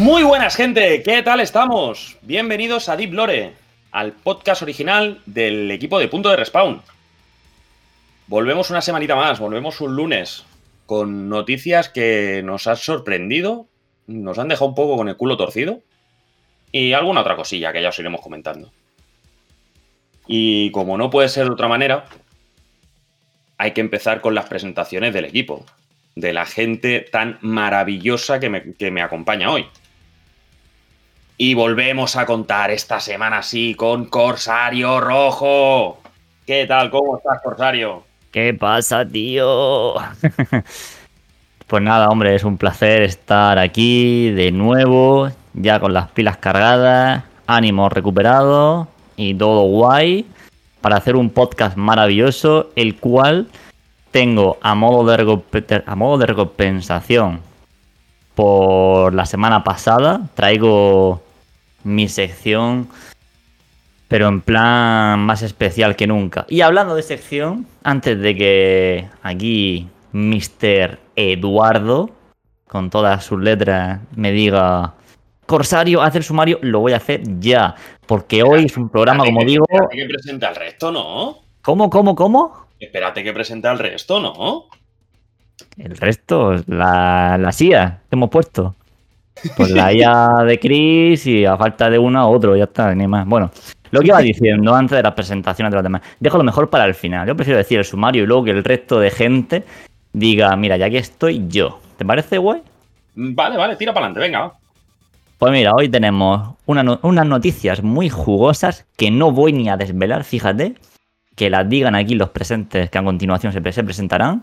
Muy buenas gente, ¿qué tal estamos? Bienvenidos a Deep Lore, al podcast original del equipo de Punto de Respawn. Volvemos una semanita más, volvemos un lunes con noticias que nos han sorprendido, nos han dejado un poco con el culo torcido y alguna otra cosilla que ya os iremos comentando. Y como no puede ser de otra manera, hay que empezar con las presentaciones del equipo, de la gente tan maravillosa que me, que me acompaña hoy. Y volvemos a contar esta semana sí con Corsario Rojo. ¿Qué tal? ¿Cómo estás, Corsario? ¿Qué pasa, tío? pues nada, hombre, es un placer estar aquí de nuevo, ya con las pilas cargadas, ánimo recuperado y todo guay, para hacer un podcast maravilloso, el cual tengo a modo de, a modo de recompensación por la semana pasada, traigo mi sección pero en plan más especial que nunca. Y hablando de sección, antes de que aquí Mr. Eduardo, con todas sus letras, me diga, Corsario, haz el sumario, lo voy a hacer ya. Porque hoy es un programa, como digo... Que presenta el resto, ¿no? ¿Cómo, cómo, cómo? Espérate que presenta el resto, ¿no? El resto, la, la CIA que hemos puesto. Pues la IA de Chris y a falta de una, otro, ya está, ni más. Bueno, lo que iba diciendo antes de las presentaciones de los demás, dejo lo mejor para el final. Yo prefiero decir el sumario y luego que el resto de gente diga, mira, ya aquí estoy yo. ¿Te parece guay? Vale, vale, tira para adelante, venga. Pues mira, hoy tenemos unas noticias muy jugosas que no voy ni a desvelar, fíjate, que las digan aquí los presentes que a continuación se, se presentarán.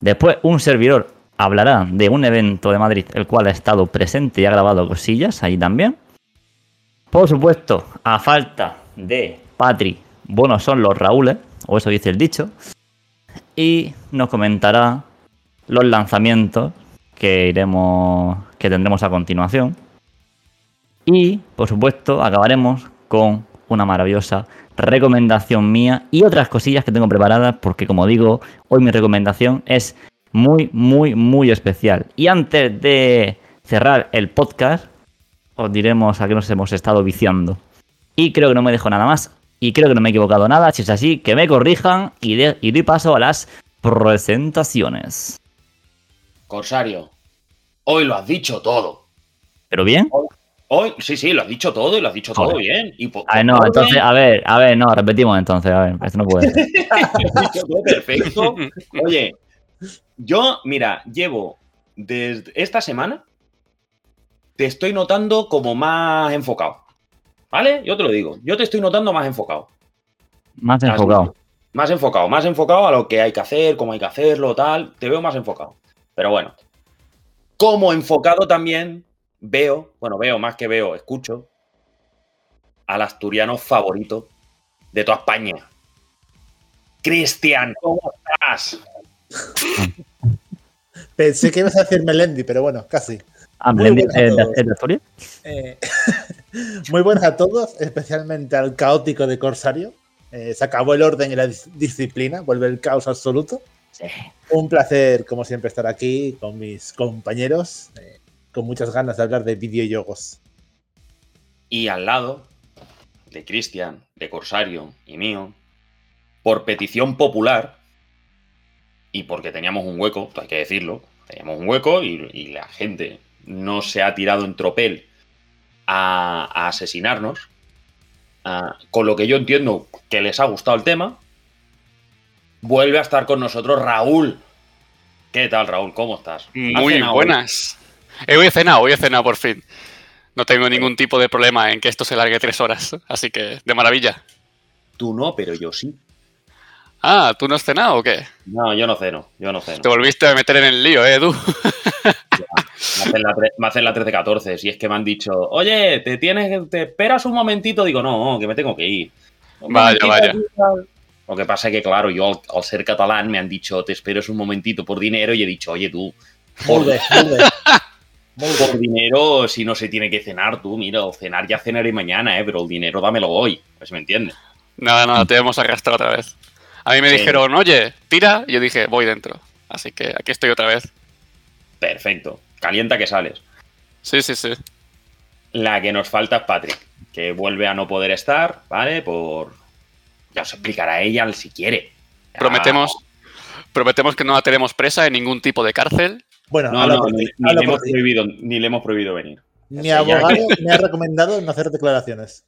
Después un servidor hablará de un evento de Madrid el cual ha estado presente y ha grabado cosillas ahí también. Por supuesto, a falta de Patri, buenos son los Raúles, o eso dice el dicho, y nos comentará los lanzamientos que iremos, que tendremos a continuación. Y, por supuesto, acabaremos con una maravillosa recomendación mía y otras cosillas que tengo preparadas, porque como digo, hoy mi recomendación es muy, muy, muy especial. Y antes de cerrar el podcast, os diremos a qué nos hemos estado viciando. Y creo que no me dejo nada más. Y creo que no me he equivocado nada. Si es así, que me corrijan y, de, y doy paso a las presentaciones. Corsario, hoy lo has dicho todo. ¿Pero bien? Hoy, sí, sí, lo has dicho todo y lo has dicho todo bien. Y a ver, no, entonces, a ver, a ver, no, repetimos entonces, a ver, esto no puede ser. lo has dicho todo perfecto. Oye, yo, mira, llevo desde esta semana, te estoy notando como más enfocado. ¿Vale? Yo te lo digo. Yo te estoy notando más enfocado. Más enfocado. Más enfocado, más enfocado a lo que hay que hacer, cómo hay que hacerlo, tal. Te veo más enfocado. Pero bueno. Como enfocado también veo, bueno, veo más que veo, escucho al asturiano favorito de toda España. Cristian, ¿cómo estás? Pensé que ibas a decir Melendi, pero bueno, casi. Ah, Melendi de Asturias. Eh, muy buenas a todos, especialmente al caótico de Corsario. Eh, se acabó el orden y la disciplina, vuelve el caos absoluto. Un placer, como siempre, estar aquí con mis compañeros, eh, con muchas ganas de hablar de videojuegos. Y al lado de Cristian, de Corsario y mío, por petición popular, y porque teníamos un hueco, hay que decirlo, teníamos un hueco y la gente no se ha tirado en tropel a, asesinarnos. con lo que yo entiendo que les ha gustado el tema. Vuelve a estar con nosotros Raúl. ¿Qué tal, Raúl? ¿Cómo estás? Muy buenas. Eh, hoy he cenado, hoy he cenado por fin. No tengo ningún tipo de problema en que esto se largue tres horas, así que de maravilla. Tú no, pero yo sí. Ah, ¿tú no has cenado o qué? No, yo no ceno, yo no ceno. Te volviste a meter en el lío, ¿eh, tú? Me hacen la, 13-14. Si es que me han dicho, oye, te tienes, te esperas un momentito, digo, no, que me tengo que ir. vaya, vaya. Lo que pasa es que, claro, yo al, ser catalán me han dicho, te esperes un momentito por dinero y he dicho, oye, tú, por, por dinero, si no se tiene que cenar, tú, mira, cenar ya cenaré mañana, ¿eh? pero el dinero dámelo hoy, a si me entiendes. Nada, nada, te hemos arrastrado otra vez. A mí me dijeron, oye, tira, y yo dije, voy dentro. Así que aquí estoy otra vez. Perfecto. Calienta que sales. Sí, sí, sí. La que nos falta es Patrick, que vuelve a no poder estar, ¿vale? Por. Ya os explicará ella si quiere. Ya- Prometemos, prometemos que no la tenemos presa en ningún tipo de cárcel. Bueno, No, no, por ni, le hemos prohibido, ni le hemos prohibido venir. Mi abogado me ha recomendado no hacer declaraciones.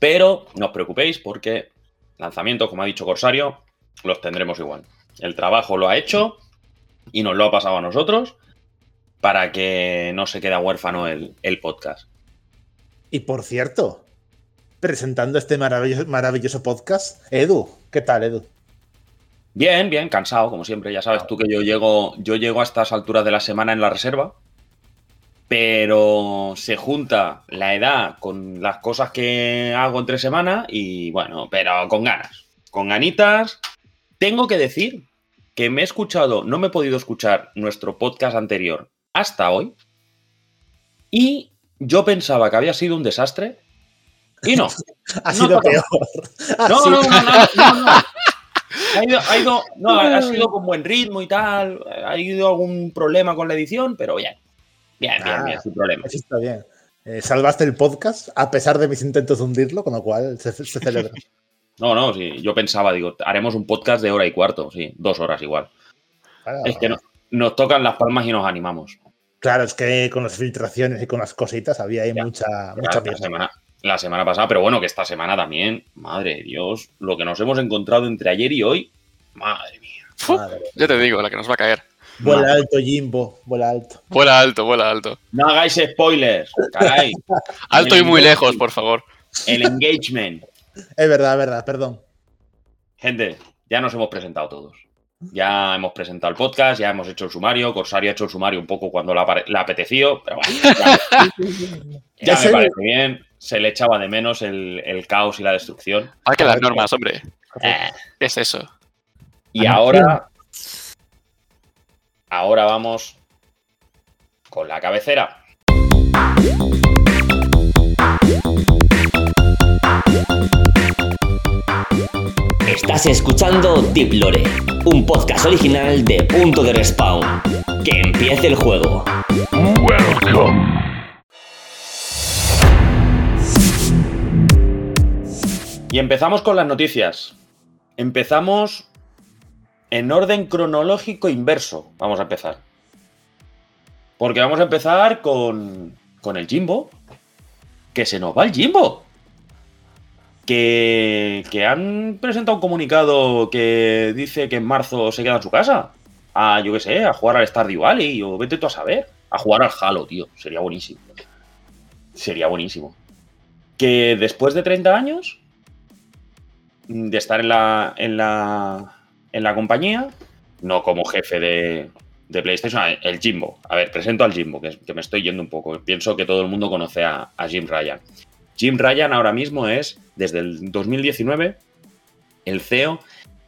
Pero no os preocupéis porque lanzamientos, como ha dicho Corsario, los tendremos igual. El trabajo lo ha hecho y nos lo ha pasado a nosotros para que no se quede huérfano el, el podcast. Y por cierto, presentando este maravilloso, maravilloso podcast, Edu, ¿qué tal, Edu? Bien, bien, cansado, como siempre. Ya sabes tú que yo llego, yo llego a estas alturas de la semana en la reserva, pero se junta la edad con las cosas que hago entre semana y bueno, pero con ganas, con ganitas. Tengo que decir que me he escuchado, no me he podido escuchar nuestro podcast anterior hasta hoy y yo pensaba que había sido un desastre y no. Ha No, sido peor. Ha No, sido- no, no, no, no, no. Ha ido, ha ido- no, ha sido con buen ritmo y tal. Ha habido algún problema con la edición, pero bien. Bien, bien, Ah. bien, sin problema. Eso está bien. Eh, salvaste el podcast a pesar de mis intentos de hundirlo, con lo cual se, se celebra. No, no, sí. Yo pensaba, digo, haremos un podcast de hora y cuarto, sí, dos horas igual. Claro, Es que no- nos tocan las palmas y nos animamos. claro, es que con las filtraciones y con las cositas había ahí Ya. mucha, La, mucha la semana, la semana pasada, pero bueno, que esta semana también, madre de Dios, lo que nos hemos encontrado entre ayer y hoy, madre mía. Madre. ya te digo, la que nos va a caer. Vuela alto, Jimbo, vuela alto. Vuela alto, vuela alto. No hagáis spoilers, caray. Alto y muy lejos, por favor. El engagement. Es verdad, es verdad, perdón. Gente, ya nos hemos presentado todos. Ya hemos presentado el podcast, ya hemos hecho el sumario. Corsario ha hecho el sumario un poco cuando le ha, pare- le ha apetecido, pero bueno, ya, ya me parece bien. Se le echaba de menos el, el caos y la destrucción. Hay que las normas, hombre. Eh, ¿Qué es eso? y Ah, ahora. Ahora vamos con la cabecera. Estás escuchando Deep Lore, un podcast original de Punto de Respawn. Que empiece el juego. Y empezamos con las noticias. Empezamos en orden cronológico inverso. Vamos a empezar. Porque vamos a empezar con, con el Jimbo. Que se nos va el Jimbo. Que, que han presentado un comunicado que dice que en marzo se queda en su casa. A, yo qué sé, a jugar al Stardew Valley. O vete tú a saber. A jugar al Halo, tío. Sería buenísimo. Sería buenísimo. Que después de 30 años de estar en la, en la, en la compañía, no como jefe de, PlayStation, el Jimbo. A ver, presento al Jimbo, que, me estoy yendo un poco. Pienso que todo el mundo conoce a, a Jim Ryan. Jim Ryan ahora mismo es, desde el 2019, el CEO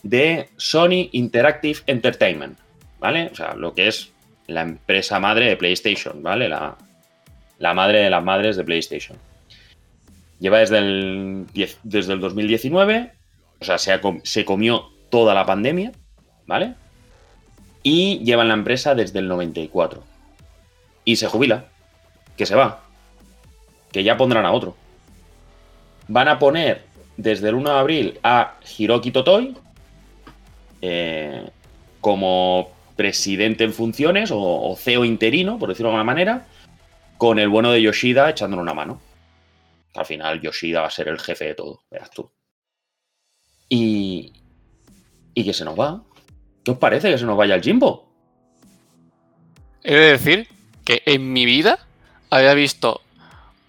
de Sony Interactive Entertainment, ¿vale? O sea, lo que es la empresa madre de PlayStation, ¿vale? La, la madre de las madres de PlayStation. Lleva desde el, 10 desde el 2019, o sea, se, ha se comió toda la pandemia, ¿vale? Y lleva en la empresa desde el 94. Y se jubila, que se va, que ya pondrán a otro. Van a poner desde el 1 de abril a Hiroki Totoi eh, como presidente en funciones o, o CEO interino, por decirlo de alguna manera, con el bueno de Yoshida echándole una mano. Al final Yoshida va a ser el jefe de todo, verás tú. Y, y que se nos va. ¿Qué os parece que se nos vaya el Jimbo? He de decir que en mi vida había visto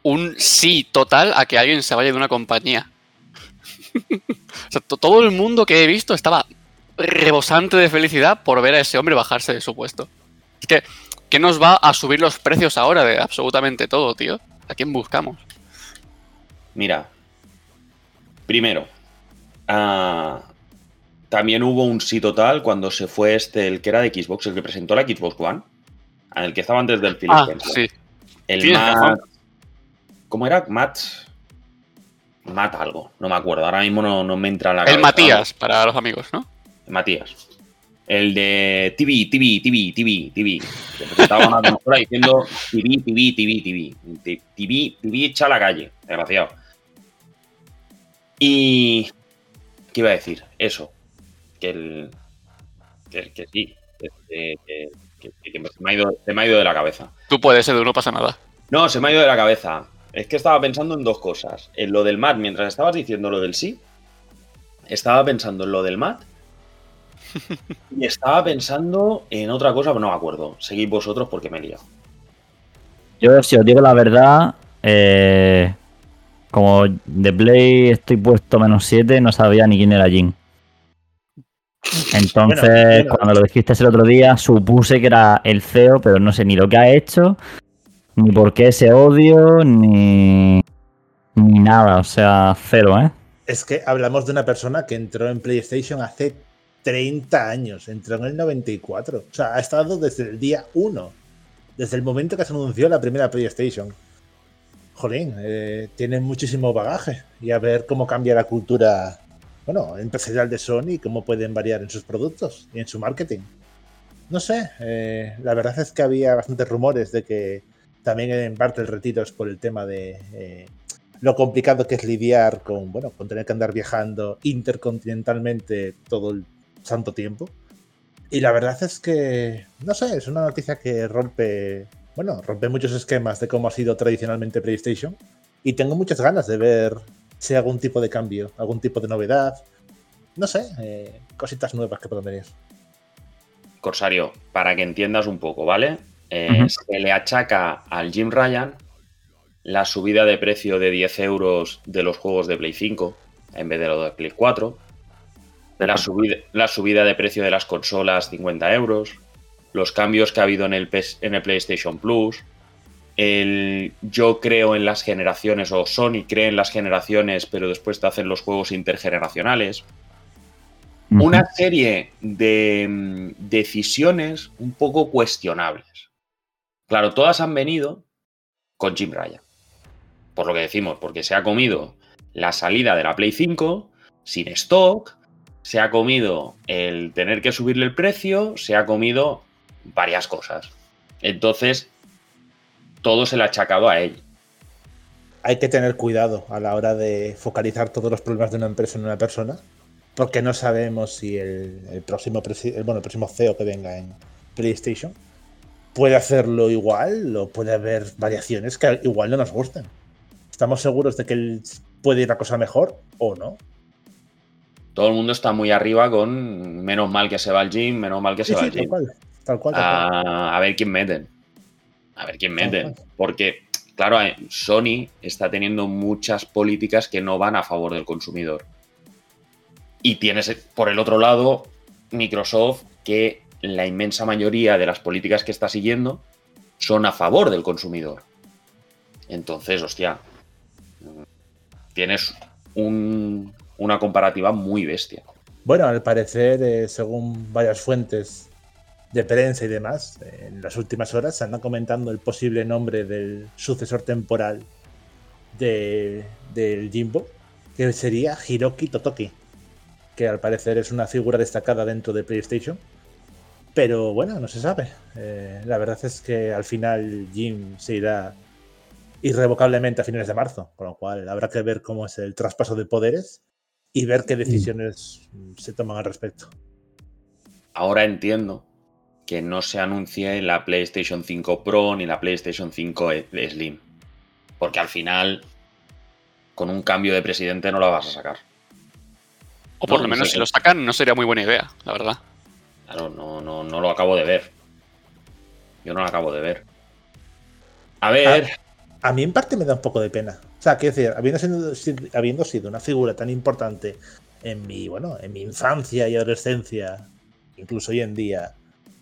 un sí total a que alguien se vaya de una compañía. o sea, todo el mundo que he visto estaba rebosante de felicidad por ver a ese hombre bajarse de su puesto. Es que, ¿qué nos va a subir los precios ahora de absolutamente todo, tío? ¿A quién buscamos? Mira, primero, ah, también hubo un sí total cuando se fue este, el que era de Xbox, el que presentó la Xbox One, el que estaba antes del Phil Ah, sí. El Matt. razón. ¿Cómo era? Matt. Matt algo. No me acuerdo. Ahora mismo no, no me entra en la El cabeza. Matías, para los amigos, ¿no? Matías. El de TV, TV, TV, TV, TV. Que presentaba una consola diciendo TV, TV, TV, TV. TV, TV, echa a la calle. Desgraciado. Y. ¿Qué iba a decir? Eso. Que el. Que, que sí. Que, que- que- que se, me ha ido, se me ha ido de la cabeza. Tú puedes, Edu, no pasa nada. No, se me ha ido de la cabeza. Es que estaba pensando en dos cosas. En lo del mat, mientras estabas diciendo lo del sí, estaba pensando en lo del mat. Y estaba pensando en otra cosa, pero no me acuerdo. Seguid vosotros porque me he liado. Yo, si os digo la verdad, eh, como de Play estoy puesto menos 7, no sabía ni quién era Jin. Entonces, Bueno, bueno. cuando lo dijiste el otro día, supuse que era el CEO, pero no sé ni lo que ha hecho, ni por qué ese odio, ni, ni nada. O sea, cero, ¿eh? Es que hablamos de una persona que entró en PlayStation hace 30 años, entró en el 94. O sea, ha estado desde el día 1, desde el momento que se anunció la primera PlayStation. Jolín, eh, tiene muchísimo bagaje y a ver cómo cambia la cultura, bueno, empresarial de Sony cómo pueden variar en sus productos y en su marketing. No sé, eh, la verdad es que había bastantes rumores de que también en parte el retiro es por el tema de eh, lo complicado que es lidiar con, bueno, con tener que andar viajando intercontinentalmente todo el santo tiempo. Y la verdad es que, no sé, es una noticia que rompe, bueno, rompe muchos esquemas de cómo ha sido tradicionalmente PlayStation. Y tengo muchas ganas de ver si hay algún tipo de cambio, algún tipo de novedad. No sé, eh, cositas nuevas que puedan venir. Corsario, para que entiendas un poco, ¿vale? Eh. Se le achaca al Jim Ryan la subida de precio de 10 euros de los juegos de Play 5 en vez de los de Play 4. La subida, la subida de precio de las consolas 50 euros. Los cambios que ha habido en el, PS en el PlayStation Plus. El yo creo en las generaciones o Sony cree en las generaciones pero después te hacen los juegos intergeneracionales una serie de mm, decisiones un poco cuestionables. Claro, todas han venido con Jim Ryan. Por lo que decimos, porque se ha comido la salida de la Play 5 sin stock, se ha comido el tener que subirle el precio, se ha comido varias cosas. Entonces, todo se le ha achacado a él. Hay que tener cuidado a la hora de focalizar todos los problemas de una empresa en una persona, porque no sabemos si el, el próximo, presi- el- bueno, el próximo CEO que venga en PlayStation puede hacerlo igual o puede haber variaciones que igual no nos gusten. ¿Estamos seguros de que él puede ir la cosa mejor o no? Todo el mundo está muy arriba con menos mal que se va al gym, menos mal que se va sí, al tal gym. cual. Tal cual, tal cual. a, a ver quién meten. A ver quién meten. Porque, claro, eh, Sony está teniendo muchas políticas que no van a favor del consumidor. Y tienes, eh, por el otro lado, Microsoft, que la inmensa mayoría de las políticas que está siguiendo son a favor del consumidor. Entonces, hostia, tienes un- una comparativa muy bestia. Bueno, al parecer, eh, según varias fuentes de prensa y demás, en las últimas horas se anda comentando el posible nombre del sucesor temporal de, del Jimbo, que sería Hiroki Totoki, que al parecer es una figura destacada dentro de PlayStation. Pero bueno, no se sabe. Eh, la verdad es que al final Jim se irá irrevocablemente a finales de marzo, con lo cual habrá que ver cómo es el traspaso de poderes y ver qué decisiones mm, se toman al respecto. Ahora entiendo que no se anuncie la PlayStation 5 Pro ni la PlayStation 5 E- Slim. Porque al final, con un cambio de presidente no la vas a sacar. O por No, lo no menos sé si lo sacan no sería muy buena idea, la verdad. Claro, no, no, no lo acabo de ver. Yo no lo acabo de ver. A ver, A mí en parte me da un poco de pena. O sea, quiero decir, habiendo sido, si- habiendo sido una figura tan importante en mi, bueno, en mi infancia y adolescencia, incluso hoy en día,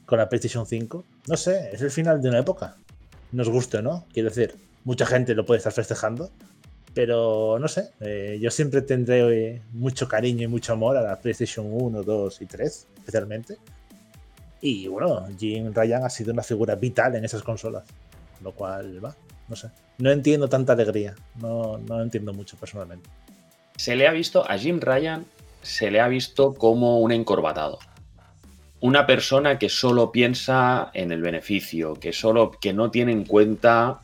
con la PlayStation 5, no sé, es el final de una época. Nos guste o no, quiero decir, mucha gente lo puede estar festejando, pero no sé, eh, yo siempre tendré eh, mucho cariño y mucho amor a la PlayStation 1, 2 y 3, especialmente. Y bueno, Jim Ryan ha sido una figura vital en esas consolas, lo cual va, no sé. No entiendo tanta alegría, no, no entiendo mucho personalmente. se le ha visto a Jim Ryan, se le ha visto como un encorbatado. Una persona que solo piensa en el beneficio, que solo que no tiene en cuenta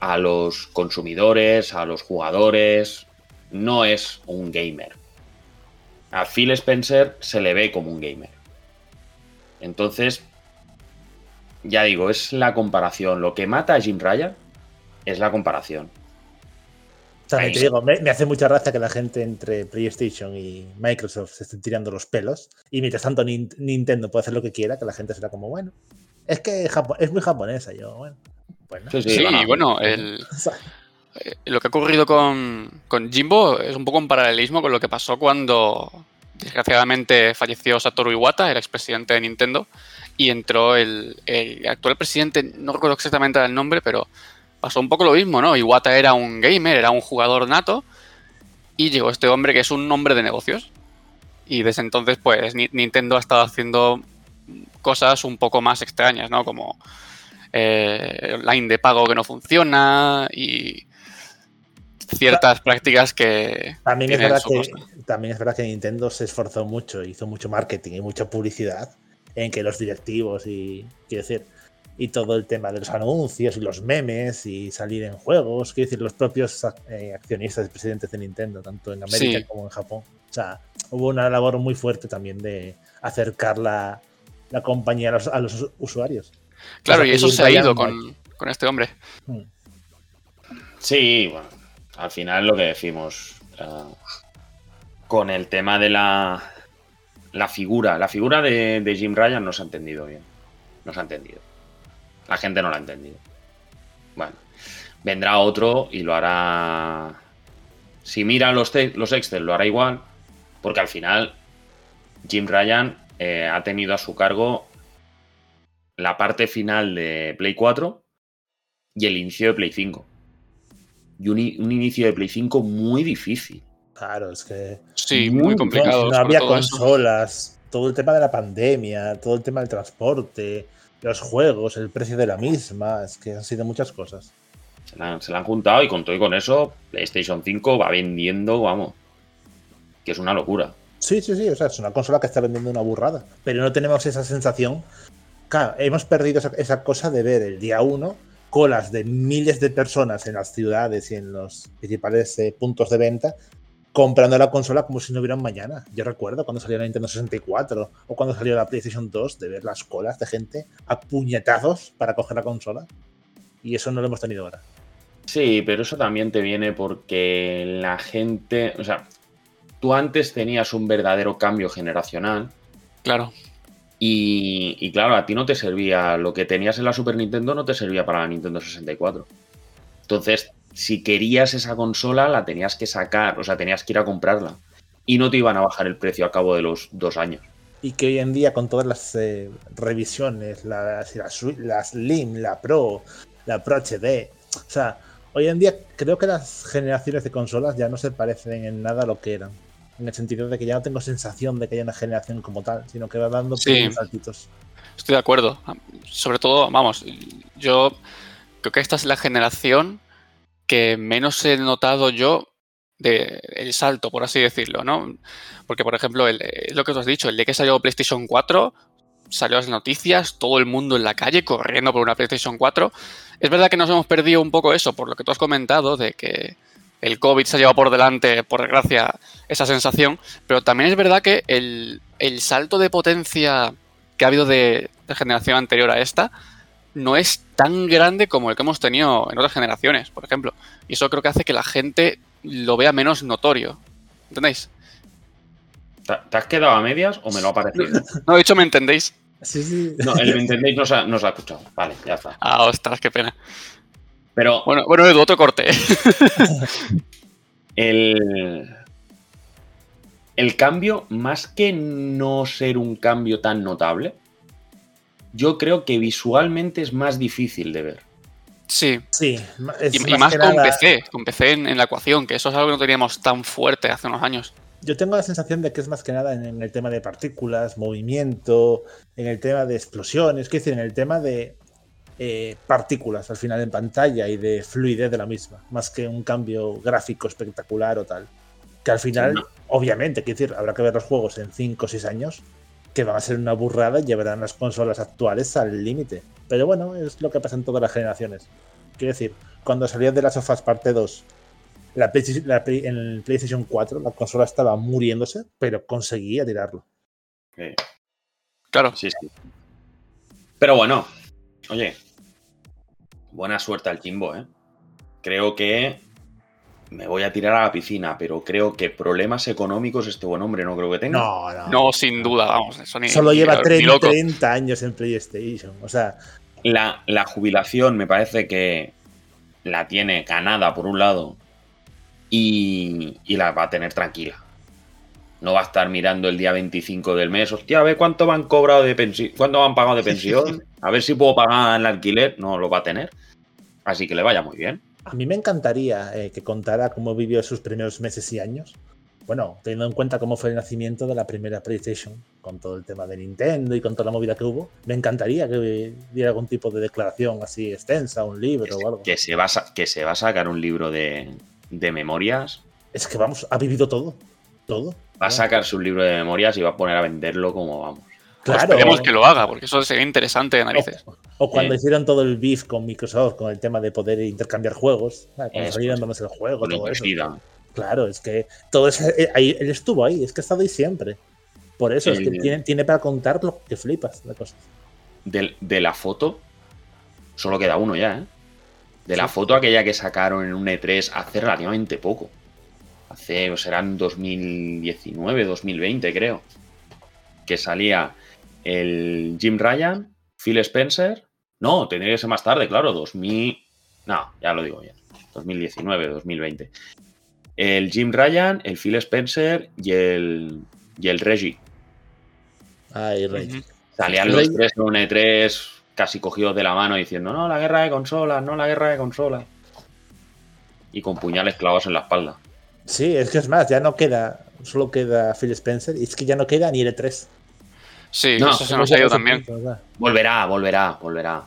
a los consumidores, a los jugadores, no es un gamer. A Phil Spencer se le ve como un gamer. Entonces, ya digo, es la comparación. Lo que mata a Jim Ryan es la comparación. También te digo, me, hace mucha gracia que la gente entre PlayStation y Microsoft se estén tirando los pelos y mientras tanto Nintendo puede hacer lo que quiera, que la gente será como, bueno, es que es muy japonesa, yo, bueno. sí, bueno, el, eh, lo que ha ocurrido con, Jimbo es un poco un paralelismo con lo que pasó cuando desgraciadamente falleció Satoru Iwata, el expresidente de Nintendo, y entró el, el actual presidente, no recuerdo exactamente el nombre, pero pasó un poco lo mismo, ¿no? Iwata era un gamer, era un jugador nato, y llegó este hombre que es un hombre de negocios. Y desde entonces, pues, Nintendo ha estado haciendo cosas un poco más extrañas, ¿no? Como eh, line de pago que no funciona y ciertas prácticas que... También es, verdad que, también es verdad que Nintendo se esforzó mucho, hizo mucho marketing y mucha publicidad en que los directivos y, quiero decir, y todo el tema de los anuncios y los memes y salir en juegos, quiero decir, los propios eh, accionistas y presidentes de Nintendo, tanto en América como en Japón. O sea, hubo una labor muy fuerte también de acercar la, compañía a los, usuarios. Claro, y eso se ha ido con, este hombre. Hmm. Sí, bueno, al final lo que decimos, con el tema de la, la figura, la figura de, de Jim Ryan no se ha entendido bien. No se ha entendido. La gente no lo ha entendido. Bueno, vendrá otro y lo hará. Si mira los, los Excel, lo hará igual, porque al final Jim Ryan eh, ha tenido a su cargo la parte final de Play 4 y el inicio de Play 5. Y un, inicio de Play 5 muy difícil. Claro, es que. Sí, muy, complicado. No, había consolas, todo el tema de la pandemia, todo el tema del transporte los juegos, el precio de la misma, es que han sido muchas cosas. Se la, han juntado y con todo y con eso, PlayStation 5 va vendiendo, vamos, que es una locura. Sí, sí, sí, o sea, es una consola que está vendiendo una burrada, pero no tenemos esa sensación. Claro, hemos perdido esa, cosa de ver el día 1 colas de miles de personas en las ciudades y en los principales eh, puntos de venta comprando la consola como si no hubiera un mañana. Yo recuerdo cuando salió la Nintendo 64 o cuando salió la PlayStation 2 de ver las colas de gente a puñetazos para coger la consola. Y eso no lo hemos tenido ahora. Sí, pero eso también te viene porque la gente, o sea, tú antes tenías un verdadero cambio generacional. Claro. Y, y, claro, a ti no te servía, lo que tenías en la Super Nintendo no te servía para la Nintendo 64. Entonces, si querías esa consola, la tenías que sacar, o sea, tenías que ir a comprarla. Y no te iban a bajar el precio a cabo de los dos años. Y que hoy en día, con todas las eh, revisiones, la, la, Slim, la Pro, la Pro HD, o sea, hoy en día creo que las generaciones de consolas ya no se parecen en nada a lo que eran. En el sentido de que ya no tengo sensación de que haya una generación como tal, sino que va dando sí, saltitos. Estoy de acuerdo. Sobre todo, vamos, yo creo que esta es la generación que menos he notado yo de el salto, por así decirlo, ¿no? Porque, por ejemplo, el, lo que tú has dicho, el día que salió PlayStation 4, salió las noticias, todo el mundo en la calle corriendo por una PlayStation 4. Es verdad que nos hemos perdido un poco eso, por lo que tú has comentado, de que el COVID se ha llevado por delante, por desgracia, esa sensación, pero también es verdad que el, salto de potencia que ha habido de generación anterior a esta, no es tan grande como el que hemos tenido en otras generaciones, por ejemplo. Y eso creo que hace que la gente lo vea menos notorio. ¿Entendéis? ¿Te has quedado a medias o me lo ha parecido? No, de hecho, ¿me entendéis? Sí, sí. No, el me entendéis no se, ha, escuchado. Vale, ya está. Ah, ostras, qué pena. Pero. Bueno, bueno, Edu, otro corte. el. El cambio, más que no ser un cambio tan notable, yo creo que visualmente es más difícil de ver. Sí. Sí. y, más, con PC, con PC en, la ecuación, que eso es algo que no teníamos tan fuerte hace unos años. Yo tengo la sensación de que es más que nada en, el tema de partículas, movimiento, en el tema de explosiones, es decir, en el tema de eh, partículas al final en pantalla y de fluidez de la misma, más que un cambio gráfico espectacular o tal. Que al final, obviamente, quiero decir, habrá que ver los juegos en 5 o 6 años, que van a ser una burrada y llevarán las consolas actuales al límite. Pero bueno, es lo que pasa en todas las generaciones. Quiero decir, cuando salió de las sofás parte 2, la PlayStation- la Play- en el PlayStation 4, la consola estaba muriéndose, pero conseguía tirarlo. Claro. sí, sí. Pero bueno, oye, buena suerte al Jimbo, ¿eh? Creo que me voy a tirar a la piscina, pero creo que problemas económicos este buen hombre no creo que tenga. No, no. No, sin duda, vamos. Eso ni, Solo lleva ni 30, loco. 30 años en PlayStation. O sea, La, la jubilación me parece que la tiene ganada por un lado y, y la va a tener tranquila. No va a estar mirando el día 25 del mes, hostia, a ver cuánto me han cobrado de pensión, cuánto me han pagado de pensión, a ver si puedo pagar el alquiler, no lo va a tener. Así que le vaya muy bien. A mí me encantaría eh, que contara cómo vivió sus primeros meses y años. Bueno, teniendo en cuenta cómo fue el nacimiento de la primera PlayStation, con todo el tema de Nintendo y con toda la movida que hubo, me encantaría que diera algún tipo de declaración así extensa, un libro o algo. Que se va a, que se va a sacar un libro de, de memorias, Es que vamos, ha vivido todo. Todo. va a sacarse un libro de memorias y va a poner a venderlo como vamos. Pues Claro. esperemos que lo haga, porque eso sería interesante de narices. O, o cuando Eh. hicieron todo el beef con Microsoft, con el tema de poder intercambiar juegos, cuando Eso, salieron sí. dándose el juego, todo eso. Claro, es que todo eso, eh, ahí, él estuvo ahí, es que ha estado ahí siempre. Por eso, es que tiene, tiene para contar lo que flipas de cosas. de, de la foto, solo queda uno ya, ¿eh? De la foto aquella que sacaron en un E3 hace relativamente poco. Hace, pues, serán 2019, 2020, creo. Que salía el Jim Ryan, Phil Spencer. No, tendría que ser más tarde, claro, 2000. No, ya lo digo bien. 2019, 2020. El Jim Ryan, el Phil Spencer y el, y el Reggie. Ay, Rey. Ujú. Salían El los Rey- tres en un E3 casi cogidos de la mano diciendo, no, la guerra de consolas, no, la guerra de consolas. Y con puñales clavados en la espalda. Sí, es que es más, ya no queda, solo queda Phil Spencer y es que ya no queda ni L3. Sí, No, eso se nos ha ido también. Volverá, volverá, volverá.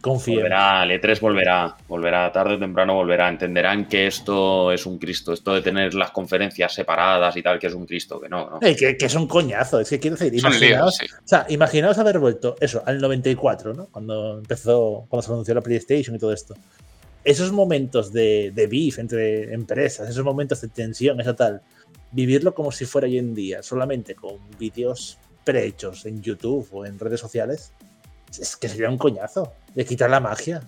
Confío. Volverá, el E3 volverá, volverá, tarde o temprano volverá. Entenderán que esto es un Cristo, esto de tener las conferencias separadas y tal, que es un Cristo, que no, no. Eh, que, que es un coñazo, es que quiero decir, imaginaos, sí. o sea, imaginaos haber vuelto eso al 94, ¿no? Cuando empezó, cuando se anunció la PlayStation y todo esto. Esos momentos de, de beef entre empresas, esos momentos de tensión, eso tal, vivirlo como si fuera hoy en día, solamente con vídeos prehechos en YouTube o en redes sociales, es que sería un coñazo. Le quitar la magia.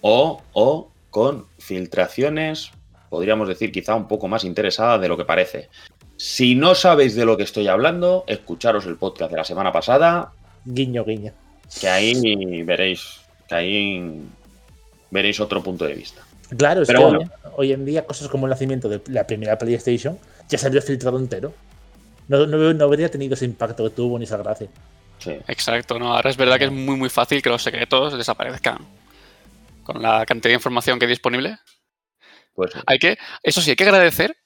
O, o con filtraciones, podríamos decir quizá un poco más interesadas de lo que parece. Si no sabéis de lo que estoy hablando, escucharos el podcast de la semana pasada, Guiño, guiño. que ahí veréis, que ahí veréis otro punto de vista. Claro, es Pero que bueno. hoy, hoy en día cosas como el nacimiento de la primera PlayStation ya salió filtrado entero. No, no, no habría tenido ese impacto que tuvo ni esa gracia. Sí. Exacto, no. Ahora es verdad que es muy muy fácil que los secretos desaparezcan. Con la cantidad de información que hay disponible. Pues Hay que, eso sí, hay que agradecer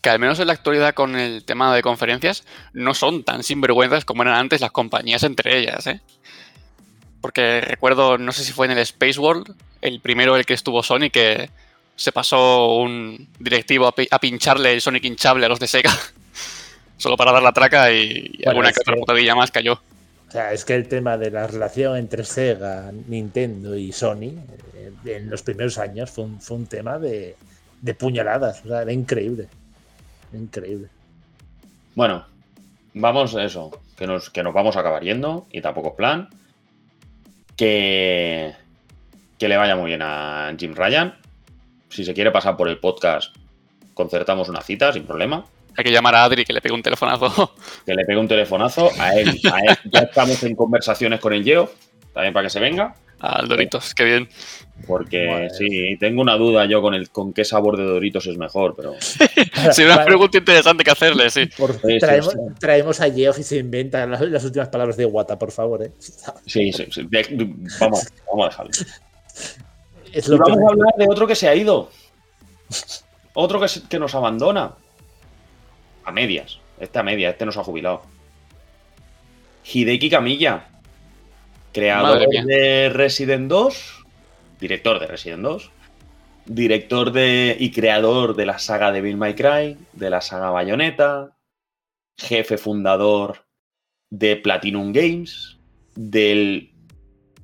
que al menos en la actualidad con el tema de conferencias no son tan sinvergüenzas como eran antes las compañías entre ellas, ¿eh? Porque recuerdo, no sé si fue en el Space World, el primero el que estuvo Sony, que se pasó un directivo a, pi- a pincharle el Sonic hinchable a los de Sega. Solo para dar la traca y, y Bueno, alguna que otra que- putadilla más cayó. O sea, es que el tema de la relación entre Sega, Nintendo y Sony eh, en los primeros años fue un, fue un tema de, de puñaladas. O sea, era increíble. Increíble. Bueno, vamos a eso, que nos, que nos vamos a acabar yendo y tampoco es plan. Que, que le vaya muy bien a Jim Ryan. Si se quiere pasar por el podcast, concertamos una cita sin problema. Hay que llamar a Adri que le pegue un telefonazo. Que le pegue un telefonazo a él. A él. Ya estamos en conversaciones con el Geo, también para que se venga. Al Doritos, qué bien. Porque Madre. sí, tengo una duda yo con el con qué sabor de Doritos es mejor, pero Sí, una pregunta interesante que hacerle, sí. Por- sí, traemos, sí. traemos a Geoff y se inventa las, las últimas palabras de Wata, por favor. ¿eh? sí, sí, sí. De- vamos, vamos a dejarlo. Es Y que vamos a hablar de otro que se ha ido. Otro que, se- que nos abandona. A medias. Este a medias, este nos ha jubilado. Hideki Kamiya. Creador de Resident 2. Director de Resident 2. Director de y creador de la saga de Bill My Cry. De la saga Bayonetta. Jefe fundador de Platinum Games, del,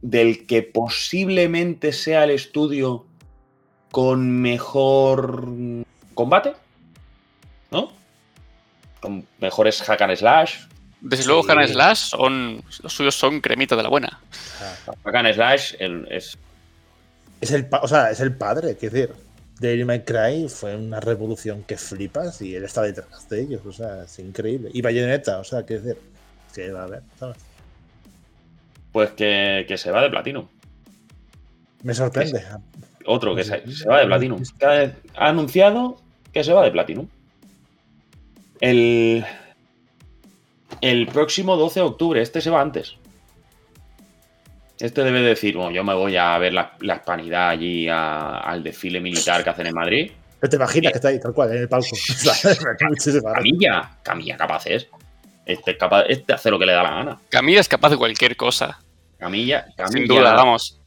del que posiblemente sea el estudio con mejor combate, ¿no? Con mejores hack and slash. Desde luego, Sí. Hack and Slash son, los suyos son cremita de la buena. Hack and slash el- es Es el, o sea, es el padre, quiero decir. Devil May Cry fue una revolución que flipas y él está detrás de ellos, o sea, es increíble. Y Bayonetta, o sea, quiero decir, que va a ver, ¿sabes? pues que, que se va de Platinum. Me sorprende. Otro que se, se va de Platinum. Que ha, ha anunciado que se va de Platinum. El, el próximo 12 de octubre, este se va antes. Este debe decir, bueno, yo me voy a ver la, la hispanidad allí a- al desfile militar que hacen en Madrid. Pero te imaginas que está ahí, tal cual, en el palco. Camilla, Camilla capaz es. Este es capaz, este hace lo que le da la gana. Camilla es capaz de cualquier cosa. Camilla, Camilla, Sin duda, vamos.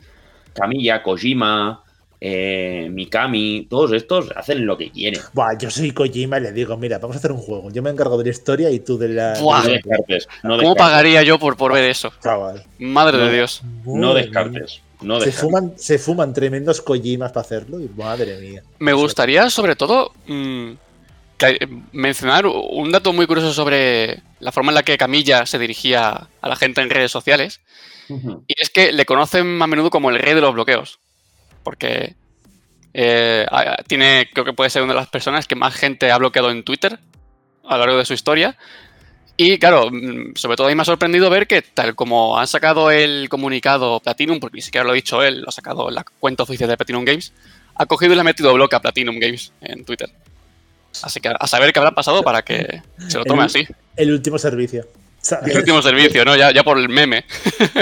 Camilla, Kojima, eh, Mikami, todos estos hacen lo que quieren. Buah, yo soy Kojima y le digo, mira, vamos a hacer un juego. Yo me encargo de la historia y tú de la. Buah. No de- descartes, no ¿Cómo descartes. pagaría yo por, por ver eso? Chaval. Madre No. de Dios. No descartes. No. Se descartes. fuman, se fuman tremendos Kojimas para hacerlo y madre mía. Me gustaría, sobre todo, mm, que- mencionar un dato muy curioso sobre la forma en la que Camilla se dirigía a la gente en redes sociales. Y es que le conocen a menudo como el rey de los bloqueos. Porque eh, tiene, creo que puede ser una de las personas que más gente ha bloqueado en Twitter a lo largo de su historia. Y claro, mm, sobre todo a mí me ha sorprendido ver que tal como han sacado el comunicado Platinum, porque ni siquiera lo ha dicho él, lo ha sacado en la cuenta oficial de Platinum Games, ha cogido y le ha metido bloque a Platinum Games en Twitter. Así que a saber qué habrá pasado para que se lo tome El- así. El último servicio. ¿sabes? El último servicio, ¿no? Ya, ya por el meme.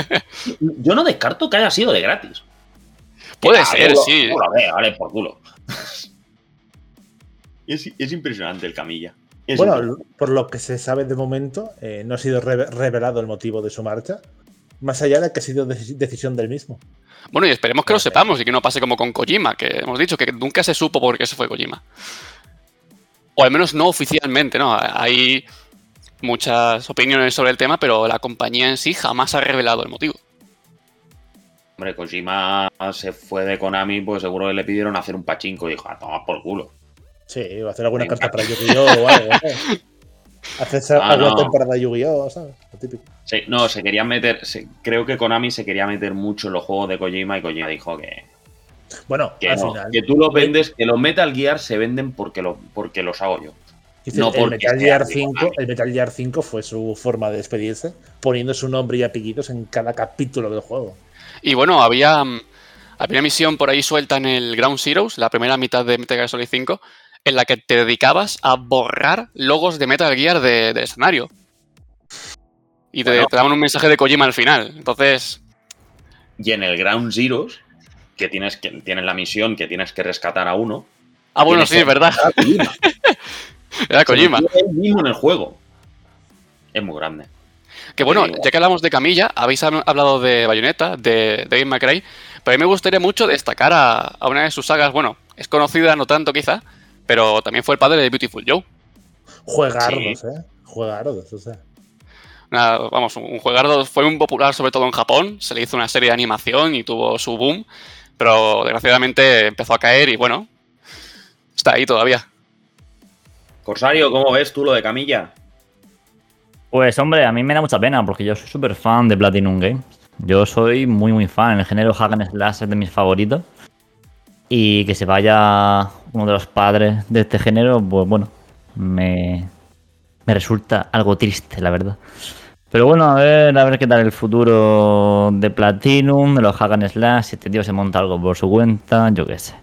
Yo no descarto que haya sido de gratis. Puede ser, tú lo- sí. tú lo ves, vale, por culo. es, es impresionante el camilla. Es Bueno, impresionante. por lo que se sabe de momento, eh, no ha sido re- revelado el motivo de su marcha, más allá de que ha sido deci- decisión del mismo. Bueno, y esperemos que lo sepamos y que no pase como con Kojima, que hemos dicho que nunca se supo por qué se fue Kojima. O al menos no oficialmente, ¿no? Hay muchas opiniones sobre el tema, pero la compañía en sí jamás ha revelado el motivo. Hombre, Kojima se fue de Konami, pues seguro que le pidieron hacer un pachinko y dijo, a tomar por culo. Sí, o hacer alguna carta para Yu-Gi-Oh! o algo. ¿sabes? Hacerse Ah, alguna no. temporada de Yu-Gi-Oh! ¿sabes? Lo típico. Sí, no, se querían meter. se- creo que Konami se quería meter mucho en los juegos de Kojima y Kojima dijo que, Bueno, que al no, final. que tú los vendes, que los Metal Gear se venden porque, lo, porque los hago yo. dice, no el, Metal Gear de 5, Konami. el Metal Gear 5 fue su forma de despedirse, poniendo su nombre y apellidos en cada capítulo del juego. Y bueno, había, mm, había una misión por ahí suelta en el Ground Zeroes, la primera mitad de Metal Gear Solid 5, en la que te dedicabas a borrar logos de Metal Gear de- del escenario. Y te, Bueno. te daban un mensaje de Kojima al final. Entonces, Y en el Ground Zeroes, que tienes, que tienes la misión que tienes que rescatar a uno. ah, bueno, sí, es verdad. rescatar a Kojima. Era Kojima. Mismo en el juego. Es muy grande. Que bueno, ya que hablamos de Camilla, habéis hab- hablado de Bayonetta, de David McRae, pero a mí me gustaría mucho destacar a, a una de sus sagas, bueno, es conocida no tanto quizá, pero también fue el padre de Beautiful Joe. Juegardos, ¿eh? Juegardos, o sea. Una- vamos, un juegardo fue muy popular sobre todo en Japón, se le hizo una serie de animación y tuvo su boom, pero desgraciadamente empezó a caer y bueno, está ahí todavía. Corsario, ¿cómo ves tú lo de Camilla? Pues hombre, a mí me da mucha pena porque yo soy súper fan de Platinum Games. Yo soy muy muy fan, el género Hack and Slash es de mis favoritos. Y que se vaya uno de los padres de este género, pues bueno, me, me resulta algo triste, la verdad. Pero bueno, a ver, a ver qué tal el futuro de Platinum, de los Hack and Slash, si este tío se monta algo por su cuenta, yo qué sé.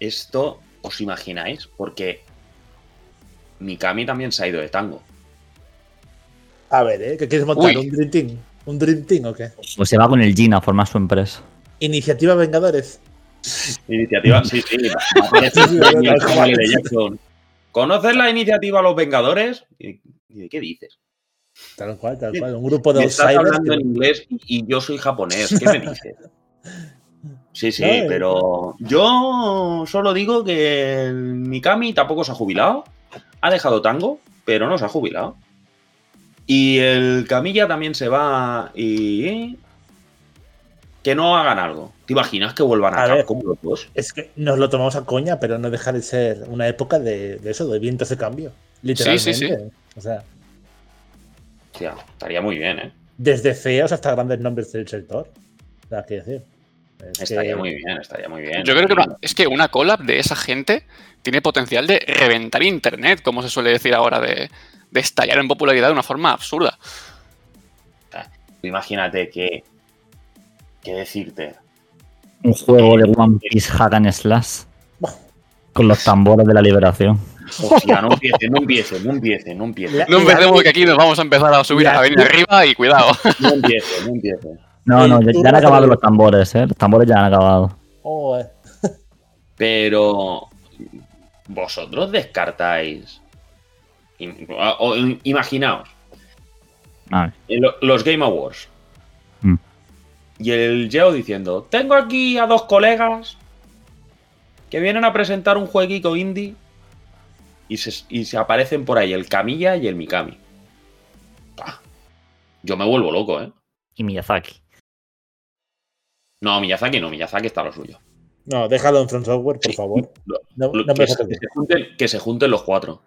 Esto, ¿os imagináis? Porque Mikami también se ha ido de tango. A ver, ¿eh? ¿Qué quieres montar? Uy. ¿Un Dream Team? ¿Un Dream Team o qué? Pues se va con el Gin a formar su empresa. Iniciativa Vengadores. Iniciativa, sí, sí. ¿Conoces la iniciativa Los Vengadores? ¿Y y de qué dices? Tal cual, tal cual. Un grupo de Me estás hablando que- en inglés y yo soy japonés. ¿Qué me dices? Sí, sí, No, pero yo solo digo que el Mikami tampoco se ha jubilado. Ha dejado tango, pero no se ha jubilado. Y el Camilla también se va y. Que no hagan algo. ¿Te imaginas que vuelvan a, A ver. Capcom los dos? Es que nos lo tomamos a coña, pero no deja de ser una época de, de eso, de vientos de cambio. Literalmente. sí, sí. O sea, Hostia, estaría muy bien, ¿eh? desde feos hasta grandes nombres del sector. Sea, qué decir. Es Estaría que- muy bien, estaría muy bien. Yo creo que una- es que una collab de esa gente tiene potencial de reventar internet, como se suele decir ahora, de, de estallar en popularidad de una forma absurda. Imagínate que. ¿Qué decirte? Un juego de One Piece Hack and Slash. Con los tambores de la liberación. Hostia, no empiece, no empiece, no empiece, no empiece. La- No empecemos que aquí nos vamos a empezar a subir a la avenida arriba y cuidado. No empiece, no empiece. No, no, ya, han acabado los tambores, ¿eh? Los tambores ya han acabado. Oh, eh. Pero. ¿Vosotros descartáis? Imaginaos, los Game Awards. Mm. Y el Geo diciendo: Tengo aquí a dos colegas que vienen a presentar un jueguito indie y se, y se aparecen por ahí el Camilla y el Mikami. Yo me vuelvo loco, ¿eh? Y Miyazaki. No, Miyazaki no, Miyazaki está lo suyo. No, déjalo en Front Software, por Sí. favor. Lo- No, lo- no que, me se, saques que se junten, que se junten los cuatro.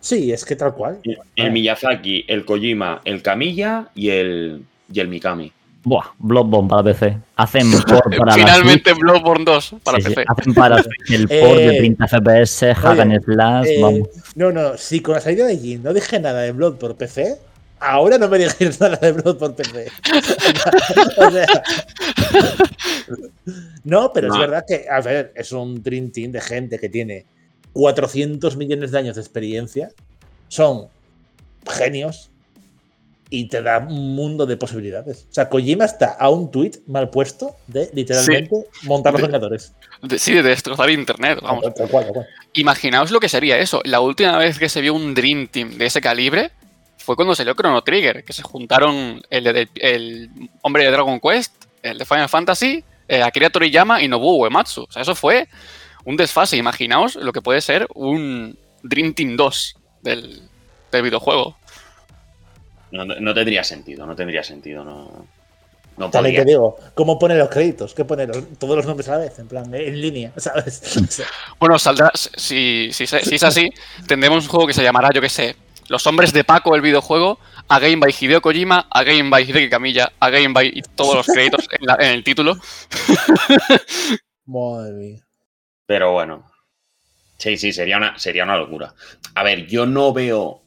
Sí, es que tal cual. El Miyazaki, el Kojima, el Camilla y el, y el Mikami. Buah, Bloodborne para PC. Hacen por para la Finalmente Bloodborne 2 para Sí, sí, PC. hacen para el port de Eh, 30 FPS, Hack and Slash, Eh, vamos. no, no, si con la salida de Jin no dije nada de Blood por PC, ahora no me digáis nada de Blood por PC. O sea, no, pero es verdad que, a ver, es un Dream Team de gente que tiene 400 millones de años de experiencia, son genios y te da un mundo de posibilidades. O sea, Kojima está a un tweet mal puesto de literalmente montar los Vengadores. De- sí, de destrozar internet, vamos. Tal cual, tal cual. Imaginaos lo que sería eso. La última vez que se vio un Dream Team de ese calibre fue cuando salió Chrono Trigger, que se juntaron el, de- el hombre de Dragon Quest, el de Final Fantasy, eh, Akira Toriyama y Nobuo Uematsu. O sea, eso fue un desfase. Imaginaos lo que puede ser un Dream Team 2 del, del videojuego. No, no- no tendría sentido, no tendría sentido. No, no También podría. te digo, ¿cómo pone los créditos? ¿Qué pone los- todos los nombres a la vez? En plan, en línea, ¿sabes? Bueno, saldrá, si, si, si es así, tendremos un juego que se llamará, yo qué sé, Los Hombres de Paco, el videojuego, A Game by Hideo Kojima, A Game by Hideki Kamiya, A Game by y todos los créditos en, la- en el título. madre mía. Pero bueno. Sí, sí, sería una, sería una locura. A ver, yo no veo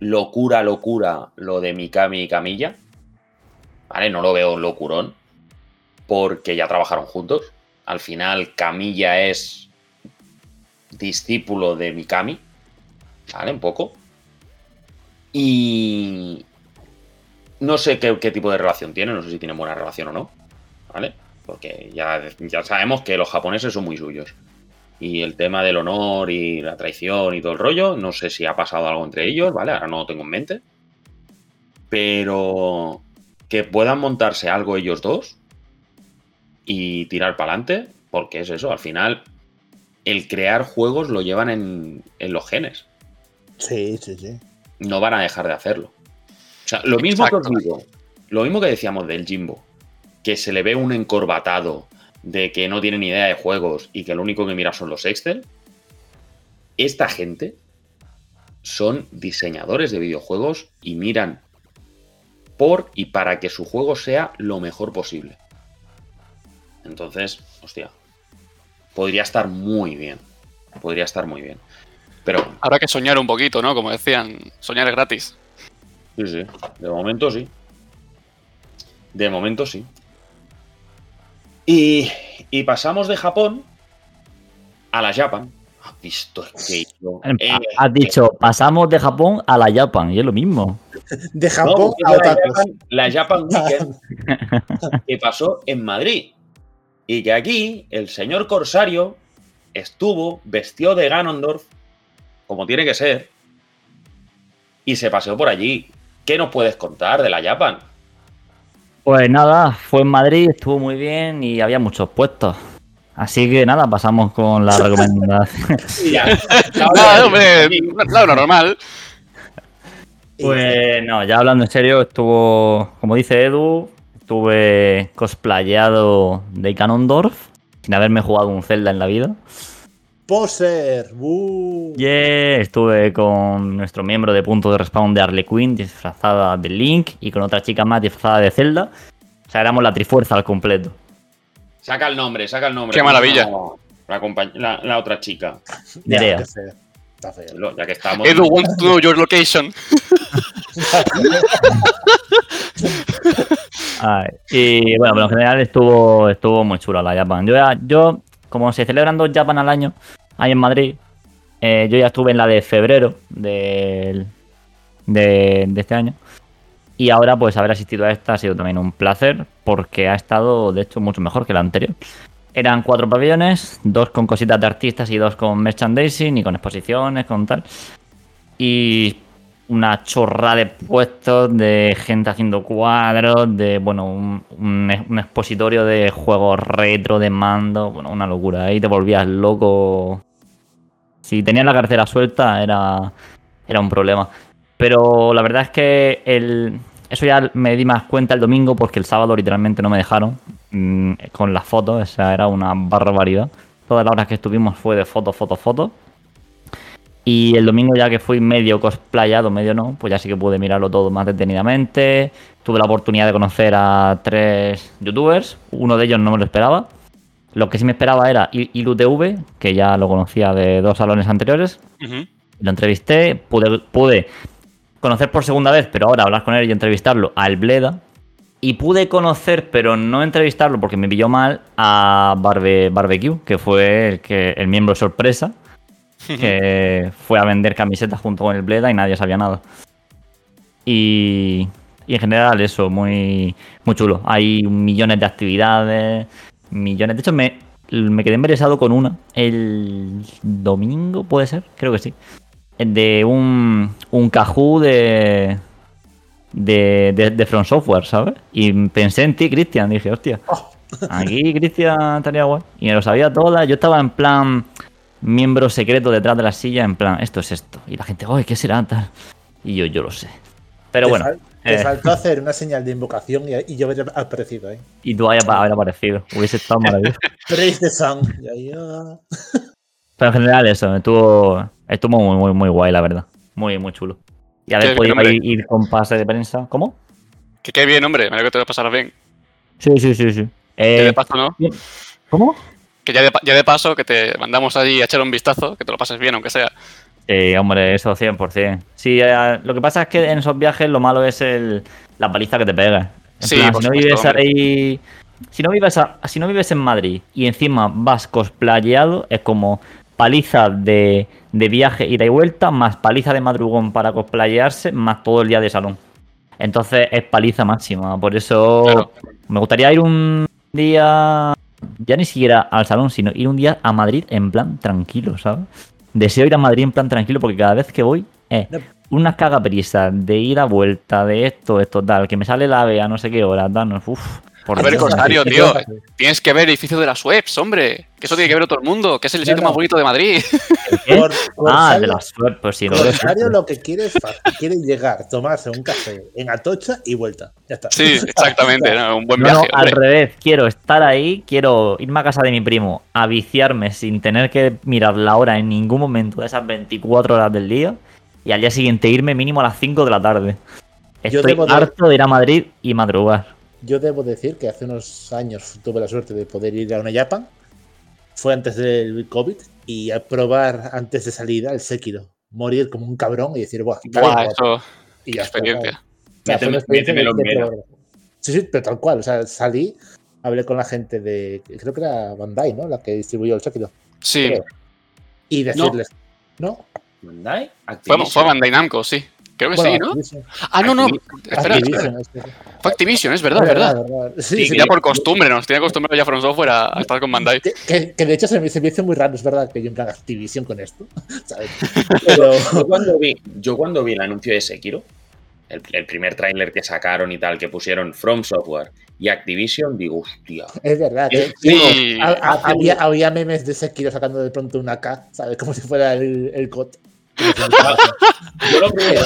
locura, locura lo de Mikami y Camilla. ¿Vale? No lo veo locurón. Porque ya trabajaron juntos. Al final, Camilla es discípulo de Mikami. ¿Vale? Un poco. Y. No sé qué, qué tipo de relación tienen. No sé si tienen buena relación o no. ¿Vale? Porque ya, ya sabemos que los japoneses son muy suyos. Y el tema del honor y la traición y todo el rollo, no sé si ha pasado algo entre ellos, ¿vale? Ahora no lo tengo en mente. Pero que puedan montarse algo ellos dos y tirar para adelante, porque es eso, al final el crear juegos lo llevan en, en los genes. Sí, sí, sí. No van a dejar de hacerlo. O sea, lo mismo que os digo, lo mismo que decíamos del Jimbo, que se le ve un encorbatado de que no tiene ni idea de juegos y que lo único que mira son los Excel. Esta gente son diseñadores de videojuegos y miran por y para que su juego sea lo mejor posible. Entonces, hostia, podría estar muy bien. Podría estar muy bien. Pero Habrá que soñar un poquito, ¿no? Como decían, soñar es gratis. Sí, sí. De momento sí. De momento sí. Y, y pasamos de Japón a la Japan. ¿Has visto que yo- eh, Has dicho, pasamos de Japón a la Japan, y es lo mismo. De Japón a la. Japan, la Japan Weekend que pasó en Madrid. Y que aquí el señor Corsario estuvo, vestió de Ganondorf, como tiene que ser, y se paseó por allí. ¿Qué nos puedes contar de la Japan? Pues nada, fue en Madrid, estuvo muy bien y había muchos puestos. Así que nada, pasamos con la recomendación. Ya. Nada, hombre, claro, normal. Pues no, ya hablando en serio, estuvo, como dice Edu, estuve cosplayado de Ganondorf, sin haberme jugado un Zelda en la vida. Poser. ¡Uh! Yeah, estuve con nuestro miembro de punto de respawn de Harley Quinn disfrazada de Link y con otra chica más disfrazada de Zelda. O sea, éramos la trifuerza al completo. Saca el nombre, saca el nombre. Qué maravilla. La, compañ- la- la otra chica. Nerea. Está feo. Ya que estamos. Edu wants to know your location. Ay, y bueno, pero en general estuvo, estuvo muy chula la Japan. Yo, yo, como se celebran dos Japan al año, ahí en Madrid, eh, yo ya estuve en la de febrero del- de, este año. Y ahora, pues, haber asistido a esta ha sido también un placer, porque ha estado, de hecho, mucho mejor que la anterior. Eran cuatro pabellones, dos con cositas de artistas y dos con merchandising y con exposiciones, con tal. Y una chorra de puestos, de gente haciendo cuadros, de, bueno, un, un- un expositorio de juegos retro, de mando, bueno, una locura. Ahí te volvías loco. Si tenías la cartera suelta era, era un problema. Pero la verdad es que el, eso ya me di más cuenta el domingo porque el sábado literalmente no me dejaron mm, con las fotos, o sea, era una barbaridad. Todas las horas que estuvimos fue de fotos, fotos, fotos. Y el domingo ya que fui medio cosplayado, medio no, pues ya sí que pude mirarlo todo más detenidamente. Tuve la oportunidad de conocer a tres youtubers, uno de ellos no me lo esperaba. Lo que sí me esperaba era IluTV, que ya lo conocía de dos salones anteriores. Lo entrevisté, pude, pude conocer por segunda vez, pero ahora hablar con él y entrevistarlo al Bleda. Y pude conocer, pero no entrevistarlo porque me pilló mal, a Barbe, Barbecue, que fue el, que, el miembro sorpresa, que fue a vender camisetas junto con el Bleda y nadie sabía nada. Y, y en general eso, muy, muy chulo. Hay millones de actividades, millones. De hecho, me, me quedé embelesado con una el domingo, puede ser, creo que sí. De un, un Cajú de, de, de, de From Software, ¿sabes? Y pensé en ti, Cristian. Dije, hostia, aquí Cristian estaría guay. Y me lo sabía todas. Yo estaba en plan miembro secreto detrás de la silla, en plan, esto es esto. Y la gente, oye, ¿qué será? Tal. Y yo, yo lo sé. Pero bueno, fal- Te eh. faltó hacer una señal de invocación y, y yo habría aparecido ahí. y tú hayas haber aparecido. Hubiese estado maravilloso. Praise the sun. Ah. Pero en general eso, estuvo, estuvo muy, muy, muy guay, la verdad. Muy, muy chulo. Y haber podido ir, ir con pase de prensa. ¿Cómo? Que qué bien, hombre. Me alegro que te lo pasarás bien. Sí, sí, sí, sí. Que Eh, de paso, ¿no? ¿Cómo? Que ya de, ya de paso, que te mandamos allí a echar un vistazo, que te lo pases bien, aunque sea. Sí, hombre, eso 100%. Sí, eh, lo que pasa es que en esos viajes lo malo es el, la paliza que te pegas. En Sí, plan, si no vives hombre. ahí. Si no vives, a- si no vives en Madrid y encima vas cosplayado, es como paliza de, de viaje, ida y vuelta, más paliza de madrugón para cosplayarse, más todo el día de salón. Entonces es paliza máxima. Por eso Claro. me gustaría ir un día, ya ni siquiera al salón, sino ir un día a Madrid en plan tranquilo, ¿sabes? Deseo ir a Madrid en plan tranquilo porque cada vez que voy es No. unas cagaprisas de ir a vuelta, de esto, esto, tal, que me sale la AVE a no sé qué hora, tal, no, uf, por A ver. Corsario, ¿Qué tío. Tienes que ver el edificio de las webs, hombre. Que eso tiene que ver todo el mundo. Que es el sitio no. más bonito de Madrid. Ah, Corsario- de las web, pues sí. Corsario lo que quiere es fácil. Quiere llegar, tomarse un café en Atocha y vuelta. Ya está. Sí, exactamente. ¿no? Un buen viaje, al revés, quiero estar ahí, quiero irme a casa de mi primo a viciarme sin tener que mirar la hora en ningún momento de esas 24 horas del día y al día siguiente irme mínimo a las 5 de la tarde. Yo Estoy debo de- harto de ir a Madrid y madrugar. Yo debo decir que hace unos años tuve la suerte de poder ir a una Japan. Fue antes del COVID y a probar antes de salida el Sekiro. Morir como un cabrón y decir, ¡buah! Buah, guapo". eso. Y ya experiencia. Sí, sí, pero tal cual. O sea, salí, hablé con la gente de. Creo que era Bandai, ¿no? La que distribuyó el Sekiro. Sí. Creo. Y decirles. No, ¿Bandai? Fue, fue Bandai Namco, sí. Creo que Bueno, sí, ¿no? Activision. Ah, no, no. Activision. Espera, espera. Activision, es que- Fue Activision, es verdad, verdad. verdad. Sí, Sí, sí, Ya por costumbre, nos tiene acostumbrado ya From Software a, a estar con Bandai. Que, que- que de hecho se me, se me hizo muy raro, es verdad, que yo en plan Activision con esto. ¿sabes? Pero Yo cuando vi, yo cuando vi el anuncio de Sekiro, el, el primer tráiler que sacaron y tal, que pusieron From Software y Activision, digo, hostia. es verdad que Sí. a- a- había, había memes de Sekiro sacando de pronto una K, ¿sabes? Como si fuera el, el COD. Yo lo primero,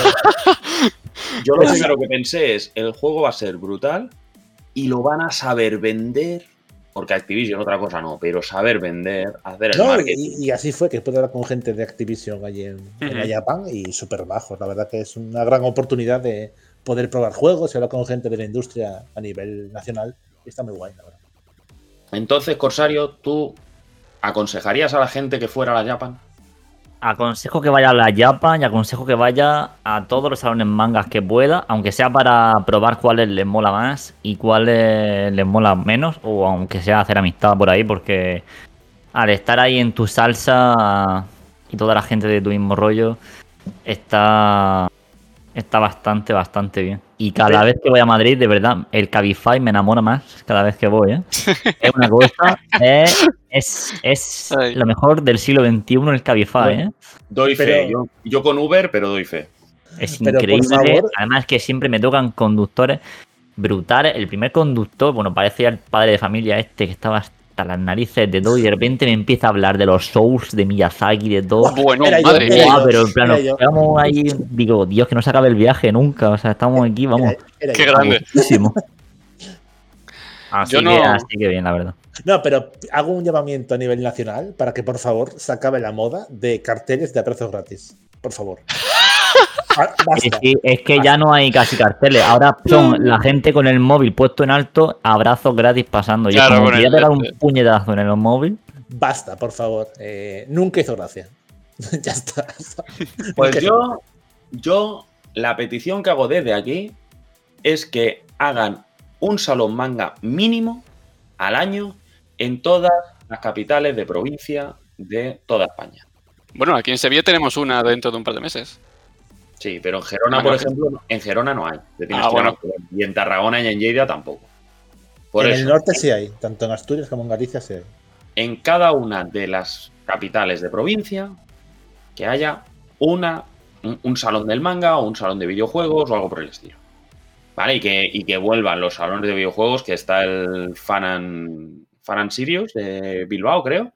Yo lo primero que pensé es, el juego va a ser brutal y lo van a saber vender, porque Activision otra cosa no, pero saber vender, hacer el No, marketing. y, y así fue que pude hablar con gente de Activision allí en, en Ujú. Japan y súper bajos. La verdad que es una gran oportunidad de poder probar juegos y hablar con gente de la industria a nivel nacional. Y está muy guay, la verdad. Entonces, Corsario, ¿tú aconsejarías a la gente que fuera a la Japan? Aconsejo que vaya a la Japan y aconsejo que vaya a todos los salones mangas que pueda, aunque sea para probar cuáles les mola más y cuáles les mola menos, o aunque sea hacer amistad por ahí, porque al estar ahí en tu salsa y toda la gente de tu mismo rollo, está, está bastante, bastante bien. Y cada vez que voy a Madrid, de verdad, el Cabify me enamora más cada vez que voy. ¿eh? Es una cosa, es, es, lo mejor del siglo XXI el Cabify. ¿eh? Doy fe. Pero- Yo, yo con Uber, pero doy fe. Es increíble. favor. Además que siempre me tocan conductores brutales. El primer conductor, bueno, parecía el padre de familia este que estaba hasta las narices de todo y de repente me empieza a hablar de los Souls, de Miyazaki, de todo. Bueno, Era madre yo. Pero en plan, nos quedamos ahí, digo, Dios, que no se acabe el viaje nunca. O sea, estamos aquí, vamos, Era- era Qué grande. muchísimo. Así, Yo que, no- así que bien, la verdad. No, pero hago un llamamiento a nivel nacional para que por favor se acabe la moda de carteles de abrazos gratis. Por favor. Es Basta. que, es que ya no hay casi carteles. Ahora son la gente con el móvil puesto en alto, abrazos gratis pasando. Yo Claro, como pegar un puñetazo en el móvil. Basta, por favor. Eh, nunca hizo gracia. ya está. Pues yo, yo, la petición que hago desde aquí es que hagan un salón manga mínimo al año en todas las capitales de provincia de toda España. Bueno, aquí en Sevilla tenemos una dentro de un par de meses. Sí, pero en Gerona, Ah, por ejemplo, en Gerona no hay. Ah, bueno. Y en Tarragona y en Lleida tampoco. Por en eso, el norte sí hay, tanto en Asturias como en Galicia sí hay. en cada una de las capitales de provincia que haya una, un, un salón del manga o un salón de videojuegos o algo por el estilo. ¿Vale? Y que, y que vuelvan los salones de videojuegos, que está el Fan and, Fan and Sirius de Bilbao, creo.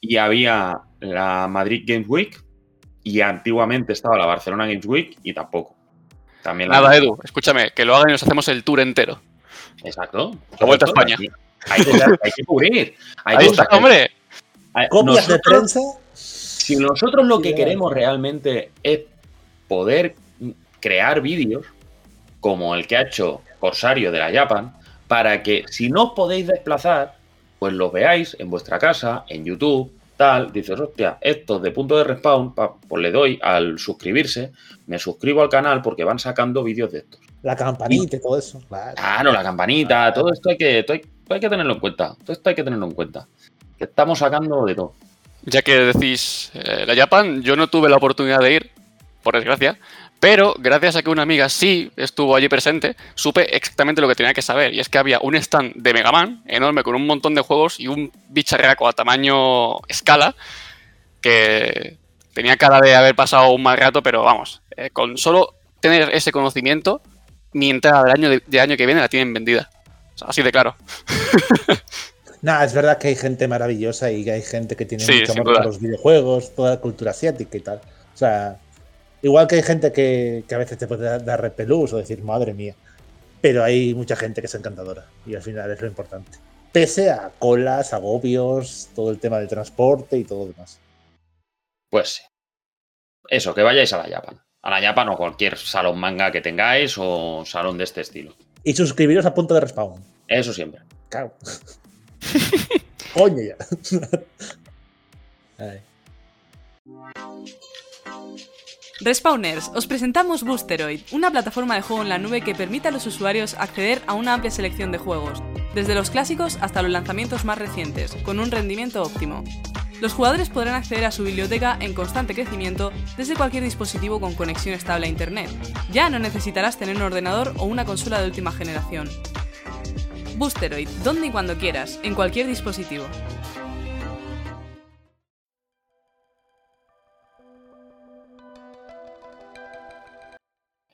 Y había la Madrid Games Week. Y antiguamente estaba la Barcelona Games Week y tampoco. También la- Nada, Edu, escúchame, que lo hagan y nos hacemos el tour entero. Exacto. La Vuelta a. España. Hay, que hay que cubrir. Hay Ahí está, que- hombre. Copias de prensa. Si nosotros lo que queremos realmente es poder crear vídeos como el que ha hecho Corsario de la Japan, para que si no os podéis desplazar, pues los veáis en vuestra casa, en YouTube, tal, dices, hostia, estos de punto de respawn, pa- pues le doy al suscribirse, me suscribo al canal porque van sacando vídeos de estos. La campanita y todo eso. Claro. Claro, la campanita, todo esto hay que, todo hay, todo hay que tenerlo en cuenta. Todo esto hay que tenerlo en cuenta. Que estamos sacando de todo. Ya que decís eh, la Japan, yo no tuve la oportunidad de ir, por desgracia, pero gracias a que una amiga sí estuvo allí presente, supe exactamente lo que tenía que saber. Y es que había un stand de Mega Man enorme con un montón de juegos y un bicharraco a tamaño escala que tenía cara de haber pasado un mal rato, pero vamos, eh, con solo tener ese conocimiento, mi entrada del año, de, año que viene la tienen vendida. O sea, así de claro. Nada, es verdad que hay gente maravillosa y que hay gente que tiene Sí, mucho amor por los videojuegos, toda la cultura asiática y tal. O sea, igual que hay gente que, que a veces te puede dar, repelús o decir, madre mía. Pero hay mucha gente que es encantadora y al final es lo importante. Pese a colas, agobios, todo el tema del transporte y todo lo demás. Pues sí. Eso, que vayáis a la Japan. A la Japan o cualquier salón manga que tengáis o salón de este estilo. Y suscribiros a punto de respawn. Eso siempre. Claro. Coño ya. Respawners, os presentamos Boosteroid, una plataforma de juego en la nube que permite a los usuarios acceder a una amplia selección de juegos, desde los clásicos hasta los lanzamientos más recientes, con un rendimiento óptimo. Los jugadores podrán acceder a su biblioteca en constante crecimiento desde cualquier dispositivo con conexión estable a Internet. Ya no necesitarás tener un ordenador o una consola de última generación. Boosteroid, donde y cuando quieras, en cualquier dispositivo.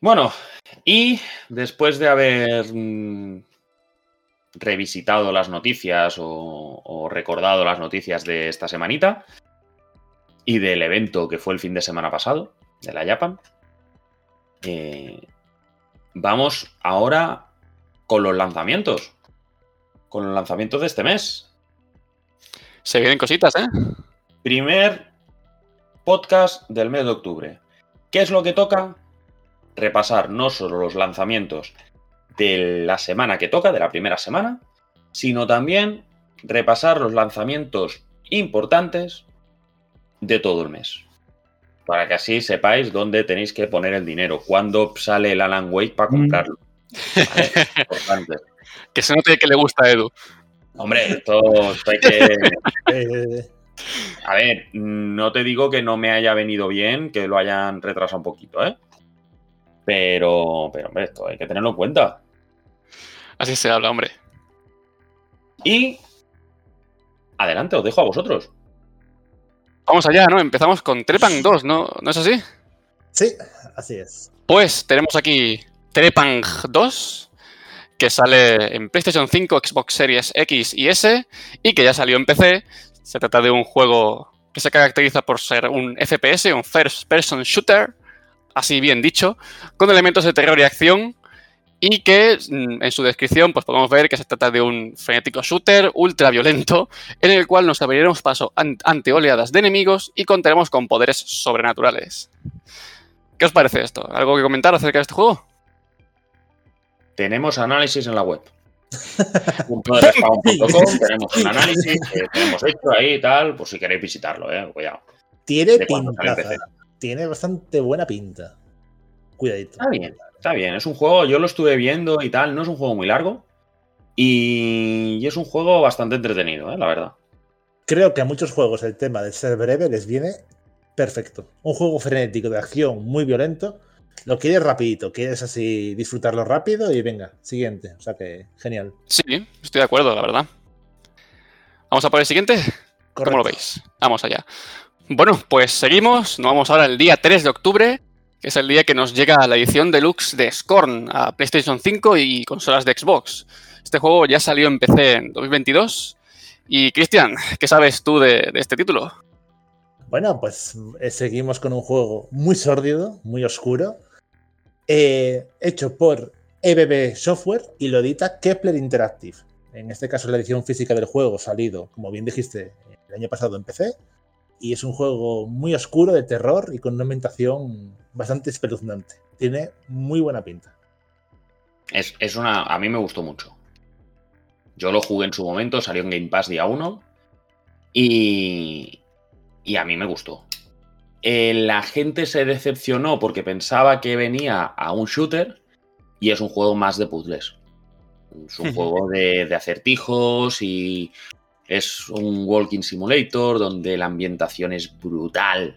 Bueno, y después de haber mm, revisitado las noticias o, o recordado las noticias de esta semanita y del evento que fue el fin de semana pasado, de la Japan, eh, vamos ahora con los lanzamientos. Con los lanzamientos de este mes. Se vienen cositas, ¿eh? Primer podcast del mes de octubre. ¿Qué es lo que toca? Repasar no solo los lanzamientos de la semana que toca, de la primera semana, sino también repasar los lanzamientos importantes de todo el mes. Para que así sepáis dónde tenéis que poner el dinero, cuándo sale el Alan Wake para comprarlo. Importante. Que se note que le gusta a Edu. Hombre, esto, esto hay que. A ver, no te digo que no me haya venido bien, que lo hayan retrasado un poquito, ¿eh? Pero, pero hombre, esto hay que tenerlo en cuenta. Así se habla, hombre. Y. Adelante, os dejo a vosotros. Vamos allá, ¿no? Empezamos con Trepang 2, ¿no? ¿No es así? sí, así es. Pues tenemos aquí Trepang 2, que sale en PlayStation 5, Xbox Series X y S, y que ya salió en PC. Se trata de un juego que se caracteriza por ser un FPS, un First Person Shooter, así bien dicho, con elementos de terror y acción, y que mm, en su descripción pues podemos ver que se trata de un frenético shooter ultra violento, en el cual nos abriremos paso an- ante oleadas de enemigos y contaremos con poderes sobrenaturales. ¿Qué os parece esto? ¿Algo que comentar acerca de este juego? Tenemos análisis en la web. Tenemos un análisis que tenemos hecho ahí y tal, por si queréis visitarlo, eh. Cuidado. Tiene pintaza. Tiene bastante buena pinta. Cuidadito. Está bien, está bien. Es un juego, yo lo estuve viendo y tal, no es un juego muy largo. Y, y es un juego bastante entretenido, eh, la verdad. Creo que a muchos juegos el tema de ser breve les viene perfecto. Un juego frenético de acción muy violento. Lo quieres rapidito, quieres así disfrutarlo rápido y venga, siguiente. O sea que genial. Sí, estoy de acuerdo, la verdad. ¿Vamos a por el siguiente? ¿Cómo lo Correcto. veis? Vamos allá. Bueno, pues seguimos. Nos vamos ahora el día 3 de octubre, que es el día que nos llega la edición deluxe de Scorn a PlayStation 5 y consolas de Xbox. Este juego ya salió en PC en 2022. Y Cristian, ¿qué sabes tú de, de este título? Bueno, pues eh, seguimos con un juego muy sórdido, muy oscuro, eh, hecho por EBB Software y lo edita Kepler Interactive. En este caso, la edición física del juego salido, como bien dijiste, el año pasado en PC. Y es un juego muy oscuro de terror y con una ambientación bastante espeluznante. Tiene muy buena pinta. Es, es una. A mí me gustó mucho. Yo lo jugué en su momento, salió en Game Pass día 1. Y. Y a mí me gustó. Eh, la gente se decepcionó porque pensaba que venía a un shooter. Y es un juego más de puzzles. Es un juego de, de acertijos y. Es un walking simulator donde la ambientación es brutal.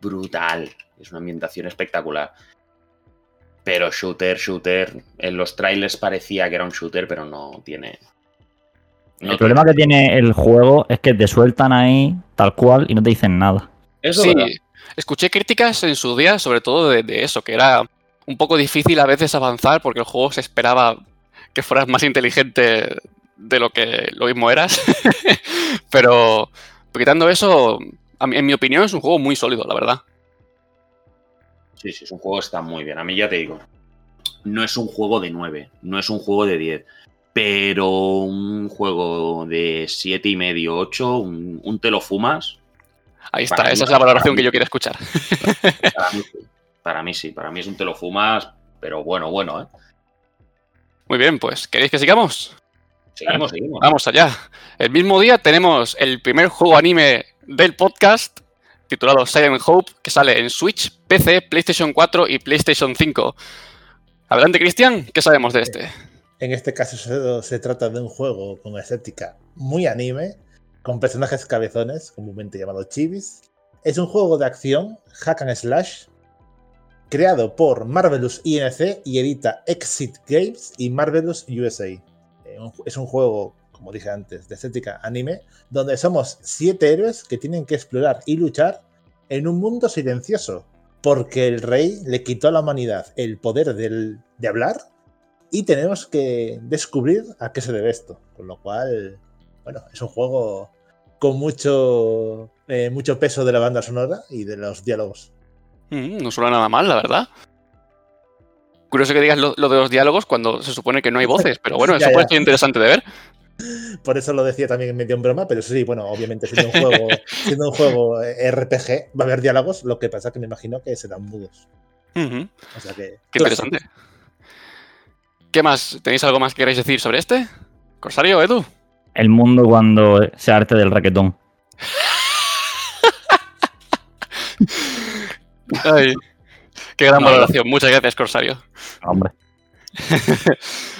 Brutal. Es una ambientación espectacular. Pero shooter, shooter. En los trailers parecía que era un shooter, pero no tiene. no el problema tiene- que tiene el juego es que te sueltan ahí tal cual y no te dicen nada. Eso sí, verdad. escuché críticas en su día, sobre todo de, de eso, que era un poco difícil a veces avanzar porque el juego se esperaba que fueras más inteligente de lo que lo mismo eras. Pero quitando eso, en mi opinión es un juego muy sólido, la verdad. Sí, sí, es un juego que está muy bien. A mí ya te digo. No es un juego de 9, no es un juego de 10. Pero un juego de 7 y medio, 8, un, un te lo fumas. Ahí está, Para mí- esa es la valoración que yo quiero escuchar. Para mí, sí. para mí sí, para mí es un te lo fumas, pero bueno, bueno, ¿eh? Muy bien, pues, ¿queréis que sigamos? Seguimos, seguimos. Vamos allá. El mismo día tenemos el primer juego anime del podcast, titulado Silent Hope, que sale en Switch, PC, PlayStation 4 y PlayStation 5. Adelante, Cristian, ¿qué sabemos de este? En este caso se, se trata de un juego con estética muy anime, con personajes cabezones, comúnmente llamados chibis. Es un juego de acción, hack and slash, creado por Marvelous INC y edita Exit Games y Marvelous USA. Es un juego, como dije antes, de estética anime, donde somos siete héroes que tienen que explorar y luchar en un mundo silencioso, porque el rey le quitó a la humanidad el poder del- de hablar y tenemos que descubrir a qué se debe esto. Con lo cual, bueno, es un juego con mucho, eh, mucho peso de la banda sonora y de los diálogos. Mm, no suena nada mal, la verdad. Curioso que digas lo, lo de los diálogos cuando se supone que no hay voces, pero bueno, Ya, eso puede ya. ser interesante de ver. Por eso lo decía también medio en broma, pero sí, bueno, obviamente siendo un juego, siendo un juego eh, RPG, va a haber diálogos, lo que pasa que me imagino que serán mudos. O sea que. Qué interesante. ¿Qué más? ¿Tenéis algo más que queráis decir sobre este? Corsario, Edu. El mundo cuando se arte del raquetón. Ay, qué gran No, valoración. Muchas gracias, Corsario. Hombre.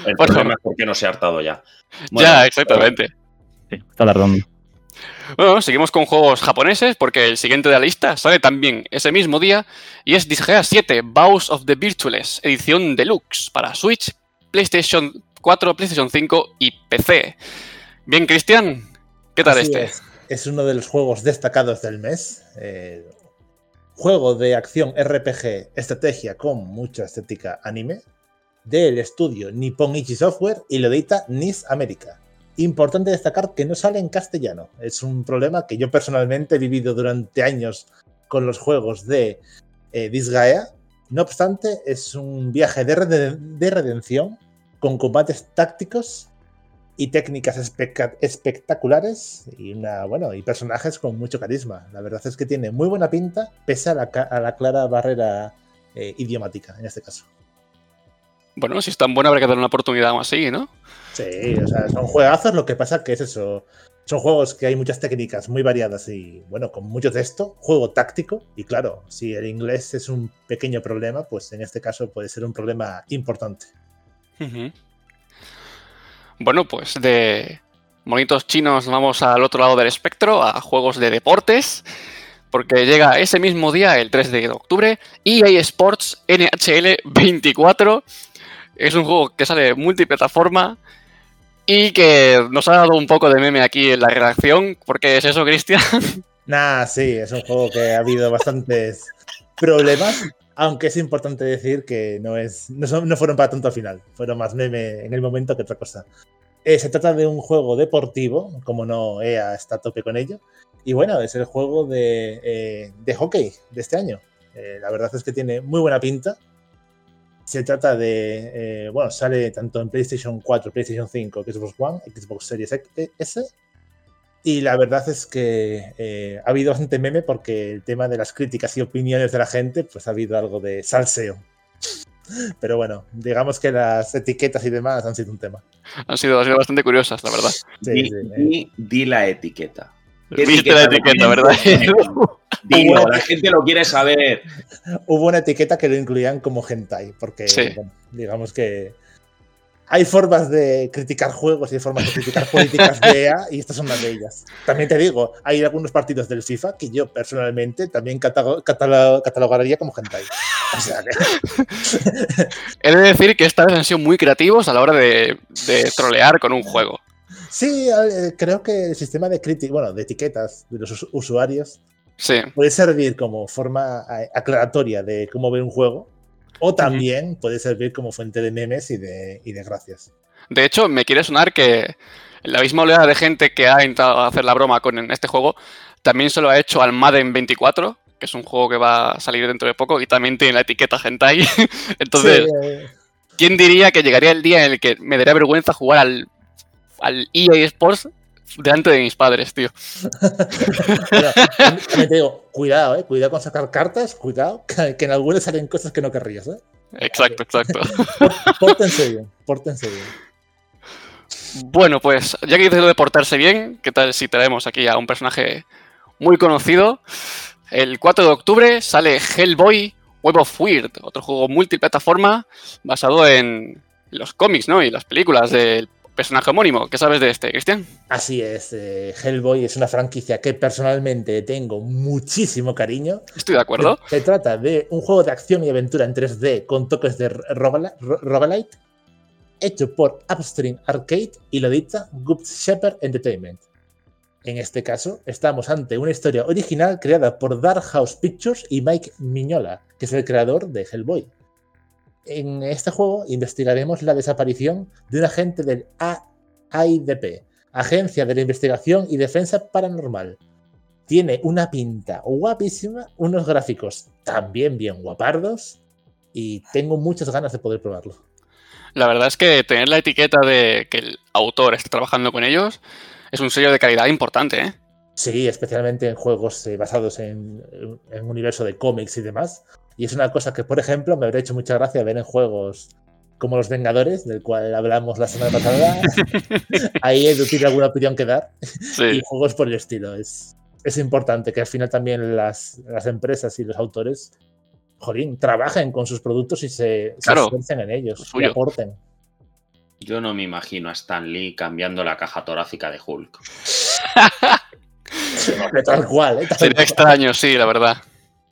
El Por problema favor. es por qué no se ha hartado ya. Bueno, ya, exactamente. Sí, está tardando. Bueno, seguimos con juegos japoneses porque el siguiente de la lista sale también ese mismo día y es Disgaea 7 Bows of the Virtueless, edición deluxe para Switch, PlayStation 4, PlayStation 5 y PC. Bien, Cristian, ¿qué tal Así este? Es. Es uno de los juegos destacados del mes. eh, juego de acción RPG, estrategia con mucha estética anime, del estudio Nippon Ichi Software y lo edita NIS América. Importante destacar que no sale en castellano. Es un problema que yo personalmente he vivido durante años con los juegos de eh, Disgaea. No obstante, es un viaje de redención con combates tácticos y técnicas espectaculares y una bueno y personajes con mucho carisma. La verdad es que tiene muy buena pinta pese a la, a la clara barrera eh, idiomática en este caso. Bueno, si es tan buena habrá que darle una oportunidad así, ¿no? Sí, o sea, son juegazos, lo que pasa que es eso. Son juegos que hay muchas técnicas muy variadas y, bueno, con mucho texto, juego táctico. Y claro, si el inglés es un pequeño problema, pues en este caso puede ser un problema importante. Ujú. Bueno, pues de monitos chinos nos vamos al otro lado del espectro, a juegos de deportes, porque llega ese mismo día, el 3 de octubre, EA Sports NHL 24. Es un juego que sale multiplataforma y que nos ha dado un poco de meme aquí en la redacción. ¿Por qué es eso, Cristian? Nah, sí, es un juego que ha habido bastantes problemas, aunque es importante decir que no, es, no, fueron para tanto al final, fueron más meme en el momento que otra cosa. Eh, se trata de un juego deportivo, como no EA está a tope con ello, y bueno, es el juego de, eh, de hockey de este año. Eh, la verdad es que tiene muy buena pinta. Se trata de, bueno, sale tanto en PlayStation 4, PlayStation 5, Xbox One, Xbox Series S, y la verdad es que eh, ha habido bastante meme porque el tema de las críticas y opiniones de la gente, pues ha habido algo de salseo. Pero bueno, digamos que las etiquetas y demás han sido un tema. Han sido, han sido bastante curiosas, la verdad. Sí, di, sí, eh. di- di la etiqueta. ¿Qué Viste la etiqueta etiqueta, le ¿verdad? Dilo, la gente lo quiere saber. Hubo una etiqueta que lo incluían como hentai, porque Sí. bueno, digamos que hay formas de criticar juegos y hay formas de criticar políticas de EA y estas son una de ellas. También te digo, hay algunos partidos del FIFA que yo personalmente también catalo- catalo- catalogaría como hentai. O sea que He de decir que esta vez han sido muy creativos a la hora de, de trolear con un juego. Sí, eh, creo que el sistema de crítica, bueno, de etiquetas de los us- usuarios Sí, puede servir como forma eh, aclaratoria de cómo ver un juego o también puede servir como fuente de memes y de, y de gracias. De hecho, me quiere sonar que la misma oleada de gente que ha intentado hacer la broma con este juego también se lo ha hecho al Madden 24, que es un juego que va a salir dentro de poco y también tiene la etiqueta hentai. Entonces, Sí, eh, ¿quién diría que llegaría el día en el que me daría vergüenza jugar al, al EA Sports delante de mis padres, tío? pero te digo, cuidado, eh, cuidado con sacar cartas, cuidado, que, que en algunas salen cosas que no querrías. Eh. Exacto, exacto. Pórtense bien, pórtense bien. Bueno, pues ya que dices lo de portarse bien, ¿qué tal si traemos aquí a un personaje muy conocido? El 4 de octubre sale Hellboy Web of Weird, otro juego multiplataforma basado en los cómics ¿no? y las películas del personaje homónimo. ¿Qué sabes de este, Cristian? Así es, eh, Hellboy es una franquicia que personalmente tengo muchísimo cariño. Estoy de acuerdo. Se, se trata de un juego de acción y aventura en 3D con toques de roguelite, hecho por Upstream Arcade y lo dicta Good Shepherd Entertainment. En este caso, estamos ante una historia original creada por Dark House Pictures y Mike Miñola, que es el creador de Hellboy. En este juego investigaremos la desaparición de un agente del AIDP, Agencia de la Investigación y Defensa Paranormal. Tiene una pinta guapísima, unos gráficos también bien guapardos y tengo muchas ganas de poder probarlo. La verdad es que tener la etiqueta de que el autor está trabajando con ellos es un sello de calidad importante, ¿eh? Sí, especialmente en juegos eh, basados en, en, un universo de cómics y demás. Y es una cosa que, por ejemplo, me habría hecho mucha gracia ver en juegos como Los Vengadores, del cual hablamos la semana pasada. Ahí Edu tiene alguna opinión que dar. Sí. Y juegos por el estilo. Es, es importante que al final también las, las empresas y los autores, jolín, trabajen con sus productos y se, Claro. se esfuercen en ellos, y aporten. Yo no me imagino a Stan Lee cambiando la caja torácica de Hulk. Tal cual, ¿eh? Tal Sería cual. extraño, sí, la verdad.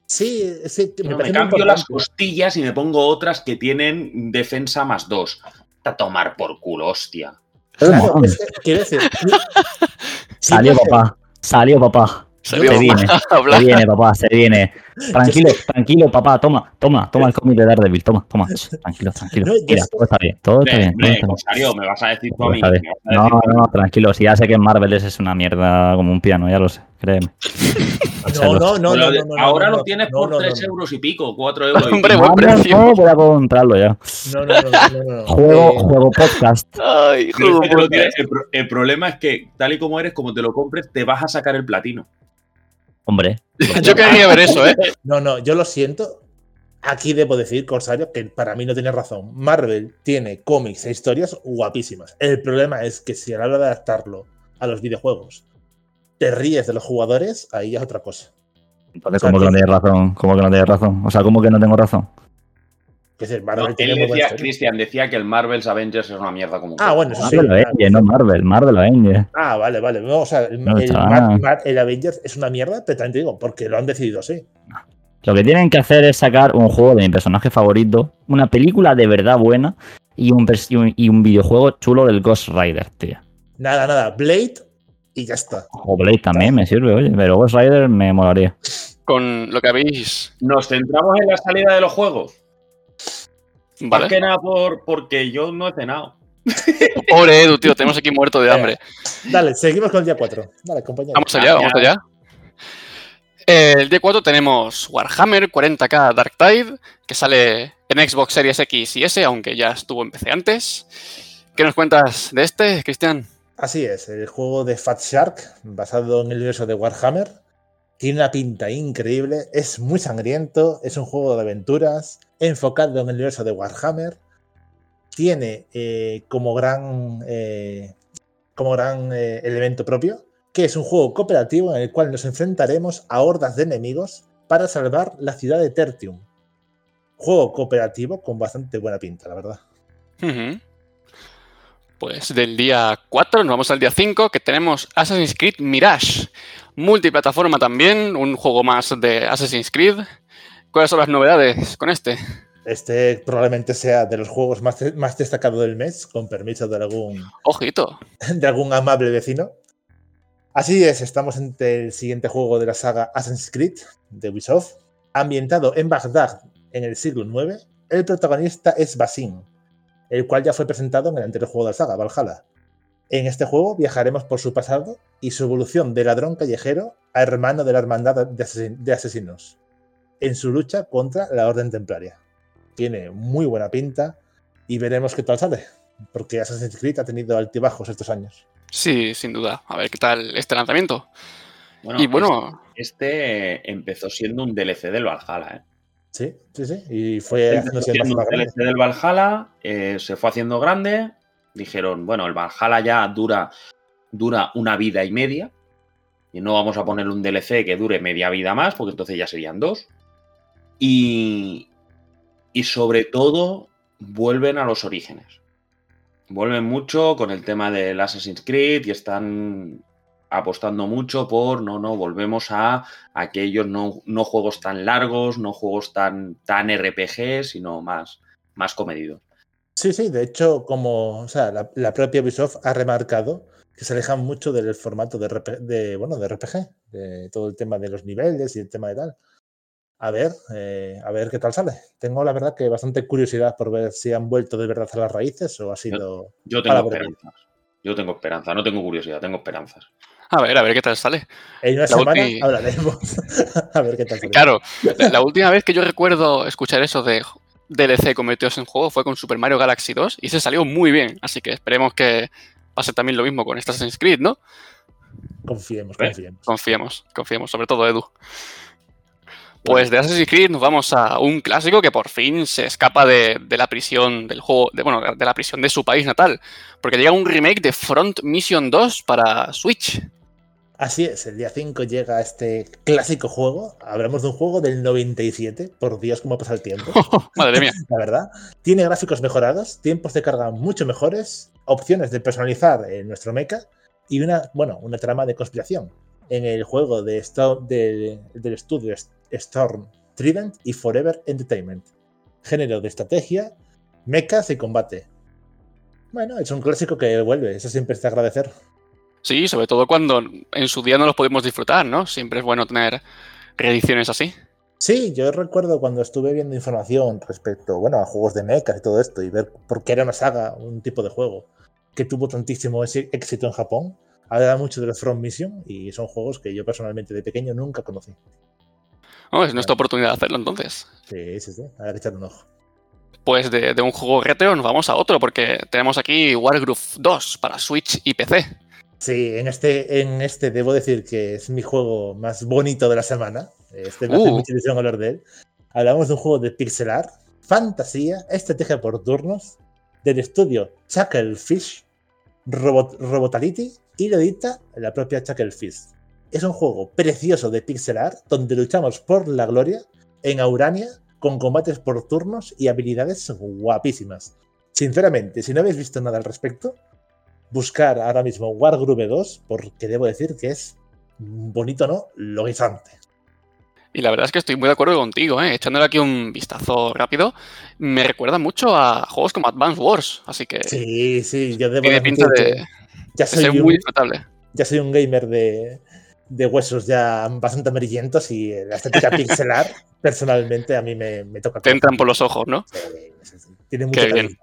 Sí, sí, me, me cambio las costillas y me pongo otras que tienen defensa más dos. A tomar por culo, hostia. Claro, es que, quiero decir, Salió papá, salió papá. Salió Se viene, se viene, papá, se viene. Tranquilo, tranquilo, papá, toma, toma, toma el cómic de Daredevil, toma, toma. Tranquilo, tranquilo. Mira, todo está bien, todo está bien. todo hombre, está bien. Cosario, me vas a decir a No, no, no, tranquilo. Si ya sé que Marvel es, es una mierda como un piano, ya lo sé, créeme. no, no, no, no, no, no, ahora lo tienes por no, 3 no, euros y pico, 4 euros. y Hombre, pico. buen precio. no, voy a comprarlo ya. No, no, no. Juego, Eh, juego podcast. Ay, juego el problema es que, tal y como eres, como te lo compres, te vas a sacar el platino. Hombre, Yo quería ver eso, ¿eh? No, no, yo lo siento. Aquí debo decir, Corsario, que para mí no tiene razón. Marvel tiene cómics e historias guapísimas. El problema es que si a la hora de adaptarlo a los videojuegos te ríes de los jugadores, ahí ya es otra cosa. entonces, ¿cómo que no tiene- tienes razón? ¿Cómo que no tienes razón? O sea, ¿cómo que no tengo razón? Es decir, No, Marvel tiene él decía. Cristian decía que el Marvel's Avengers es una mierda como Ah, bueno, eso sí. Marvel Avengers, no Marvel, Marvel Avengers. Ah, vale, vale. No, o sea, el, No, el chaval. Mar- Mar- el Avengers es una mierda, pero también te digo, porque lo han decidido así. Lo que tienen que hacer es sacar un juego de mi personaje favorito, una película de verdad buena y un, pers- y un, y un videojuego chulo del Ghost Rider, tío. Nada, nada. Blade y ya está. O Blade también me sirve, oye, pero Ghost Rider me molaría. Con lo que habéis. Nos centramos en la salida de los juegos. Más Vale. que nada por, porque yo no he cenado. Pobre Edu, tío, tenemos aquí muerto de hambre. Dale, seguimos con el día 4. Dale, compañero. Vamos allá, vamos allá. El día 4 tenemos Warhammer 40k Dark Tide, que sale en Xbox Series X y S, aunque ya estuvo en PC antes. ¿Qué nos cuentas de este, Cristian? Así es, el juego de Fat Shark, basado en el universo de Warhammer, tiene una pinta increíble, es muy sangriento, es un juego de aventuras, enfocado en el universo de Warhammer, tiene eh, como gran, eh, como gran eh, elemento propio, que es un juego cooperativo en el cual nos enfrentaremos a hordas de enemigos para salvar la ciudad de Tertium. Juego cooperativo con bastante buena pinta, la verdad. Pues del día 4 nos vamos al día 5, que tenemos Assassin's Creed Mirage. Multiplataforma también, un juego más de Assassin's Creed. ¿Cuáles son las novedades con este? Este probablemente sea de los juegos más, más destacados del mes, con permiso de algún, Ojito. de algún amable vecino. Así es, estamos ante el siguiente juego de la saga Assassin's Creed de Ubisoft. Ambientado en Bagdad en el siglo IX, el protagonista es Basim, el cual ya fue presentado en el anterior juego de la saga, Valhalla. En este juego viajaremos por su pasado y su evolución de ladrón callejero a hermano de la hermandad de, asesin- de asesinos, en su lucha contra la Orden Templaria. Tiene muy buena pinta y veremos qué tal sale, porque Assassin's Creed ha tenido altibajos estos años. Sí, sin duda. A ver qué tal este lanzamiento. Bueno, y bueno, Este empezó siendo un DLC del Valhalla, ¿eh? Sí, sí, sí. Y fue más, siendo un. DLC del Valhalla, eh, se fue haciendo grande. Dijeron, bueno, el Valhalla ya dura, dura una vida y media. Y no vamos a ponerle un DLC que dure media vida más, porque entonces ya serían dos. Y, sobre todo, vuelven a los orígenes. Vuelven mucho con el tema del Assassin's Creed y están apostando mucho por, no, no, volvemos a aquellos no, no juegos tan largos, no juegos tan, tan RPG, sino más, más comedidos. Sí, sí, de hecho, como la, propia Ubisoft ha remarcado que se alejan mucho del formato de, de, bueno, de RPG, de todo el tema de los niveles y el tema de tal. A ver, eh, a ver qué tal sale. Tengo la verdad que bastante curiosidad por ver si han vuelto de verdad a las raíces o ha sido. Yo tengo esperanzas. Yo tengo esperanza, no tengo curiosidad, tengo esperanzas. a ver, a ver qué tal sale. En una La semana ulti- hablaremos. a ver qué tal sale. Claro, la, la última vez que yo recuerdo escuchar eso de DLC cometidos en juego fue con Super Mario Galaxy 2 y se salió muy bien. Así que esperemos que pase también lo mismo con Assassin's Creed, ¿no? Confiemos, confiemos. Confiemos, confiemos, sobre todo Edu. Pues de Assassin's Creed nos vamos a un clásico que por fin se escapa de, de la prisión del juego, de, bueno, de la prisión de su país natal, porque llega un remake de Front Mission 2 para Switch. Así es, el día 5 llega este clásico juego. Hablamos de un juego del 97. Por Dios, cómo pasa el tiempo. Madre mía. La verdad. Tiene gráficos mejorados, tiempos de carga mucho mejores, opciones de personalizar en nuestro mecha y una, bueno, una trama de conspiración en el juego de del estudio Storm Trident y Forever Entertainment. Género de estrategia, mechas y combate. Bueno, es un clásico que vuelve, eso siempre es de agradecer. Sí, sobre todo cuando en su día no los podemos disfrutar, ¿no? Siempre es bueno tener reediciones así. Sí, yo recuerdo cuando estuve viendo información respecto, bueno, a juegos de mechas y todo esto y ver por qué era una saga, un tipo de juego que tuvo tantísimo éxito en Japón. Habla mucho de los Front Mission y son juegos que yo personalmente de pequeño nunca conocí. Oh, es nuestra oportunidad de hacerlo entonces. Sí, sí, sí. Habrá que echar un ojo. Pues de, de un juego retro nos vamos a otro, porque tenemos aquí Wargroove 2 para Switch y PC. Sí, en este, en este debo decir que es mi juego más bonito de la semana. Este me hace Uh. mucha ilusión hablar de él. Hablamos de un juego de pixel art, fantasía, estrategia por turnos, del estudio Chucklefish, Robot, Robotality y lo edita la propia Chucklefish. Es un juego precioso de pixel art donde luchamos por la gloria en Aurania con combates por turnos y habilidades guapísimas. Sinceramente, si no habéis visto nada al respecto, buscar ahora mismo Wargroove 2 porque debo decir que es bonito, ¿no? Lo guisante. Y la verdad es que estoy muy de acuerdo contigo, ¿eh? echándole aquí un vistazo rápido. Me recuerda mucho a juegos como Advance Wars, así que Sí, sí, yo debo tiene pinta de, que ya soy, muy un, disfrutable. ya soy un gamer de, de huesos ya bastante amarillentos y la estética pixelar, personalmente, a mí me, me toca. Te entran por los ojos, ¿no? Sí. Tiene mucho Qué bien. cariño.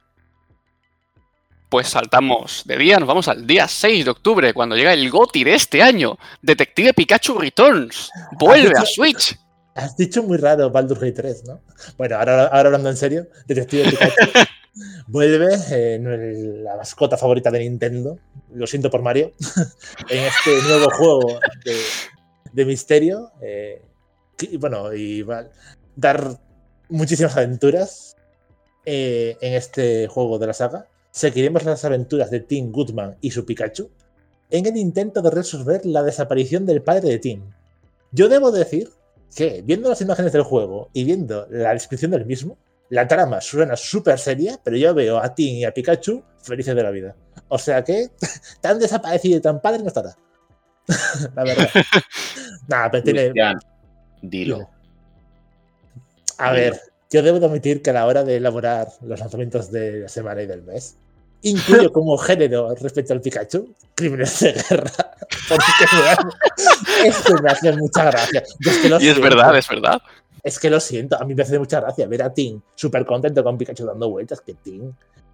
Pues saltamos de día, nos vamos al día 6 de octubre, cuando llega el GOTY de este año, Detective Pikachu Returns. Vuelve a Switch. Has dicho muy raro Baldur's Gate 3, ¿no? Bueno, ahora, ahora hablando en serio, Detective Pikachu vuelve eh, la mascota favorita de Nintendo. Lo siento por Mario. en este nuevo juego de, de misterio. eh, bueno, y va a dar muchísimas aventuras eh, en este juego de la saga. Seguiremos las aventuras de Tim Goodman y su Pikachu en el intento de resolver la desaparición del padre de Tim. Yo debo decir que, viendo las imágenes del juego y viendo la descripción del mismo, la trama suena súper seria, pero yo veo a Tim y a Pikachu felices de la vida. O sea que, tan desaparecido y tan padre no estará. la verdad. Nada, pero tiene. Cristian, dilo. A ver, yo debo de admitir que a la hora de elaborar los lanzamientos de la semana y del mes, incluyo como género respecto al Pikachu, crímenes de guerra. Porque me hace- esto me hace mucha gracia. Es que lo Y es siento. verdad, es verdad. Es que lo siento, a mí me hace mucha gracia ver a Tim súper contento con Pikachu dando vueltas. Que Tim,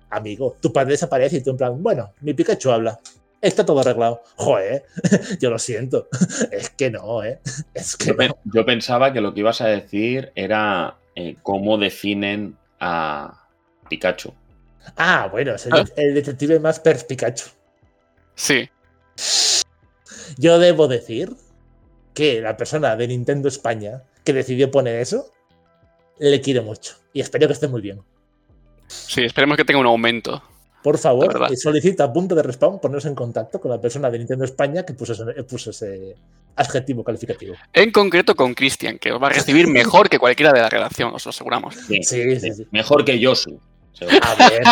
amigo, tu padre desaparece y tú en plan, bueno, mi Pikachu habla. Está todo arreglado. Joder, yo lo siento. Es que no, ¿eh? Es que Yo, pe- no. yo pensaba que lo que ibas a decir era eh, cómo definen a Pikachu. Ah, bueno, es el, Ah. el detective más perspicacho. Sí. Yo debo decir que la persona de Nintendo España que decidió poner eso, le quiero mucho. Y espero que esté muy bien. Sí, esperemos que tenga un aumento. Por favor, eh, solicita a punto de respawn ponernos en contacto con la persona de Nintendo España que puso ese, puso ese adjetivo calificativo. En concreto con Cristian, que os va a recibir mejor que cualquiera de la redacción, os lo aseguramos. Sí, Sí, sí, sí. Mejor que Yosu. A ver,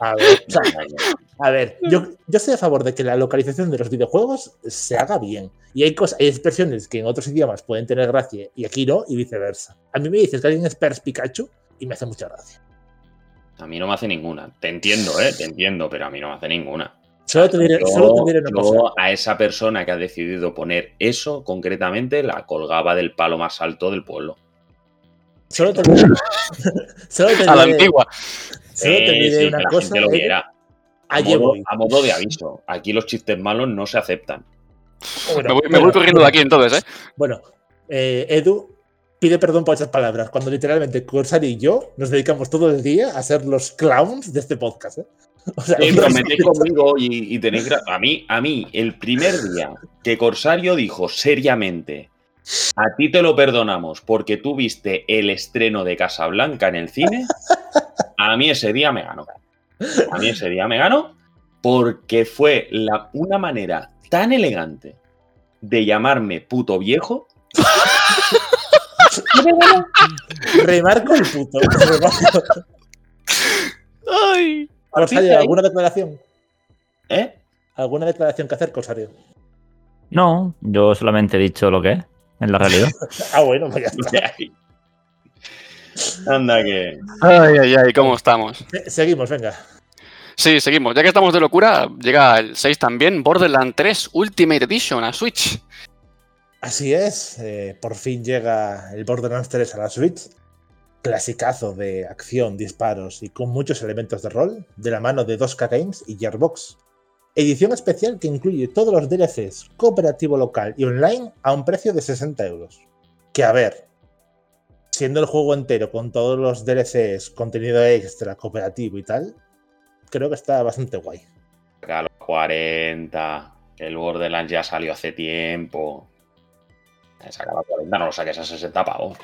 a ver, a ver, yo, yo estoy a favor de que la localización de los videojuegos se haga bien. Y hay cosas, hay expresiones que en otros idiomas pueden tener gracia y aquí no, y viceversa. A mí me dices que alguien es Pers Pikachu y me hace mucha gracia. A mí no me hace ninguna. Te entiendo, ¿eh? Te entiendo, pero a mí no me hace ninguna. Solo te diré, Yo- solo te diré una yo cosa. a esa persona que ha decidido poner eso concretamente la colgaba del palo más alto del pueblo. Solo te diré, solo te A la diré- antigua. Solo te diré sí, una que la cosa. gente lo viera. A modo, voy. a modo de aviso. Aquí los chistes malos no se aceptan. Bueno, Me voy, me bueno, voy corriendo de aquí entonces, ¿eh? Bueno, eh, Edu, pide perdón por esas palabras, cuando literalmente Corsario y yo nos dedicamos todo el día a ser los clowns de este podcast. ¿eh? O sea, sí, pero metéis conmigo y, y tenéis. A mí, a mí, el primer día que Corsario dijo seriamente: A ti te lo perdonamos porque tú viste el estreno de Casablanca en el cine, a mí ese día me ganó. A mí ese día me ganó porque fue la, una manera tan elegante de llamarme puto viejo. Remarco el puto. Ay. Corsario, ¿alguna declaración? ¿Eh? ¿Alguna declaración que hacer, Corsario? No, yo solamente he dicho lo que es, en la realidad. ah, bueno, pues ya está. Anda que. Ay, ay, ay, ¿cómo estamos? Seguimos, venga. Sí, seguimos. Ya que estamos de locura, llega el 6 también, Borderlands 3 Ultimate Edition a Switch. Así es, eh, por fin llega el Borderlands 3 a la Switch. Clasicazo de acción, disparos y con muchos elementos de rol, de la mano de 2K Games y Gearbox. Edición especial que incluye todos los DLCs, cooperativo local y online a un precio de 60 euros. Que a ver, siendo el juego entero con todos los DLCs, contenido extra, cooperativo y tal, creo que está bastante guay. A los 40, el Borderlands ya salió hace tiempo. Saca los 40, no lo saques a 60 pavos.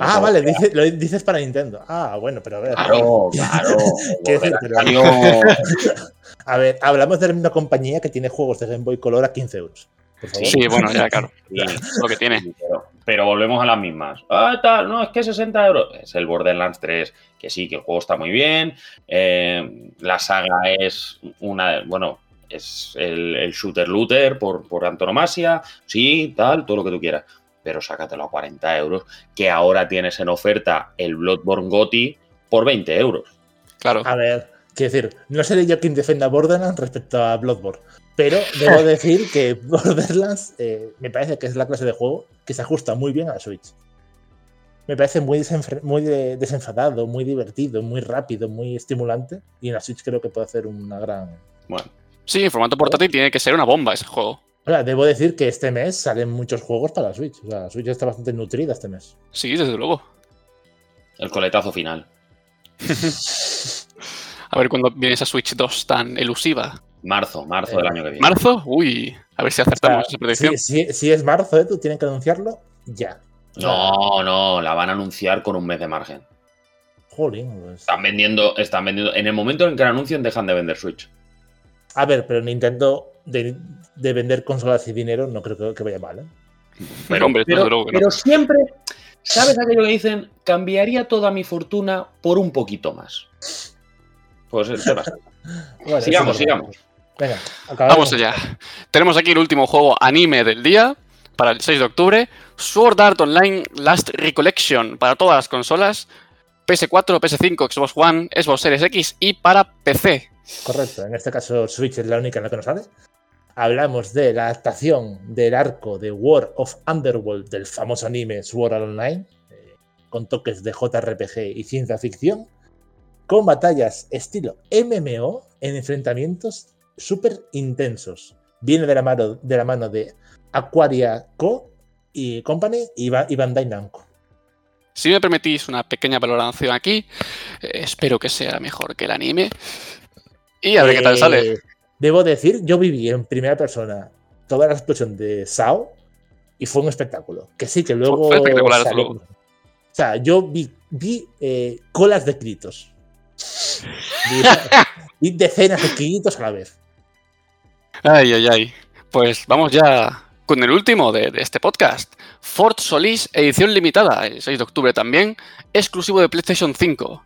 Ah, vale, dice, lo dices para Nintendo. Ah, bueno, pero a ver. Claro, claro. decir, pero... salió... a ver, hablamos de la misma compañía que tiene juegos de Game Boy Color a 15 euros. Sí, bueno, ya, claro. lo que tiene. Pero, volvemos a las mismas. Ah, tal, no, es que 60 euros. Es el Borderlands 3, que sí, que el juego está muy bien. Eh, la saga es una. Bueno, es el, el shooter looter por, por antonomasia. Sí, tal, todo lo que tú quieras pero sácatelo a 40 euros, que ahora tienes en oferta el Bloodborne GOTI por 20 euros. Claro. A ver, quiero decir, no seré yo quien defienda Borderlands respecto a Bloodborne, pero debo decir que Borderlands eh, me parece que es la clase de juego que se ajusta muy bien a la Switch. Me parece muy, muy desenfadado, muy divertido, muy rápido, muy estimulante. Y en la Switch creo que puede hacer una gran. Bueno. Sí, en formato portátil tiene que ser una bomba ese juego. Ahora, debo decir que este mes salen muchos juegos para la Switch. O sea, la Switch está bastante nutrida este mes. Sí, desde luego. El coletazo final. a ver cuándo viene esa Switch 2 tan elusiva. Marzo, marzo del año que viene. ¿Marzo? Uy, a ver si acertamos esa predicción. Si, si, si, es marzo, ¿eh? tú tienes que anunciarlo ya. No, no, la van a anunciar con un mes de margen. Jolín, pues... Están vendiendo, están vendiendo. En el momento en que la anuncien, dejan de vender Switch. A ver, pero Nintendo de, de vender consolas y dinero no creo que, que vaya mal. ¿eh? Pero, hombre, pero, pero, pero siempre, ¿sabes aquello que dicen? Cambiaría toda mi fortuna por un poquito más. Pues se va. bueno, sigamos, sigamos. Venga, Vamos allá. Tenemos aquí el último juego anime del día para el 6 de octubre. Sword Art Online Last Recollection para todas las consolas. PS4, PS5, Xbox One, Xbox Series X y para PC. Correcto, en este caso Switch es la única en la que nos sale. Hablamos de la adaptación del arco de War of Underworld del famoso anime Sword Art Online, eh, con toques de JRPG y ciencia ficción, con batallas estilo MMO en enfrentamientos súper intensos. Viene de la, mano, de la mano de Aquaria Co. y Company y, y Bandai Namco. Si me permitís una pequeña valoración aquí, eh, espero que sea mejor que el anime. Y a ver eh, qué tal sale. Debo decir, yo viví en primera persona toda la explosión de Sao y fue un espectáculo. Que sí, que luego. Fue espectacular, salió, O sea, yo vi, vi eh, colas de gritos. vi, vi, decenas de gritos a la vez. Ay, ay, ay. Pues vamos ya con el último de, este podcast. Fort Solis, edición limitada, el 6 de octubre también, exclusivo de PlayStation 5.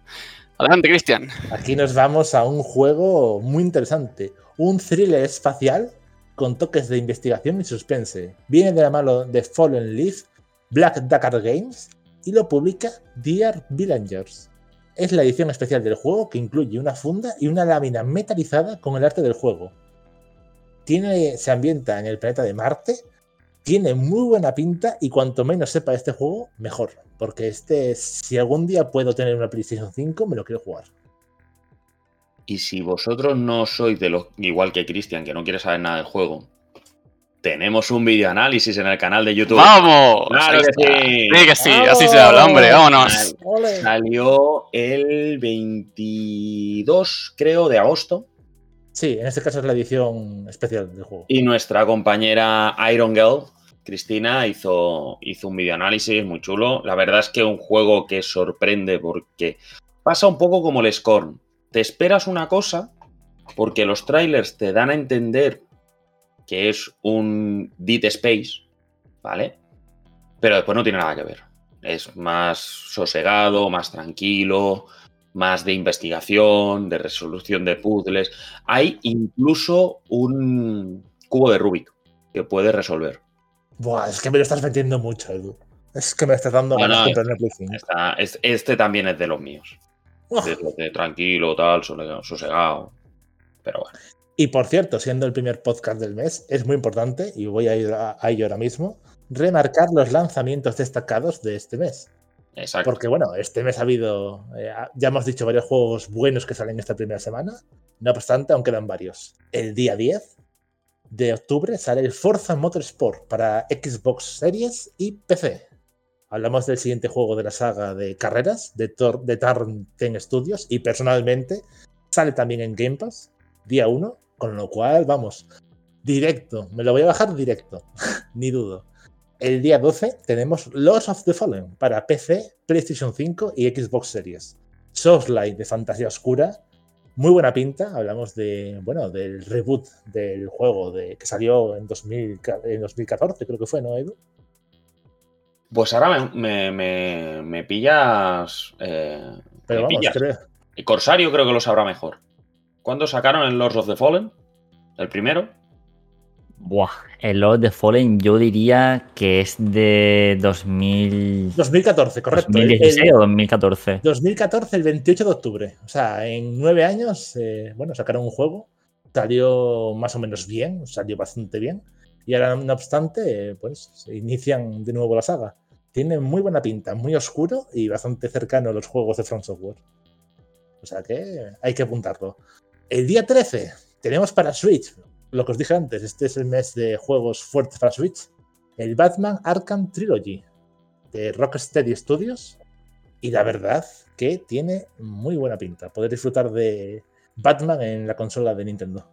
Adelante, Cristian. Aquí nos vamos a un juego muy interesante. Un thriller espacial con toques de investigación y suspense. Viene de la mano de Fallen Leaf, Black Dakar Games y lo publica Dear Villagers. Es la edición especial del juego que incluye una funda y una lámina metalizada con el arte del juego. Tiene, se ambienta en el planeta de Marte, tiene muy buena pinta y cuanto menos sepa de este juego, mejor. Porque este, si algún día puedo tener una PlayStation 5, me lo quiero jugar. Y si vosotros no sois de los, igual que Cristian, que no quiere saber nada del juego, tenemos un videoanálisis en el canal de YouTube. ¡Vamos! Claro que sí. Sí, que sí, así se habla, hombre, vámonos. Salió el 22, creo, de agosto. Sí, en este caso es la edición especial del juego. Y nuestra compañera Iron Girl, Cristina, hizo, hizo un videoanálisis muy chulo. La verdad es que un juego que sorprende porque pasa un poco como el Scorn. Te esperas una cosa porque los trailers te dan a entender que es un Dead Space, ¿vale? Pero después no tiene nada que ver. Es más sosegado, más tranquilo, más de investigación, de resolución de puzzles. Hay incluso un cubo de Rubik que puedes resolver. Buah, es que me lo estás metiendo mucho, Edu. Es que me estás dando ganas no, de comprarme el Play 5. Está- es- este también es de los míos. De de tranquilo, tal, sosegado. Pero bueno. Y por cierto, siendo el primer podcast del mes, es muy importante, y voy a ir a, a ello ahora mismo, remarcar los lanzamientos destacados de este mes. Exacto. Porque bueno, este mes ha habido, eh, ya hemos dicho varios juegos buenos que salen esta primera semana. No obstante, aún quedan varios. El día 10 de octubre sale el Forza Motorsport para Xbox Series y PC. Hablamos del siguiente juego de la saga de carreras de, Tor- de Turn 10 Studios y personalmente sale también en Game Pass día 1, con lo cual vamos, directo, me lo voy a bajar directo, ni dudo. El día 12 tenemos Lords of the Fallen para PC, PlayStation 5 y Xbox Series. Soulslike de fantasía oscura, muy buena pinta. Hablamos de, bueno, del reboot del juego de, que salió en, 2000 en 2014, creo que fue, ¿no, Edu? Pues ahora me, me- me- me pillas. eh, Pero vamos, pillas. creo. El Corsario creo que lo sabrá mejor. ¿Cuándo sacaron el Lords of the Fallen? ¿El primero? Buah, el Lord of the Fallen yo diría que es de 2000... 2014, correcto. El- 2016 el- o 2014. 2014, el 28 de octubre. O sea, en nueve años, eh, bueno, sacaron un juego. Salió más o menos bien, salió bastante bien. Y ahora, no obstante, eh, pues se inician de nuevo la saga. Tiene muy buena pinta, muy oscuro y bastante cercano a los juegos de From Software. O sea que hay que apuntarlo. El día 13 tenemos para Switch, lo que os dije antes, este es el mes de juegos fuertes para Switch, el Batman Arkham Trilogy de Rocksteady Studios. Y la verdad que tiene muy buena pinta. Poder disfrutar de Batman en la consola de Nintendo.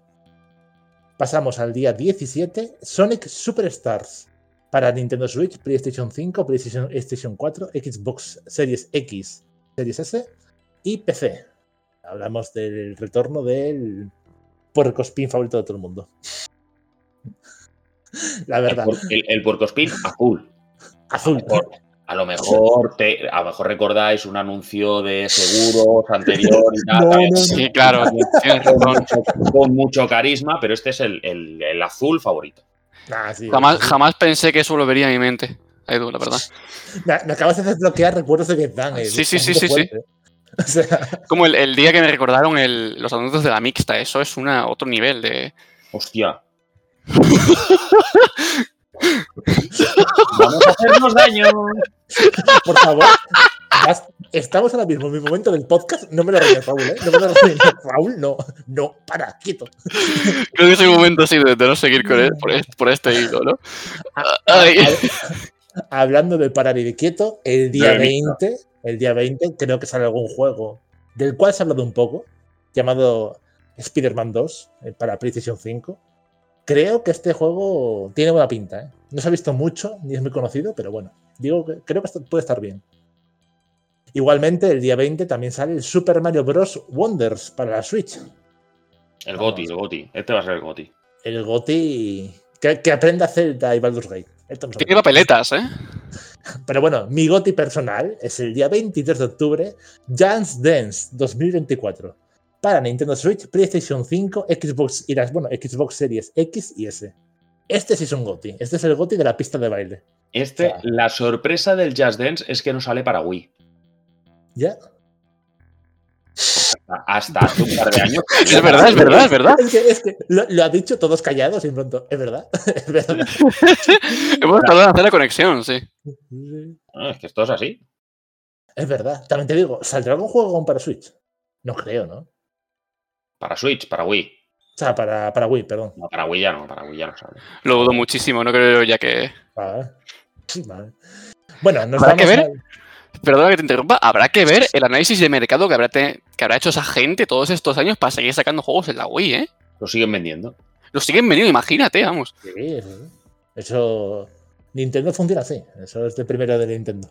Pasamos al día 17, Sonic Superstars para Nintendo Switch, PlayStation 5, PlayStation, PlayStation 4, Xbox Series X, Series S y PC. Hablamos del retorno del puercospín favorito de todo el mundo. La El, verdad, por- el, el puercospín azul. azul. A lo mejor te, a lo mejor recordáis un anuncio de seguros anterior y tal. No, también, no, no. Sí, claro. Con mucho, con mucho carisma, pero este es el, el- el azul favorito. Sí, Jamás, sí. jamás pensé que eso lo vería en mi mente, Edu, la verdad. Me, me acabas de desbloquear recuerdos de Vietnam. eh, Sí, sí, sí, sí, sí. Fuerte. O sea, Como el, el día que me recordaron el- los anuncios de la mixta, eso es una, otro nivel de. Hostia. Vamos a hacernos daño. por favor, estamos ahora mismo en mi momento del podcast. No me lo arruines, Raúl, ¿eh? No me lo arruines, Raúl, no. No, para, quieto. Creo que es un momento así de, de no seguir con él por, este, por este hilo, ¿no? Ay. Hablando de parar y de quieto, el día Bien, 20, el día 20, creo que sale algún juego del cual se ha hablado un poco, llamado Spider-Man 2 eh, para PlayStation 5. Creo que este juego tiene buena pinta. ¿eh? No se ha visto mucho, ni es muy conocido, pero bueno, digo que creo que puede estar bien. Igualmente, el día 20 también sale el Super Mario Bros. Wonders para la Switch. El Goti, el Goti. Este va a ser el Goti. El GOTI que, que aprenda Zelda y Baldur's Gate. Tiene papeletas, ¿eh? Pero bueno, mi GOTI personal es el día 23 de octubre, Dance Dance 2024. Para Nintendo Switch, PlayStation 5, Xbox y las, bueno, Xbox Series X y S. Este sí es un GOTI. Este es el GOTI de la pista de baile. Este, la sorpresa del Just Dance es que no sale para Wii. ¿Ya? Hasta hace un par de años. Es verdad, es verdad, es verdad. Es que, es que lo, lo ha dicho todos callados y pronto. Es verdad. Es verdad. Hemos tardado en hacer la conexión, sí. Ah, es que esto es así. Es verdad. También te digo, ¿saldrá algún juego para Switch? No creo, ¿no? Para Switch, para Wii. O sea, para, para Wii, perdón. No, para Wii ya no, para Wii ya no sale. Lo dudo muchísimo, no creo ya que. Vale. Vale. Bueno, nos que vamos ver. al- Perdona que te interrumpa, habrá que ver el análisis de mercado que habrá, te- que habrá hecho esa gente todos estos años para seguir sacando juegos en la Wii, ¿eh? Lo siguen vendiendo. Los siguen vendiendo, imagínate, vamos. Sí. Eso. Nintendo funciona así. Eso es de primero de Nintendo.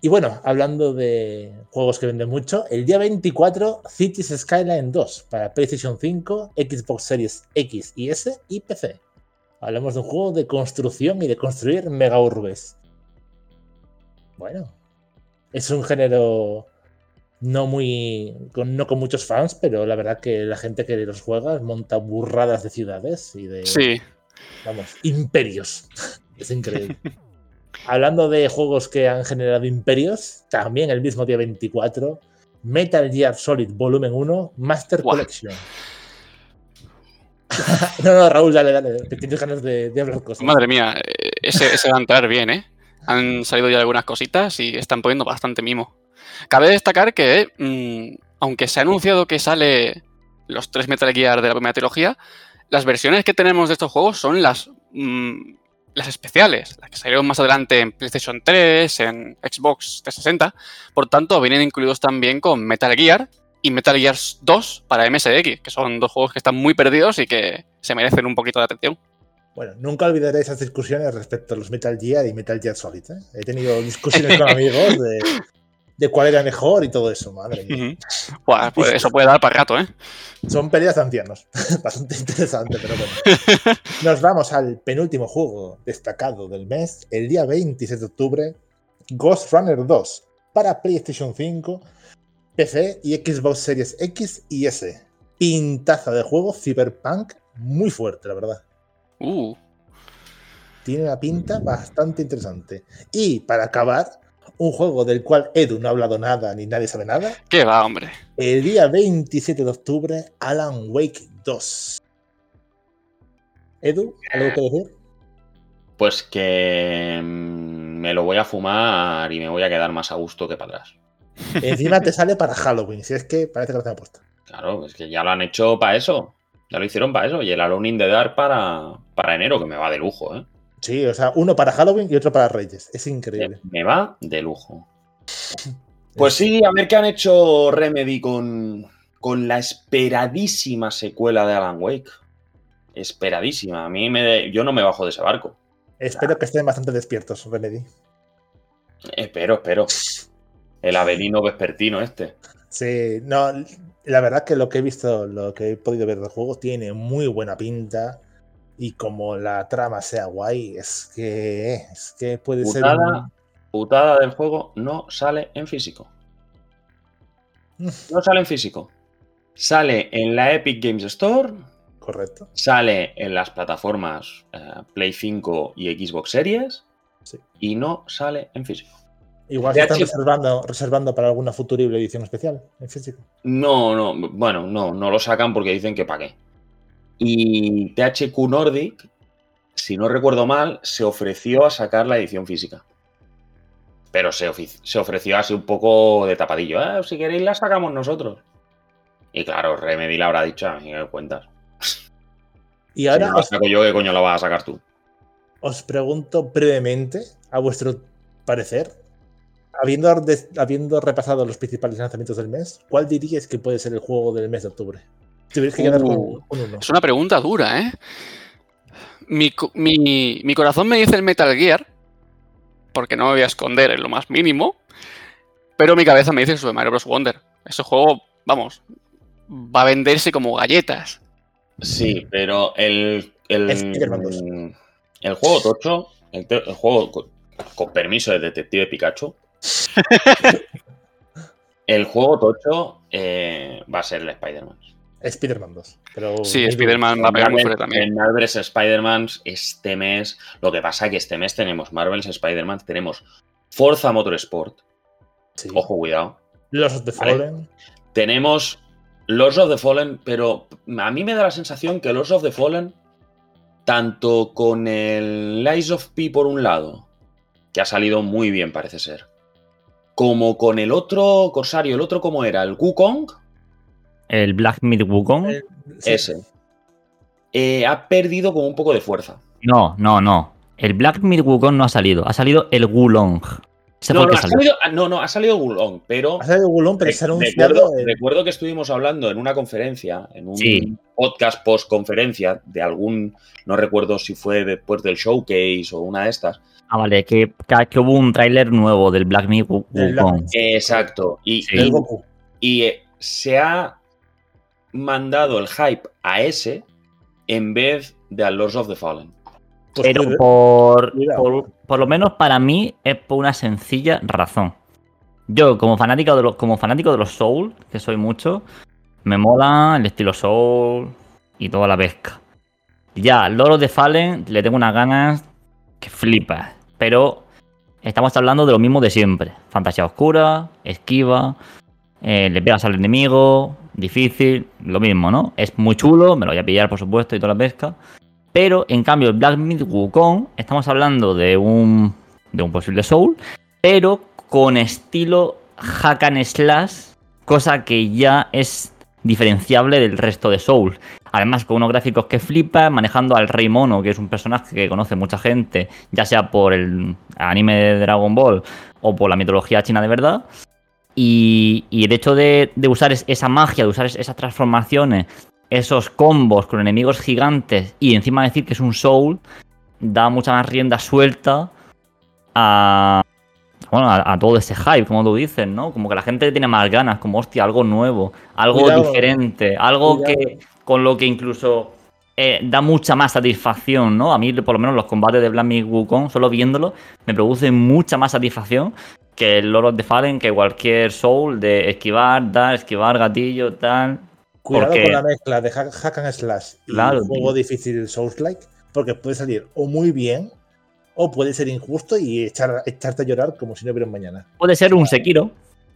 Y bueno, hablando de juegos que venden mucho, el día 24, Cities Skyline 2 para PlayStation 5, Xbox Series X y S y PC. Hablamos de un juego de construcción y de construir mega urbes. Bueno, es un género no muy. Con, no con muchos fans, pero la verdad que la gente que los juega monta burradas de ciudades y de Sí. vamos, imperios. Es increíble. Hablando de juegos que han generado imperios, también el mismo día 24, Metal Gear Solid Volumen 1 Master. Collection. no, no, Raúl, dale, dale, que tienes ganas de, de hablar cosas. Madre mía, eh, ese, ese va a entrar bien, ¿eh? Han salido ya algunas cositas y están poniendo bastante mimo. Cabe destacar que, mm, aunque se ha anunciado que sale los tres Metal Gear de la primera trilogía, las versiones que tenemos de estos juegos son las, mm, las especiales, las que salieron más adelante en PlayStation 3, en Xbox 360. Por tanto, vienen incluidos también con Metal Gear y Metal Gear 2 para MSX, que son dos juegos que están muy perdidos y que se merecen un poquito de atención. Bueno, nunca olvidaré esas discusiones respecto a los Metal Gear y Metal Gear Solid. ¿eh? He tenido discusiones con amigos de, de cuál era mejor y todo eso, madre mía. Buah, pues eso puede dar para rato, ¿eh? Son peleas de ancianos. Bastante interesante, pero bueno. Nos vamos al penúltimo juego destacado del mes, el día 26 de octubre, Ghost Runner 2, para PlayStation 5, PC y Xbox Series X y S. Pintaza de juego, Cyberpunk, muy fuerte, la verdad. Uh, Tiene una pinta bastante interesante. Y para acabar, un juego del cual Edu no ha hablado nada ni nadie sabe nada, qué va, hombre. el día 27 de octubre, Alan Wake 2. Edu, ¿algo que decir? Pues que mm, me lo voy a fumar y me voy a quedar más a gusto que para atrás. Encima te sale para Halloween, si es que parece que lo tengo puesto. Claro, es que ya lo han hecho para eso. Ya lo hicieron para eso. Y el Alone in the Dark para, para enero, que me va de lujo, ¿eh? Sí, o sea, uno para Halloween y otro para Reyes. Es increíble. Me va de lujo. Pues sí, a ver qué han hecho Remedy con, con la esperadísima secuela de Alan Wake. Esperadísima. A mí me, yo no me bajo de ese barco. Espero que estén bastante despiertos, Remedy. Espero, espero. El Avelino vespertino este. Sí, no, la verdad que lo que he visto, lo que he podido ver del juego, tiene muy buena pinta. Y como la trama sea guay, es que, es que puede ser. Putada, un- putada del juego no sale en físico. No sale en físico. Sale en la Epic Games Store, Correcto. sale en las plataformas eh, Play 5 y Xbox Series Sí. y no sale en físico. Igual se están reservando, reservando para alguna futurible edición especial en físico. No, no, bueno, no, no lo sacan porque dicen que para qué. Y THQ Nordic, si no recuerdo mal, se ofreció a sacar la edición física. Pero se, se ofreció así un poco de tapadillo. "Eh, si queréis la sacamos nosotros. Y claro, Remedy le habrá dicho a mí que cuentas. Y Si ahora no la os, saco yo, ¿qué coño la vas a sacar tú? os pregunto brevemente, a vuestro parecer, habiendo, des- habiendo repasado los principales lanzamientos del mes, ¿cuál diríais que puede ser el juego del mes de octubre? Tuvierais que quedar con, Uh. con uno. Es una pregunta dura, ¿eh? Mi, mi- mi corazón me dice el Metal Gear, porque no me voy a esconder en lo más mínimo, pero mi cabeza me dice el Super Mario Bros. Wonder. Ese juego, vamos, va a venderse como galletas. Sí, pero el. El, Spider-Man 2. el juego tocho, el juego con, con permiso de Detective Pikachu. El juego tocho eh, va a ser el Spider-Man. Spider-Man 2. Pero Sí, Spider-Man va a pegar muy fuerte también. En Marvel's Spider-Man este mes. Lo que pasa que este mes tenemos Marvel's Spider-Man, tenemos Forza Motorsport. Sí. Ojo, cuidado. Los of the Vale. Fallen. Tenemos Lords of the Fallen, pero a mí me da la sensación que Lords of the Fallen, tanto con el Lies of P por un lado, que ha salido muy bien, parece ser, como con el otro Corsario, el otro como era, el Wukong, El Black Myth Wukong. Eh, sí. ese. eh, ha perdido como un poco de fuerza. No, no, no. El Black Myth Wukong no ha salido. Ha salido el Wulong. Ese No el no, ha salió. salido, ah, no, no, ha salido Gulong, pero Ha salido Gulón, pero se ha anunciado. recuerdo, el- recuerdo que estuvimos hablando en una conferencia, en un Sí. podcast post-conferencia de algún, no recuerdo si fue después del showcase o una de estas. Ah, vale, que, que- que hubo un tráiler nuevo del Black. Myth. Exacto. Y, Sí. el y- Goku. y, eh, se ha mandado el hype a ese en vez de al Lords of the Fallen. Pues Pero por, por, por lo menos para mí es por una sencilla razón. Yo, como fanático de los, como fanático de los Soul, que soy mucho, me mola el estilo Soul y toda la pesca. Ya, Loro de Fallen le tengo unas ganas que flipas. Pero estamos hablando de lo mismo de siempre. Fantasía oscura, esquiva, eh, le pegas al enemigo, difícil, lo mismo, ¿no? Es muy chulo, me lo voy a pillar por supuesto y toda la pesca. Pero en cambio, el Black Myth Wukong, estamos hablando de un, de un posible Soul, pero con estilo hack and slash, cosa que ya es diferenciable del resto de Soul. Además, con unos gráficos que flipan, manejando al Rey Mono, que es un personaje que conoce mucha gente, ya sea por el anime de Dragon Ball o por la mitología china de verdad. Y, el hecho de, de usar es- esa magia, de usar es- esas transformaciones, esos combos con enemigos gigantes y encima decir que es un soul, da mucha más rienda suelta a, bueno, a, a todo ese hype, como tú dices, ¿no? Como que la gente tiene más ganas, como hostia, algo nuevo, algo Cuidado. diferente, algo Cuidado. que con lo que incluso eh, da mucha más satisfacción, ¿no? A mí, por lo menos, los combates de Black Myth Wukong, solo viéndolo, me producen mucha más satisfacción que el Lord of the Fallen, que cualquier Soul de esquivar, dar, esquivar, gatillo, tal. Cuidado porque- con la mezcla de hack, hack and slash y Claro, juego tío. difícil Souls-like, porque puede salir o muy bien o puede ser injusto y echar, echarte a llorar como si no hubiera un mañana. Puede ser un Sekiro.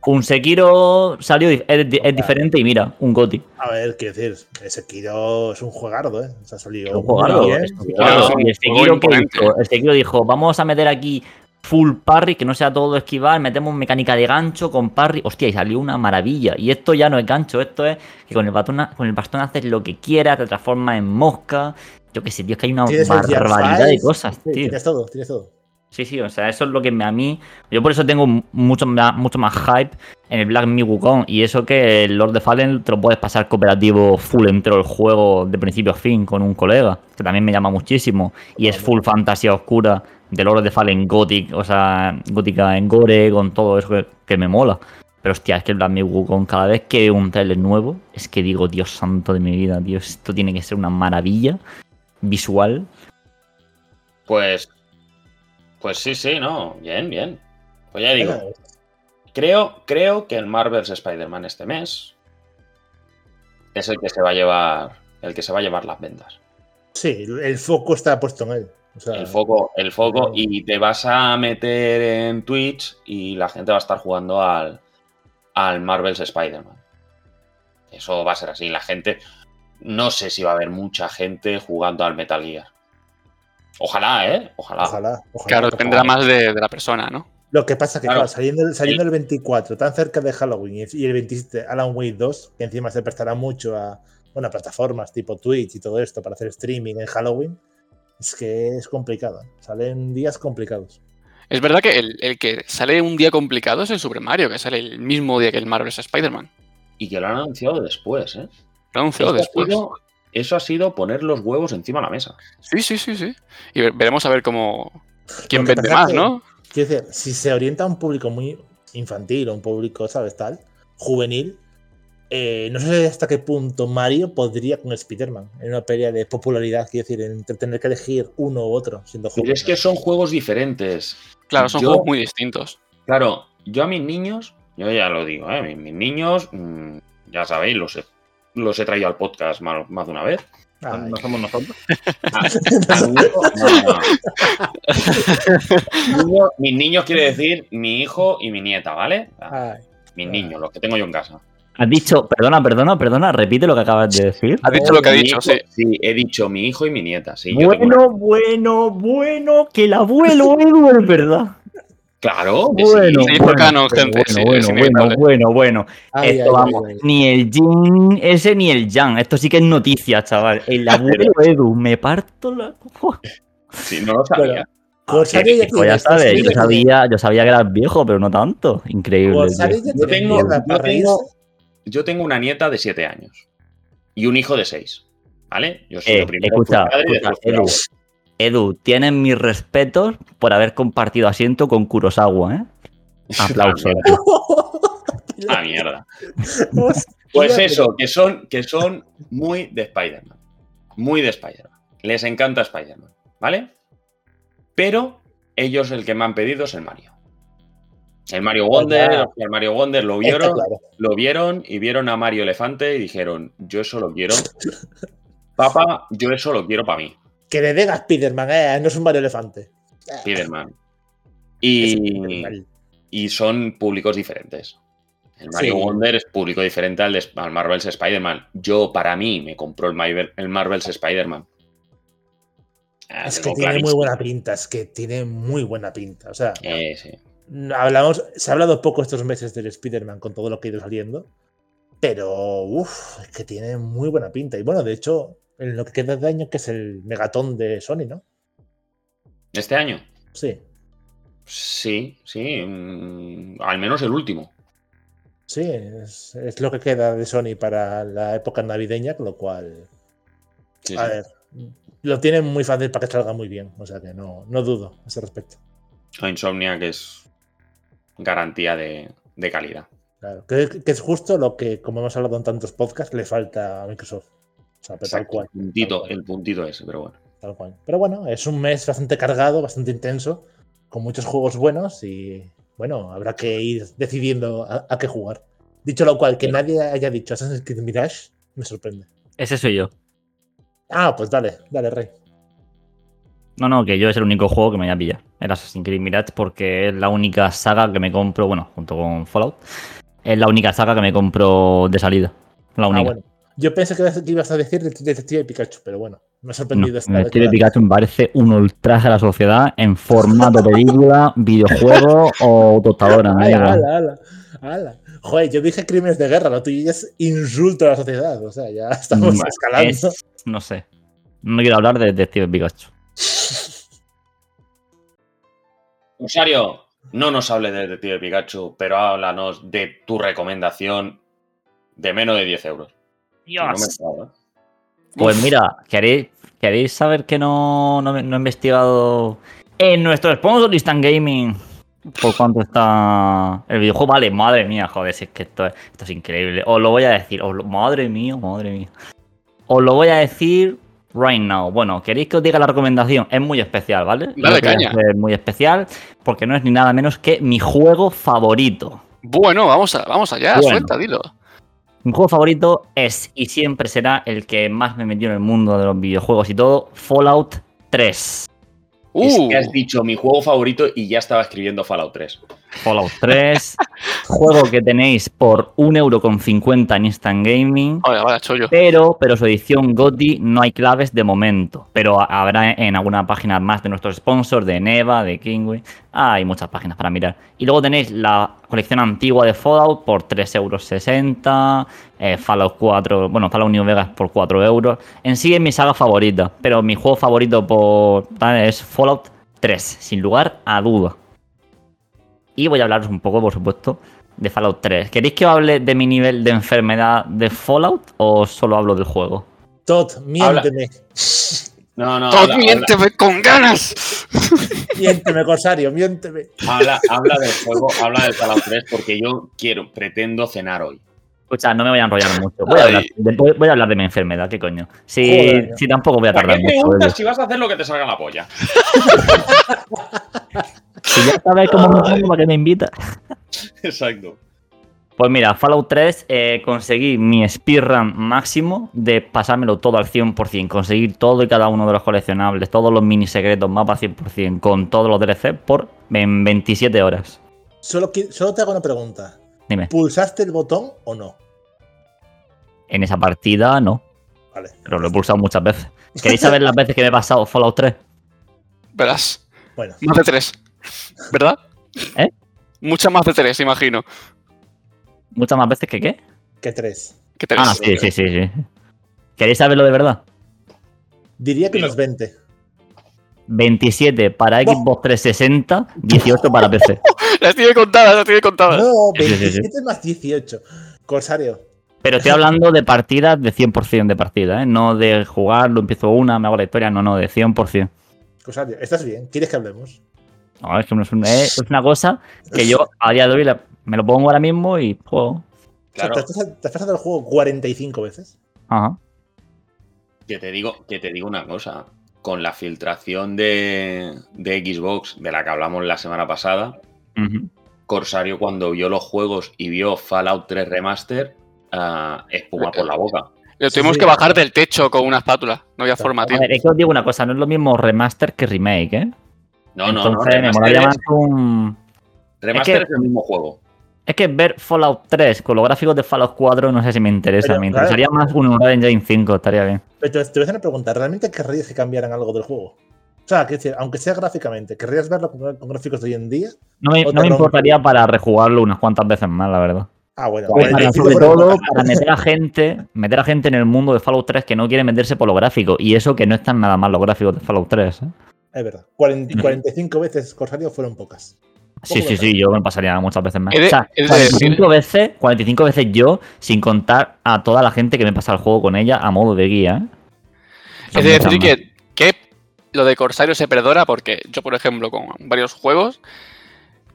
Un Sekiro salió, es, di- es diferente y mira, un Goti. A ver, quiero decir, ese Kiro es un juegardo, ¿eh? Se ha salido un juegardo. bien. Sí, juegardo. claro, Y el Sekiro, ¿qué dijo? El Sekiro dijo, vamos a meter aquí full parry, que no sea todo esquivar, metemos mecánica de gancho con parry. Hostia, y salió una maravilla. Y esto ya no es gancho, esto es que con el bastón, con el bastón haces lo que quieras, te transformas en mosca. Yo qué sé, tío, es que hay una barbaridad de cosas, sí, tío. Tienes todo, tienes todo. Sí, sí, o sea, eso es lo que me- a mí. Yo por eso tengo mucho, mucho más hype en el Black Myth Wukong. Y eso que el Lord of Fallen te lo puedes pasar cooperativo full entero el juego de principio a fin con un colega, que también me llama muchísimo. Y es full fantasía oscura de Lord of Fallen Gothic, o sea, gótica en gore, con todo eso que, me mola. Pero hostia, es que el Black Myth Wukong, cada vez que veo un trailer nuevo, es que digo, Dios santo de mi vida, tío, esto tiene que ser una maravilla visual. Pues, pues sí, sí, no, bien, bien. Pues ya digo, creo, creo que el Marvel's Spider-Man este mes es el que se va a llevar, el que se va a llevar las ventas. Sí, el foco está puesto en él. O sea, El foco, el foco, Claro. y te vas a meter en Twitch y la gente va a estar jugando al, al Marvel's Spider-Man. Eso va a ser así. La gente, no sé si va a haber mucha gente jugando al Metal Gear. Ojalá, ¿eh? Ojalá. Ojalá, ojalá. Claro, dependerá más de, de la persona, ¿no? Lo que pasa que, Claro. claro, saliendo, saliendo el 24, tan cerca de Halloween, y el 27 Alan Wake 2, que encima se prestará mucho a, bueno, a plataformas tipo Twitch y todo esto para hacer streaming en Halloween, es que es complicado. ¿eh? Salen días complicados. Es verdad que el, el que sale un día complicado es el Super Mario, que sale el mismo día que el Marvel's Spider-Man. Y que lo han anunciado después, ¿eh? Lo anunció Eso ha después. sido- eso ha sido poner los huevos encima de la mesa. Sí, sí, sí, sí. Y ve- veremos a ver cómo. ¿Quién vende más, que- no? Quiero decir, si se orienta a un público muy infantil o un público, ¿sabes? Tal, juvenil, eh, no sé hasta qué punto Mario podría con Spider-Man en una pelea de popularidad, quiero decir, entre tener que elegir uno u otro siendo Pero es que son juegos diferentes. Claro, son Yo- juegos muy distintos. Claro, yo a mis niños, yo ya lo digo, ¿eh? mis, mis niños, mm, ya sabéis, los los he traído al podcast más, más de una vez. Ay, somos nosotros. Ah, no, no. Mis niños quiere decir mi hijo y mi nieta, ¿vale? Ah. Mis niños, los que tengo yo en casa. Has dicho, perdona, perdona, perdona, repite lo que acabas de decir. Has dicho lo que ha Mi dicho, hijo- sí. Sí, he dicho mi hijo y mi nieta. Sí, yo tengo una- Bueno, bueno, bueno, que el abuelo Edu es verdad. Claro, Bueno, sí. Sí, por canon, gente, sí, bueno, bueno, bueno, bueno. Ay, Esto, ay, vamos, ay, ay. ni el Jin ese ni el Yang. Esto sí que es noticia, chaval. El abuelo Edu, me parto la. Sí, no lo sabía. Corsario ya Pues ya tiene sabes, yo sabía, yo sabía que eras viejo, pero no tanto. Increíble. Yo tengo, mierda yo, para tengo, reírse. yo tengo una nieta de 7 años y un hijo de 6. ¿Vale? Yo soy Eh, el primero escucha, escucha, Edu. Edu, tienes mis respetos por haber compartido asiento con Kurosawa, ¿eh? Aplausos. Ah, mierda. Pues eso, que son, que son muy de Spider-Man. Muy de Spider-Man. Les encanta Spider-Man, ¿vale? Pero ellos el que me han pedido es el Mario. El Mario Wonder, ya. el Mario Wonder lo vieron, claro. lo vieron y vieron a Mario Elefante y dijeron, yo eso lo quiero. Papá, yo eso lo quiero para mí, Que le den a Spiderman, eh, no es un Mario Elefante. Spider-Man. Es Y, y son públicos diferentes. El Mario Sí. Wonder es público diferente al, de, al Marvel's Spider-Man. Yo, para mí, me compró el, Marvel- el Marvel's Spider-Man. Ah, Es que tiene muy buena pinta, es que tiene muy buena pinta. O sea, Eh, sí. hablamos, se ha hablado poco estos meses del Spider-Man con todo lo que ha ido saliendo, pero uff, es que tiene muy buena pinta. Y bueno, de hecho, en lo que queda de año, que es el megatón de Sony, ¿no? ¿Este año? Sí, Sí, sí. mm, al menos el último. sí, es, es lo que queda de Sony para la época navideña, con lo cual, Sí, a sí. ver, lo tienen muy fácil para que salga muy bien, o sea que no, no dudo a ese respecto. O Insomnia, que es garantía de, de calidad. Claro, que, que es justo lo que, como hemos hablado en tantos podcasts, le falta a Microsoft. O sea, pero tal cual. El puntito, tal cual. el puntito ese, pero bueno. Tal cual. Pero bueno, es un mes bastante cargado, bastante intenso, con muchos juegos buenos y bueno, habrá que ir decidiendo a, a qué jugar. Dicho lo cual, que Sí. nadie haya dicho Assassin's Creed Mirage, me sorprende. Ese soy yo. Ah, pues dale, dale, Rey. No, no, que yo es el único juego que me voy a pillar. El Assassin's Creed Mirage porque es la única saga que me compro, bueno, junto con Fallout, es la única saga que me compro de salida. La Ah, única. bueno. Yo pensé que ibas- a decir de Detective Pikachu, pero bueno, me ha No, sorprendido esta el estilo de declaración. Pikachu me parece un ultraje a la sociedad en formato película, videojuego o tostadora. Amigo. ala, ala, ala. Joder, yo dije crímenes de guerra, lo tuyo es insulto a la sociedad. O sea, ya estamos Bueno, escalando. es- no sé. No quiero hablar de Detective Pikachu. Rosario, no nos hables de Detective Pikachu, pero háblanos de tu recomendación de menos de 10 euros. Pues mira, ¿queréis, queréis saber que no, no, no he investigado en nuestro sponsor Instant Gaming? ¿Por cuánto está el videojuego? Vale, madre mía, joder, si es que esto, es- esto es increíble. Os lo voy a decir, os lo- madre mía, madre mía. Os lo voy a decir right now. Bueno, ¿queréis que os diga la recomendación? Es muy especial, ¿vale? Dale caña. Es muy especial porque no es ni nada menos que mi juego favorito. Bueno, vamos, a, vamos allá, Bueno. suelta, dilo. Mi juego favorito es y siempre será el que más me metió en el mundo de los videojuegos y todo, Fallout 3. Es Uh, que has dicho mi juego favorito y ya estaba escribiendo Fallout 3. Fallout 3, juego que tenéis por 1,50€ en Instant Gaming. chollo. Pero, pero su edición GOTY no hay claves de momento. Pero habrá en alguna página más de nuestros sponsors, de Neva, de Kingway. Ah, hay muchas páginas para mirar. Y luego tenéis la colección antigua de Fallout por 3,60€. eh, Fallout 4, bueno, Fallout New Vegas por 4 euros. En sí es mi saga favorita. Pero mi juego favorito por tal, es Fallout 3, sin lugar a duda. Y voy a hablaros un poco, por supuesto, de Fallout 3. ¿Queréis que os hable de mi nivel de enfermedad de Fallout o solo hablo del juego? Todd, miénteme. No, no, Todd, habla, habla, miénteme con ganas. Miénteme, Corsario, miénteme. habla- habla del juego, habla del Fallout 3 porque yo quiero, pretendo cenar hoy. Escucha, no me voy a enrollar mucho. Voy a hablar de, voy- voy a hablar de mi enfermedad, ¿qué coño? Si, Joder. si tampoco voy a ¿Para tardar qué mucho. preguntas si vas a hacer lo que te salga la polla? Si ya sabes cómo me pongo, ¿para qué me invitas? Exacto. Pues mira, Fallout 3 eh, conseguí mi speedrun máximo de pasármelo todo al 100%, conseguir todo y cada uno de los coleccionables, todos los mini secretos, mapas 100%, con todos los DLC por en 27 horas. Solo, solo te hago una pregunta. Dime, ¿Pulsaste el botón o no? en esa partida no, Vale. pero lo he pulsado muchas veces. ¿Queréis saber las veces que me he pasado Fallout 3? Verás, Bueno, más de tres. ¿Verdad? ¿Eh? Muchas más de tres, imagino. Muchas más veces que qué. Que tres. Que tres. Ah, sí, sí, sí, sí. ¿Queréis saberlo de verdad? Diría que unos 20. 27 para Xbox 360, 18 para PC. Las tiene contadas, las tiene contadas. No, Sí, sí, sí. 27 más 18. Corsario. Pero estoy hablando de partidas de 100% de partida, ¿eh? No de jugar, lo empiezo una, me hago la historia, no, no, de 100%. Corsario, ¿estás bien? ¿Quieres que hablemos? No, es que una cosa que yo a día de hoy la- me lo pongo ahora mismo y juego. O sea, Claro, ¿te, has, te has pasado el juego 45 veces? Ajá. que te digo, que te digo una cosa. Con la filtración de, de Xbox, de la que hablamos la semana pasada. Corsario cuando vio los juegos y vio Fallout 3 Remaster, ah, espuma por la boca. Lo tuvimos sí. que bajar del techo con una espátula. No había forma, A tío. ver, es que os digo una cosa, no es lo mismo remaster que remake, ¿eh? No, no, no. Entonces me Remaster, molaría es, más un... Remaster es que- es el mismo juego. Es que ver Fallout 3 con los gráficos de Fallout 4 no sé si me interesa. Pero, me claro. interesaría más un Unreal Engine 5, estaría bien. Pero te, te voy a hacer una pregunta. ¿Realmente querrías que cambiaran algo del juego? O sea, que decir, aunque sea gráficamente, ¿querrías verlo con, con gráficos de hoy en día? No me, no me importaría para rejugarlo unas cuantas veces más, la verdad. Ah, bueno. Para- 45 sobre todo para meter a gente, meter a gente en el mundo de Fallout 3 que no quiere meterse por lo gráfico. Y eso que no están nada mal los gráficos de Fallout 3. ¿eh? Es verdad. 40 45 veces Corsario fueron pocas. Sí, sí, sí, yo me pasaría muchas veces más. De- o sea, he de 45 veces, 45 veces yo, sin contar a toda la gente que me pasa el juego con ella a modo de guía. Son Es de decir que, que lo de Corsario se perdona porque yo, por ejemplo, con varios juegos,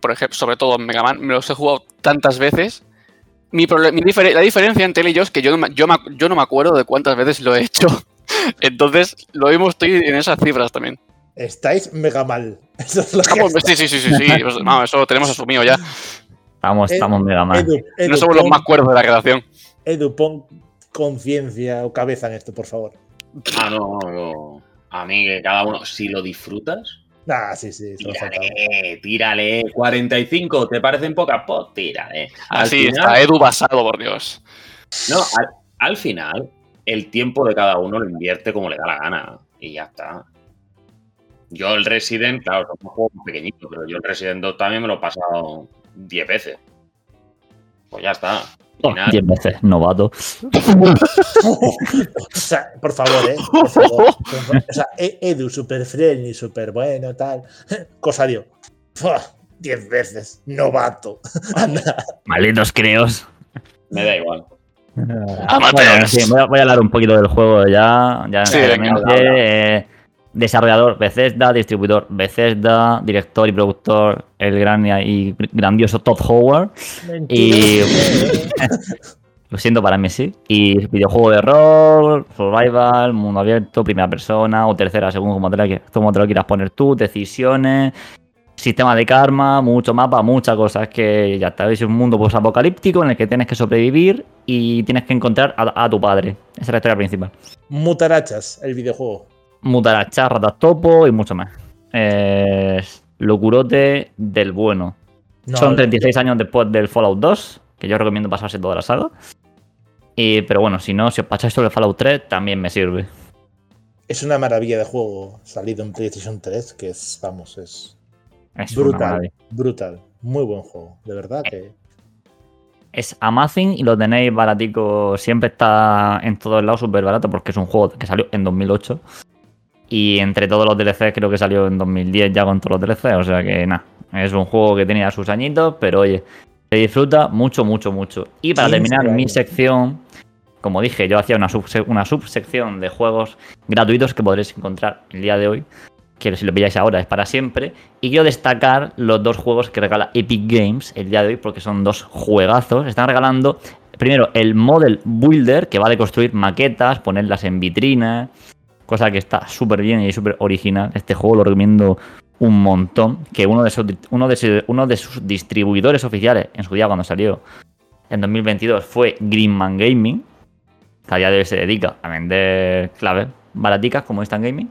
por ejemplo, sobre todo en Mega Man, me los he jugado tantas veces. Mi proble- mi difer- la diferencia entre él y yo es que yo no, yo no me acuerdo de cuántas veces lo he hecho. Entonces, lo mismo estoy en esas cifras también. Estáis mega mal. Eso es lo que sí, sí, sí, sí, sí. no, eso lo tenemos asumido ya. Estamos, estamos mega mal. Edu, Edu, No somos los más cuerdos de la redacción. Edu, pon conciencia o cabeza en esto, por favor. Ah, no, no, no. A mí que cada uno, si lo disfrutas, Ah, sí, sí. tírale, tírale. 45, ¿te parecen pocas? Pues tírale. Al Así final- está, Edu basado, por Dios. No, al, al final, el tiempo de cada uno lo invierte como le da la gana. Y ya está. Yo el Resident, claro, son juegos muy pequeñitos, pero yo el Resident 2 también me lo he pasado 10 veces. Pues ya está. Al final, 10 veces, novato. O sea, por favor, ¿eh? Por favor. O sea, E- Edu, super friendly, super bueno, tal. Corsario. ¡fua! Diez veces. Novato. Anda. Malditos creos. me da igual. Bueno, sí, voy, a, voy a hablar un poquito del juego ya. ya Sí, venga, habla, habla. Eh, desarrollador Bethesda, distribuidor Bethesda, director y productor el gran y grandioso Todd Howard. Y- Lo siento para mí, sí. Y videojuego de rol, survival, mundo abierto, primera persona o tercera, según como te, la, como te lo quieras poner tú, decisiones, sistema de karma, mucho mapa, muchas cosas. que ya está, es un mundo apocalíptico en el que tienes que sobrevivir y tienes que encontrar a, a tu padre. Esa es la historia principal. Mutarachas, el videojuego. Mutarachas, ratas topo y mucho más. Es locurote del bueno. No, Son 36 años después del Fallout 2, que yo recomiendo pasarse toda la saga. Y, pero bueno, si no, si os pasáis sobre Fallout 3, también me sirve. Es una maravilla de juego salido en PlayStation 3, que es, vamos, es brutal. Brutal. Muy buen juego. De verdad que. Es Amazing y lo tenéis baratico. Siempre está en todos lados súper barato porque es un juego que salió en 2008. Y entre todos los DLCs creo que salió en 2010 ya con todos los DLCs. O sea que nada, es un juego que tenía sus añitos, pero oye, se disfruta mucho, mucho, mucho. Y para 15 terminar mi sección, como dije, yo hacía una, subse- una subsección de juegos gratuitos que podréis encontrar el día de hoy. Que si lo pilláis ahora es para siempre. Y quiero destacar los dos juegos que regala Epic Games el día de hoy, porque son dos juegazos. Están regalando, primero, el Model Builder, que va de construir maquetas, ponerlas en vitrina. Cosa que está súper bien y súper original. Este juego lo recomiendo un montón. Que uno de, sus, uno, de uno de sus distribuidores oficiales en su día cuando salió en 2022 fue Greenman Gaming. Que a día de hoy se dedica a vender claves baraticas como Instant Gaming.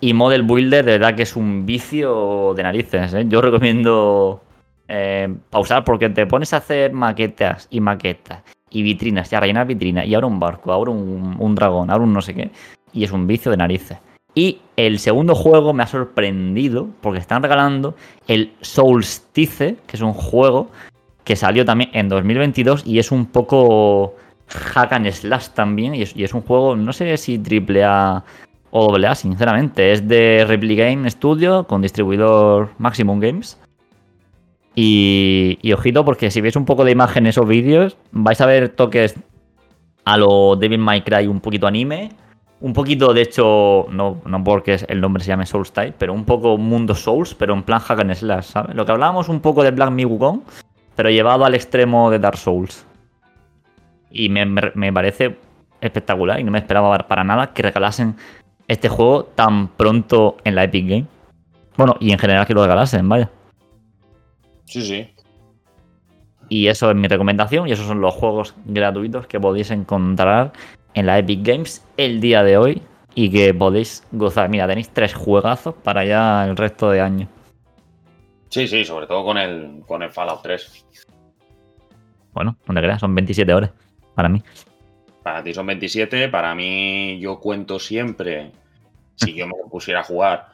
Y Model Builder, de verdad que es un vicio de narices. ¿eh? Yo recomiendo eh, pausar porque te pones a hacer maquetas y maquetas y vitrinas y a rellenar vitrinas y ahora un barco, ahora un, un dragón, ahora un no sé qué. Y es un vicio de narices. Y el segundo juego me ha sorprendido porque están regalando el Soulstice, que es un juego que salió también en 2022 y es un poco hack and slash también. Y es, un juego, no sé si triple A o AA, sinceramente. Es de Replicate Studio con distribuidor Maximum Games. Y, y, ojito, porque si veis un poco de imágenes o vídeos, vais a ver toques a lo Devil May Cry un poquito anime. Un poquito, de hecho, no, no porque el nombre se llame Souls Type, pero un poco mundo Souls, pero en plan hack and slash, ¿sabes? Lo que hablábamos un poco de Black Myth Wukong, pero llevado al extremo de Dark Souls. Y me, me, me parece espectacular y no me esperaba para nada que regalasen este juego tan pronto en la Epic Game. Bueno, y en general que lo regalasen, vaya. Sí, sí. Y eso es mi recomendación y esos son los juegos gratuitos que podéis encontrar en la Epic Games el día de hoy y que podéis gozar. Mira, tenéis tres juegazos para ya el resto de año. Sí, sí, sobre todo con el, con el Fallout 3. Bueno, no te creas, son 27 horas para mí. Para ti son 27, para mí yo cuento siempre, si yo me pusiera a jugar,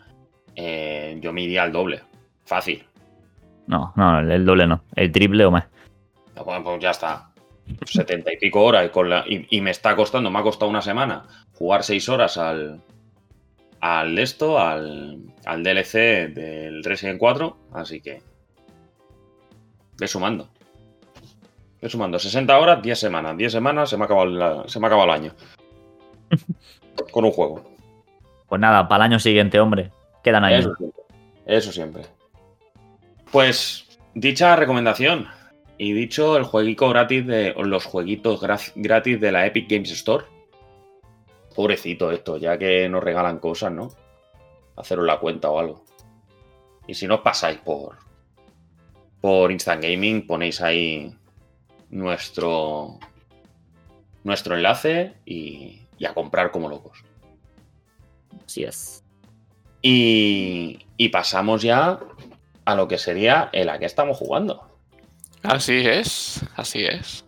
eh, yo me iría al doble. Fácil. No, no, el doble no, el triple o más. Bueno, pues ya está. 70 y pico horas y, con la, y, y, me está costando, me ha costado una semana jugar 6 horas al, al esto, al, al DLC del Resident 4, así que ve sumando. Ve sumando 60 horas, 10 semanas. 10 semanas se me ha acabado, la, se me ha acabado el año. Con un juego. Pues nada, para el año siguiente, hombre. Quedan ahí. Eso siempre. Eso siempre. Pues, dicha recomendación. Y dicho el jueguito gratis de los jueguitos gratis de la Epic Games Store. Pobrecito esto, ya que nos regalan cosas, ¿no? Haceros la cuenta o algo. Y si no pasáis por por Instant Gaming, ponéis ahí nuestro nuestro enlace y, y a comprar como locos. Así es. Y, y pasamos ya a lo que sería el a que estamos jugando. Así es, así es.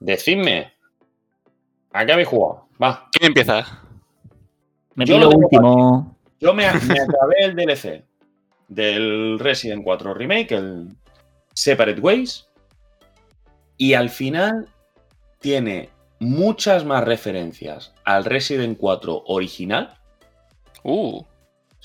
Decidme, ¿a qué habéis jugado? Va. ¿Quién empieza? Me yo lo último. Yo me, me acabé el DLC del Resident 4 Remake, el Separate Ways, y al final tiene muchas más referencias al Resident 4 original. Uh.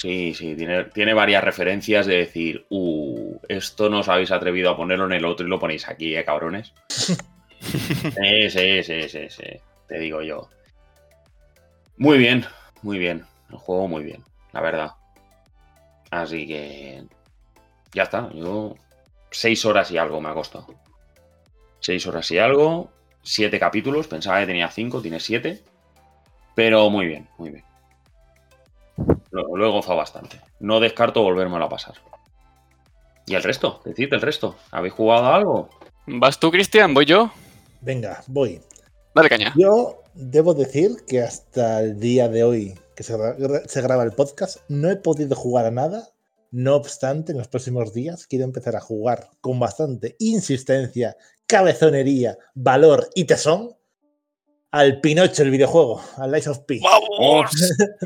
Sí, sí, tiene, tiene, varias referencias de decir, uh, esto no os habéis atrevido a ponerlo en el otro y lo ponéis aquí, eh, cabrones. sí, sí, sí, sí, sí, te digo yo. Muy bien, muy bien. El juego muy bien, la verdad. Así que ya está. Yo seis horas y algo me ha costado. Seis horas y algo, siete capítulos. Pensaba que tenía cinco, tiene siete. Pero muy bien, muy bien. Lo, lo he gozado bastante. No descarto volvérmelo a pasar. ¿Y el resto? Decid el resto. ¿Habéis jugado a algo? ¿Vas tú, Cristian? ¿Voy yo? Venga, voy. Dale caña. Yo debo decir que hasta el día de hoy que se, se graba el podcast no he podido jugar a nada. No obstante, en los próximos días quiero empezar a jugar con bastante insistencia, cabezonería, valor y tesón al Pinocho, el videojuego, al Lies of P. ¡Vamos!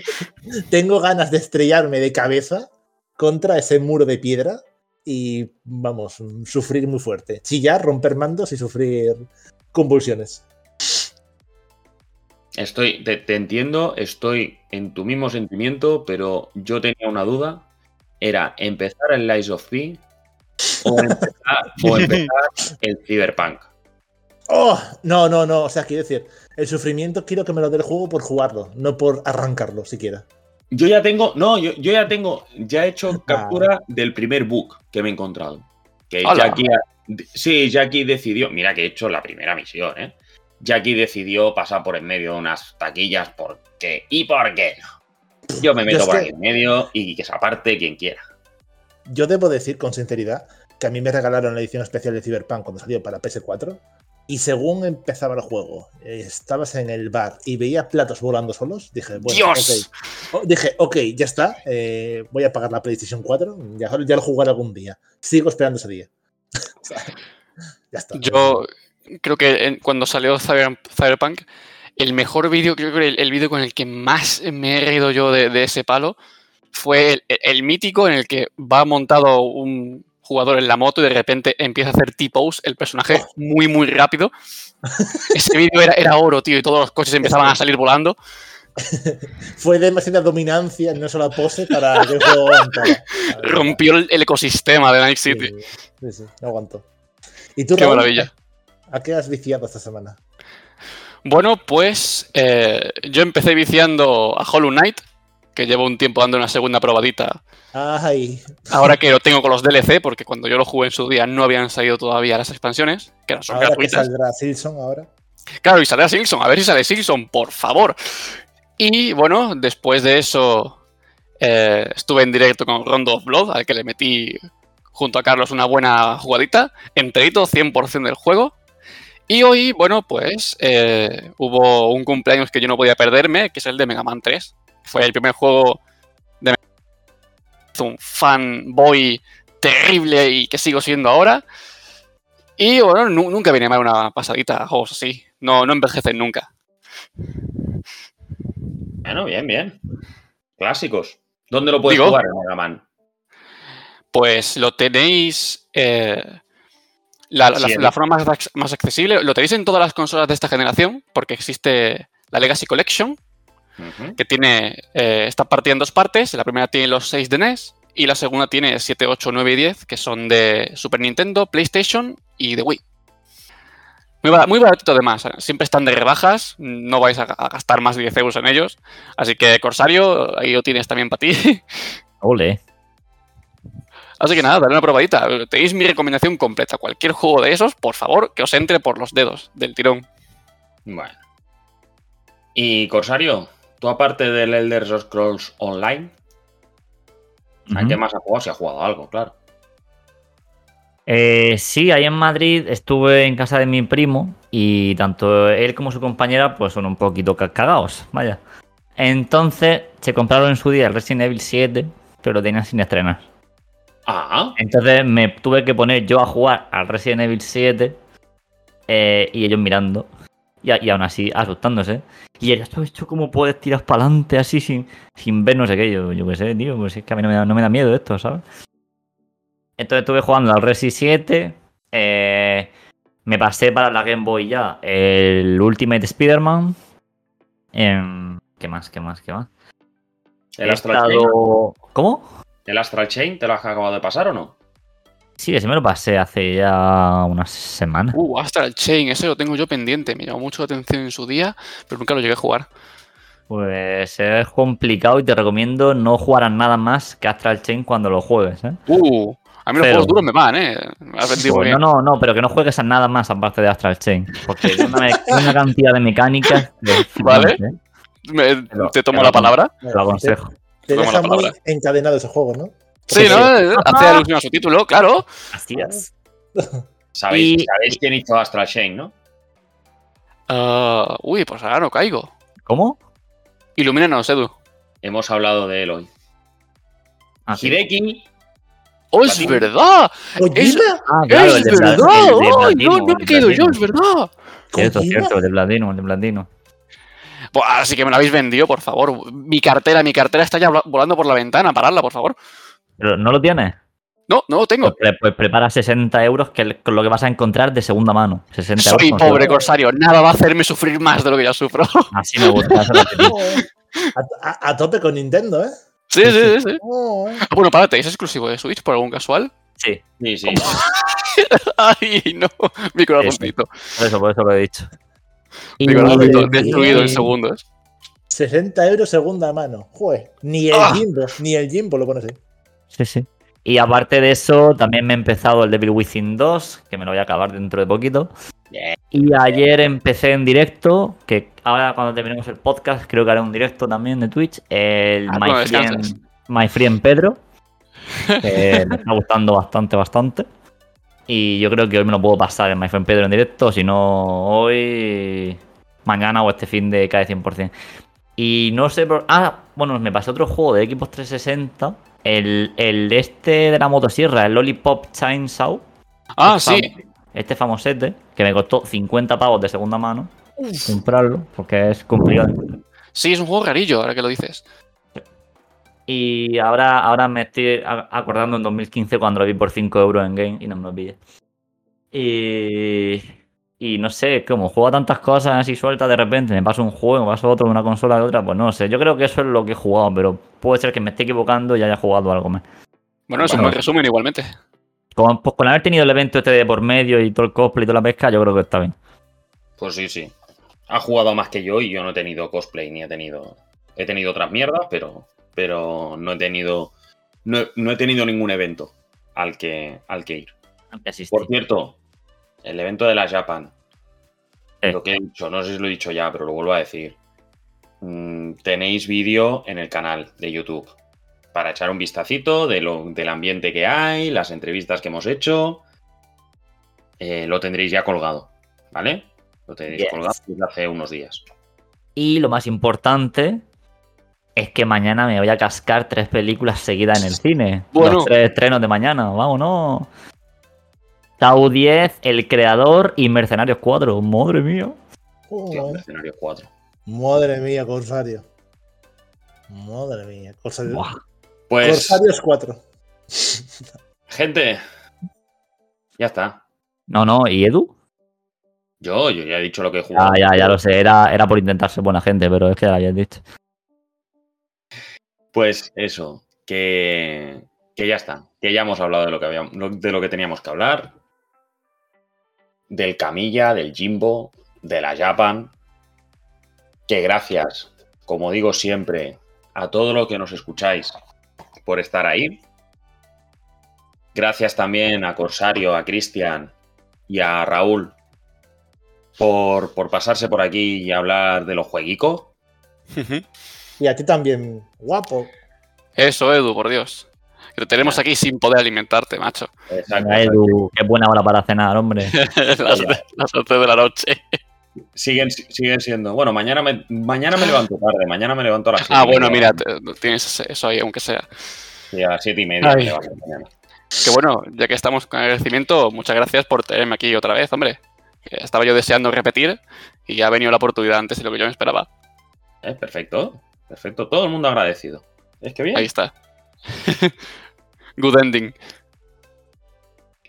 Tengo ganas de estrellarme de cabeza contra ese muro de piedra y, vamos, sufrir muy fuerte. Chillar, romper mandos y sufrir convulsiones. Estoy, te, te, entiendo, estoy en tu mismo sentimiento, pero yo tenía una duda. Era empezar el Lies of P o empezar, o empezar el Cyberpunk. Oh, no, no, no. O sea, quiero decir, el sufrimiento quiero que me lo dé el juego por jugarlo, no por arrancarlo siquiera. Yo ya tengo, no, yo, yo ya tengo, ya he hecho captura ah. del primer book que me he encontrado. Que Jackie, sí, Jackie decidió, mira que he hecho la primera misión, ¿eh? Jackie decidió pasar por en medio de unas taquillas porque y por qué no. Yo me meto yo por aquí en medio y que se aparte quien quiera. Yo debo decir con sinceridad que a mí me regalaron la edición especial de Cyberpunk cuando salió para PS4 y según empezaba el juego, estabas en el bar y veías platos volando solos, dije, bueno, ¡Dios! Okay. dije, ok, ya está, eh, voy a pagar la PlayStation 4, ya, ya, lo jugaré algún día. Sigo esperando ese día. ya está. Yo creo que en, cuando salió Cyberpunk, el mejor vídeo, creo que el, el vídeo con el que más me he reído yo de, de ese palo fue el, el mítico en el que va montado un jugador en la moto y de repente empieza a hacer T-pose el personaje muy, muy rápido. Ese vídeo era, era oro, tío, y todos los coches empezaban a salir volando. Fue demasiada dominancia en una sola pose para que el juego aguantara. Rompió el, el ecosistema de Night City. Sí, sí, sí, no aguantó. ¿Y tú, Qué Raúl, maravilla. ¿A qué has viciado esta semana? Bueno, pues eh, yo empecé viciando a Hollow Knight, que llevo un tiempo dando una segunda probadita. Ay, Ahora que lo tengo con los DLC, porque cuando yo lo jugué en su día no habían salido todavía las expansiones, que son ahora que gratuitas. saldrá Silson ahora. Claro, y saldrá Silson, a ver si sale Silson, por favor. Y bueno, después de eso eh, estuve en directo con Rondo of Blood, al que le metí junto a Carlos una buena jugadita, enterito 100% del juego. Y hoy, bueno, pues eh, hubo un cumpleaños que yo no podía perderme, que es el de Mega Man 3. Fue el primer juego de un fanboy terrible y que sigo siendo ahora. Y bueno, nu- nunca viene mal una pasadita a juegos así. No, no envejecen nunca. Bueno, bien, bien. Clásicos. ¿Dónde lo puedes Digo. jugar en Mega Man? Pues lo tenéis. eh, la, la- forma más, más accesible. Lo tenéis en todas las consolas de esta generación, porque existe la Legacy Collection, Que tiene. eh, está partida en dos partes. La primera tiene los 6 de NES. Y la segunda tiene 7, 8, 9 y 10, que son de Super Nintendo, PlayStation y de Wii. Muy, ba- muy baratito además. ¿eh? Siempre están de rebajas. No vais a, a gastar más de 10 euros en ellos. Así que, Corsario, ahí lo tienes también para ti. Ole. Así que nada, dale una probadita. Tenéis mi recomendación completa. Cualquier juego de esos, por favor, que os entre por los dedos del tirón. Bueno. Y Corsario, tú aparte del Elder Scrolls Online, ¿a qué más has jugado? Si has jugado algo, claro. Eh, sí, ahí en Madrid estuve en casa de mi primo y tanto él como su compañera pues son un poquito ca- cagados, vaya. Entonces se compraron en su día el Resident Evil 7, pero lo tenían sin estrenar. Ah, Entonces me tuve que poner yo a jugar al Resident Evil 7 eh, y ellos mirando y, aún así asustándose. Y él, ¿esto, esto cómo puedes tirar para adelante así sin, sin ver no sé qué? Yo, yo qué sé, tío, pues es que a mí no me da, no me da miedo esto, ¿sabes? Entonces estuve jugando al Resi 7. eh, me pasé para la Game Boy ya el Ultimate Spider-Man. em, ¿Qué más? ¿Qué más? ¿Qué más? ¿el He Astral, estado- Chain, ¿Cómo? ¿el Astral Chain te lo has acabado de pasar o no? Sí, ese me lo pasé hace ya unas semanas. Uh, Astral Chain, ese lo tengo yo pendiente. Me llamó mucho la atención en su día, pero nunca lo llegué a jugar. Pues es complicado y te recomiendo no jugar a nada más que Astral Chain cuando lo juegues, ¿eh? Uh, a mí los Pero- juegos duros me van, ¿eh? Me has vendido muy Pues bien. no, no, no, pero que no juegues a nada más aparte de Astral Chain. Porque es una, cantidad de mecánicas. Vale. ¿eh? Me- Pero- te tomo la palabra. Te lo aconsejo. Te deja muy encadenado ese juego, ¿no? Sí, ¿no? Hace alusión a su título, claro. Así es. ¿Sabéis, Y- sabéis quién hizo Astral Chain, no? Ah, uy, pues ahora no caigo. ¿Cómo? Ilumínanos, Edu. Hemos hablado de él hoy. Ah, sí. Hideki, ¡Oh, es verdad! Ah, claro, ¡Es de Pla- verdad! de ¡Ay, Platino, no, no me quedo yo, es verdad! Cierto, cierto, el de Platino, el de Platino. Pues ahora sí que me lo habéis vendido, por favor. Mi cartera, mi cartera está ya vola- volando por la ventana. Paradla, por favor. ¿Pero no lo tienes? No, no lo tengo. Pues, pues prepara 60 euros que es lo que vas a encontrar de segunda mano. 60 Soy euros. pobre corsario. Nada va a hacerme sufrir más de lo que ya sufro. Así me gusta. A, a- a tope con Nintendo, ¿eh? Sí, sí, sí. sí. Oh, eh. Bueno, párate, ¿es exclusivo de Switch por algún casual? Sí, sí, sí. Ay, no. Mi corazoncito. por eso, por eso lo he dicho. Mi corazoncito destruido en segundos. 60 euros segunda mano. Joder, ni el Ah. Jimbo, ni el Jimbo lo pones ahí. Sí, sí. Y aparte de eso, también me he empezado el Devil Within 2, que me lo voy a acabar dentro de poquito. Y ayer empecé en directo, que ahora cuando terminemos el podcast creo que haré un directo también de Twitch, el Ah, My, no. Friend, My Friend Pedro, que me está gustando bastante, bastante. Y yo creo que hoy me lo puedo pasar en My Friend Pedro en directo, si no hoy, mañana o este fin de cae 100%. Y no sé por... Ah, bueno, me pasé otro juego de Xbox 360, el, el este de la motosierra, el Lollipop Chainsaw. Ah, Este sí. fam- Este famosete, que me costó 50 pavos de segunda mano. comprarlo, porque es complicado. Sí, es un juego rarillo, ahora que lo dices. Y ahora, ahora me estoy acordando en 2015 cuando lo vi por 5 euros en game y no me lo pillé. Y, y no sé, como juego a tantas cosas así sueltas de repente, me paso un juego, me paso otro de una consola de otra, pues no sé. Yo creo que eso es lo que he jugado, pero puede ser que me esté equivocando y haya jugado algo más. Bueno, es un Bueno. buen resumen igualmente. Con, pues con haber tenido el evento este de por medio y todo el cosplay y toda la pesca, yo creo que está bien. Pues sí, sí. Ha jugado más que yo y yo no he tenido cosplay ni he tenido. He tenido otras mierdas, pero. Pero no he tenido. No, he- no he tenido ningún evento al que, al que ir. Por cierto, el evento de la Japan. Eh. Lo que he dicho, no sé si lo he dicho ya, pero lo vuelvo a decir. Mm, tenéis vídeo en el canal de YouTube para echar un vistacito de lo, del ambiente que hay, las entrevistas que hemos hecho. Eh, lo tendréis ya colgado, ¿vale? Lo tendréis Yes. colgado desde hace unos días. Y lo más importante es que mañana me voy a cascar tres películas seguidas en el cine. Bueno. Los tres estrenos de mañana, vámonos. Tau 10, El Creador y Mercenarios 4. Madre mía. Joder. escenario 4. Madre mía, Corsario. Madre mía, Corsario. Buah. Pues, Corsarios 4. gente, ya está. No, no, ¿y Edu? Yo, yo ya he dicho lo que he jugado. ya, ya lo sé. Era, era por intentar ser buena gente, pero es que ya lo habías dicho. Pues eso, que, que ya está, que ya hemos hablado de lo que habíamos, de lo que teníamos que hablar, del Camilla, del Jimbo, de la Japan, que gracias, como digo siempre, a todo lo que nos escucháis por estar ahí. Gracias también a Corsario, a Cristian y a Raúl por, por pasarse por aquí y hablar de los jueguicos. Y a ti también, guapo. Eso, Edu, por Dios. Que te tenemos aquí sin poder alimentarte, macho. Exacto, Edu, qué buena hora para cenar, hombre. las, las 11 de la noche. Siguen, siguen siendo. Bueno, mañana me, mañana me levanto tarde. Mañana me levanto a las siete Ah, y bueno, mira, tienes eso ahí, aunque sea. Sí, a las siete y media me levanto mañana. Que bueno, ya que estamos con agradecimiento, muchas gracias por tenerme aquí otra vez, hombre. Estaba yo deseando repetir y ya ha venido la oportunidad antes de lo que yo me esperaba. Eh, perfecto, perfecto. Todo el mundo agradecido. Es que bien. Ahí está. Good ending.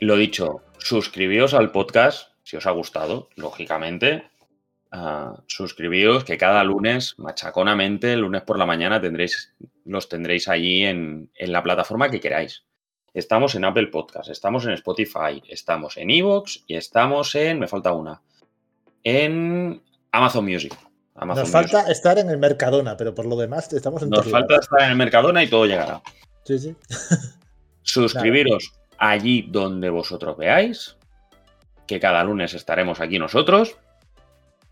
Lo dicho, suscribíos al podcast si os ha gustado, lógicamente. Ah, suscribíos que cada lunes, machaconamente, el lunes por la mañana, tendréis, los tendréis allí en, en la plataforma que queráis. Estamos en Apple Podcast, estamos en Spotify, estamos en Evox y estamos en, me falta una, en Amazon Music. Amazon Nos Music. falta estar en el Mercadona, pero por lo demás estamos en Nos falta estar en el Mercadona y todo llegará. Sí, sí. Suscribiros allí donde vosotros veáis, que cada lunes estaremos aquí nosotros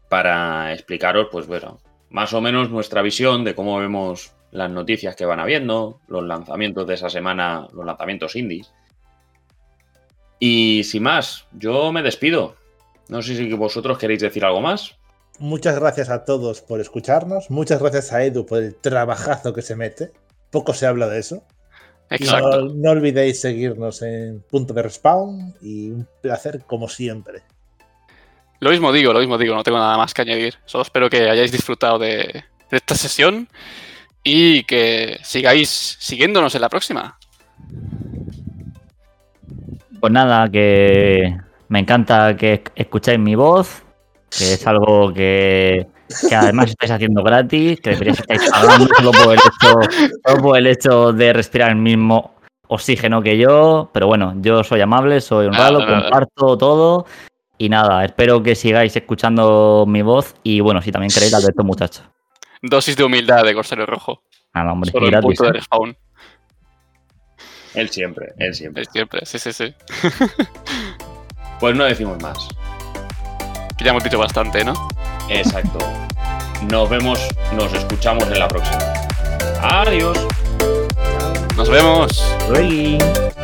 para explicaros, pues bueno, más o menos nuestra visión de cómo vemos las noticias que van habiendo, los lanzamientos de esa semana, los lanzamientos indies. Y sin más, yo me despido. No sé si vosotros queréis decir algo más. Muchas gracias a todos por escucharnos. Muchas gracias a Edu por el trabajazo que se mete. Poco se habla de eso. Exacto. No, no olvidéis seguirnos en punto de respawn y un placer como siempre. Lo mismo digo, lo mismo digo, no tengo nada más que añadir. Solo espero que hayáis disfrutado de, de esta sesión y que sigáis siguiéndonos en la próxima. Pues nada, que me encanta que esc- escucháis mi voz, que es algo que, que además estáis haciendo gratis, que deberíais estar pagando solo por, el hecho, solo por el hecho de respirar el mismo oxígeno que yo. Pero bueno, yo soy amable, soy honrado, nada. comparto todo. Y nada, espero que sigáis escuchando mi voz y bueno, si también queréis la de estos muchachos. Dosis de humildad de Corsario Rojo. Nada, hombre, Solo gratis, punto de ¿eh? Él siempre, él siempre. Es siempre, sí, sí, sí. Pues no decimos más. Que ya hemos dicho bastante, ¿no? Exacto. Nos vemos, nos escuchamos en la próxima. Adiós. Nos vemos. Luego.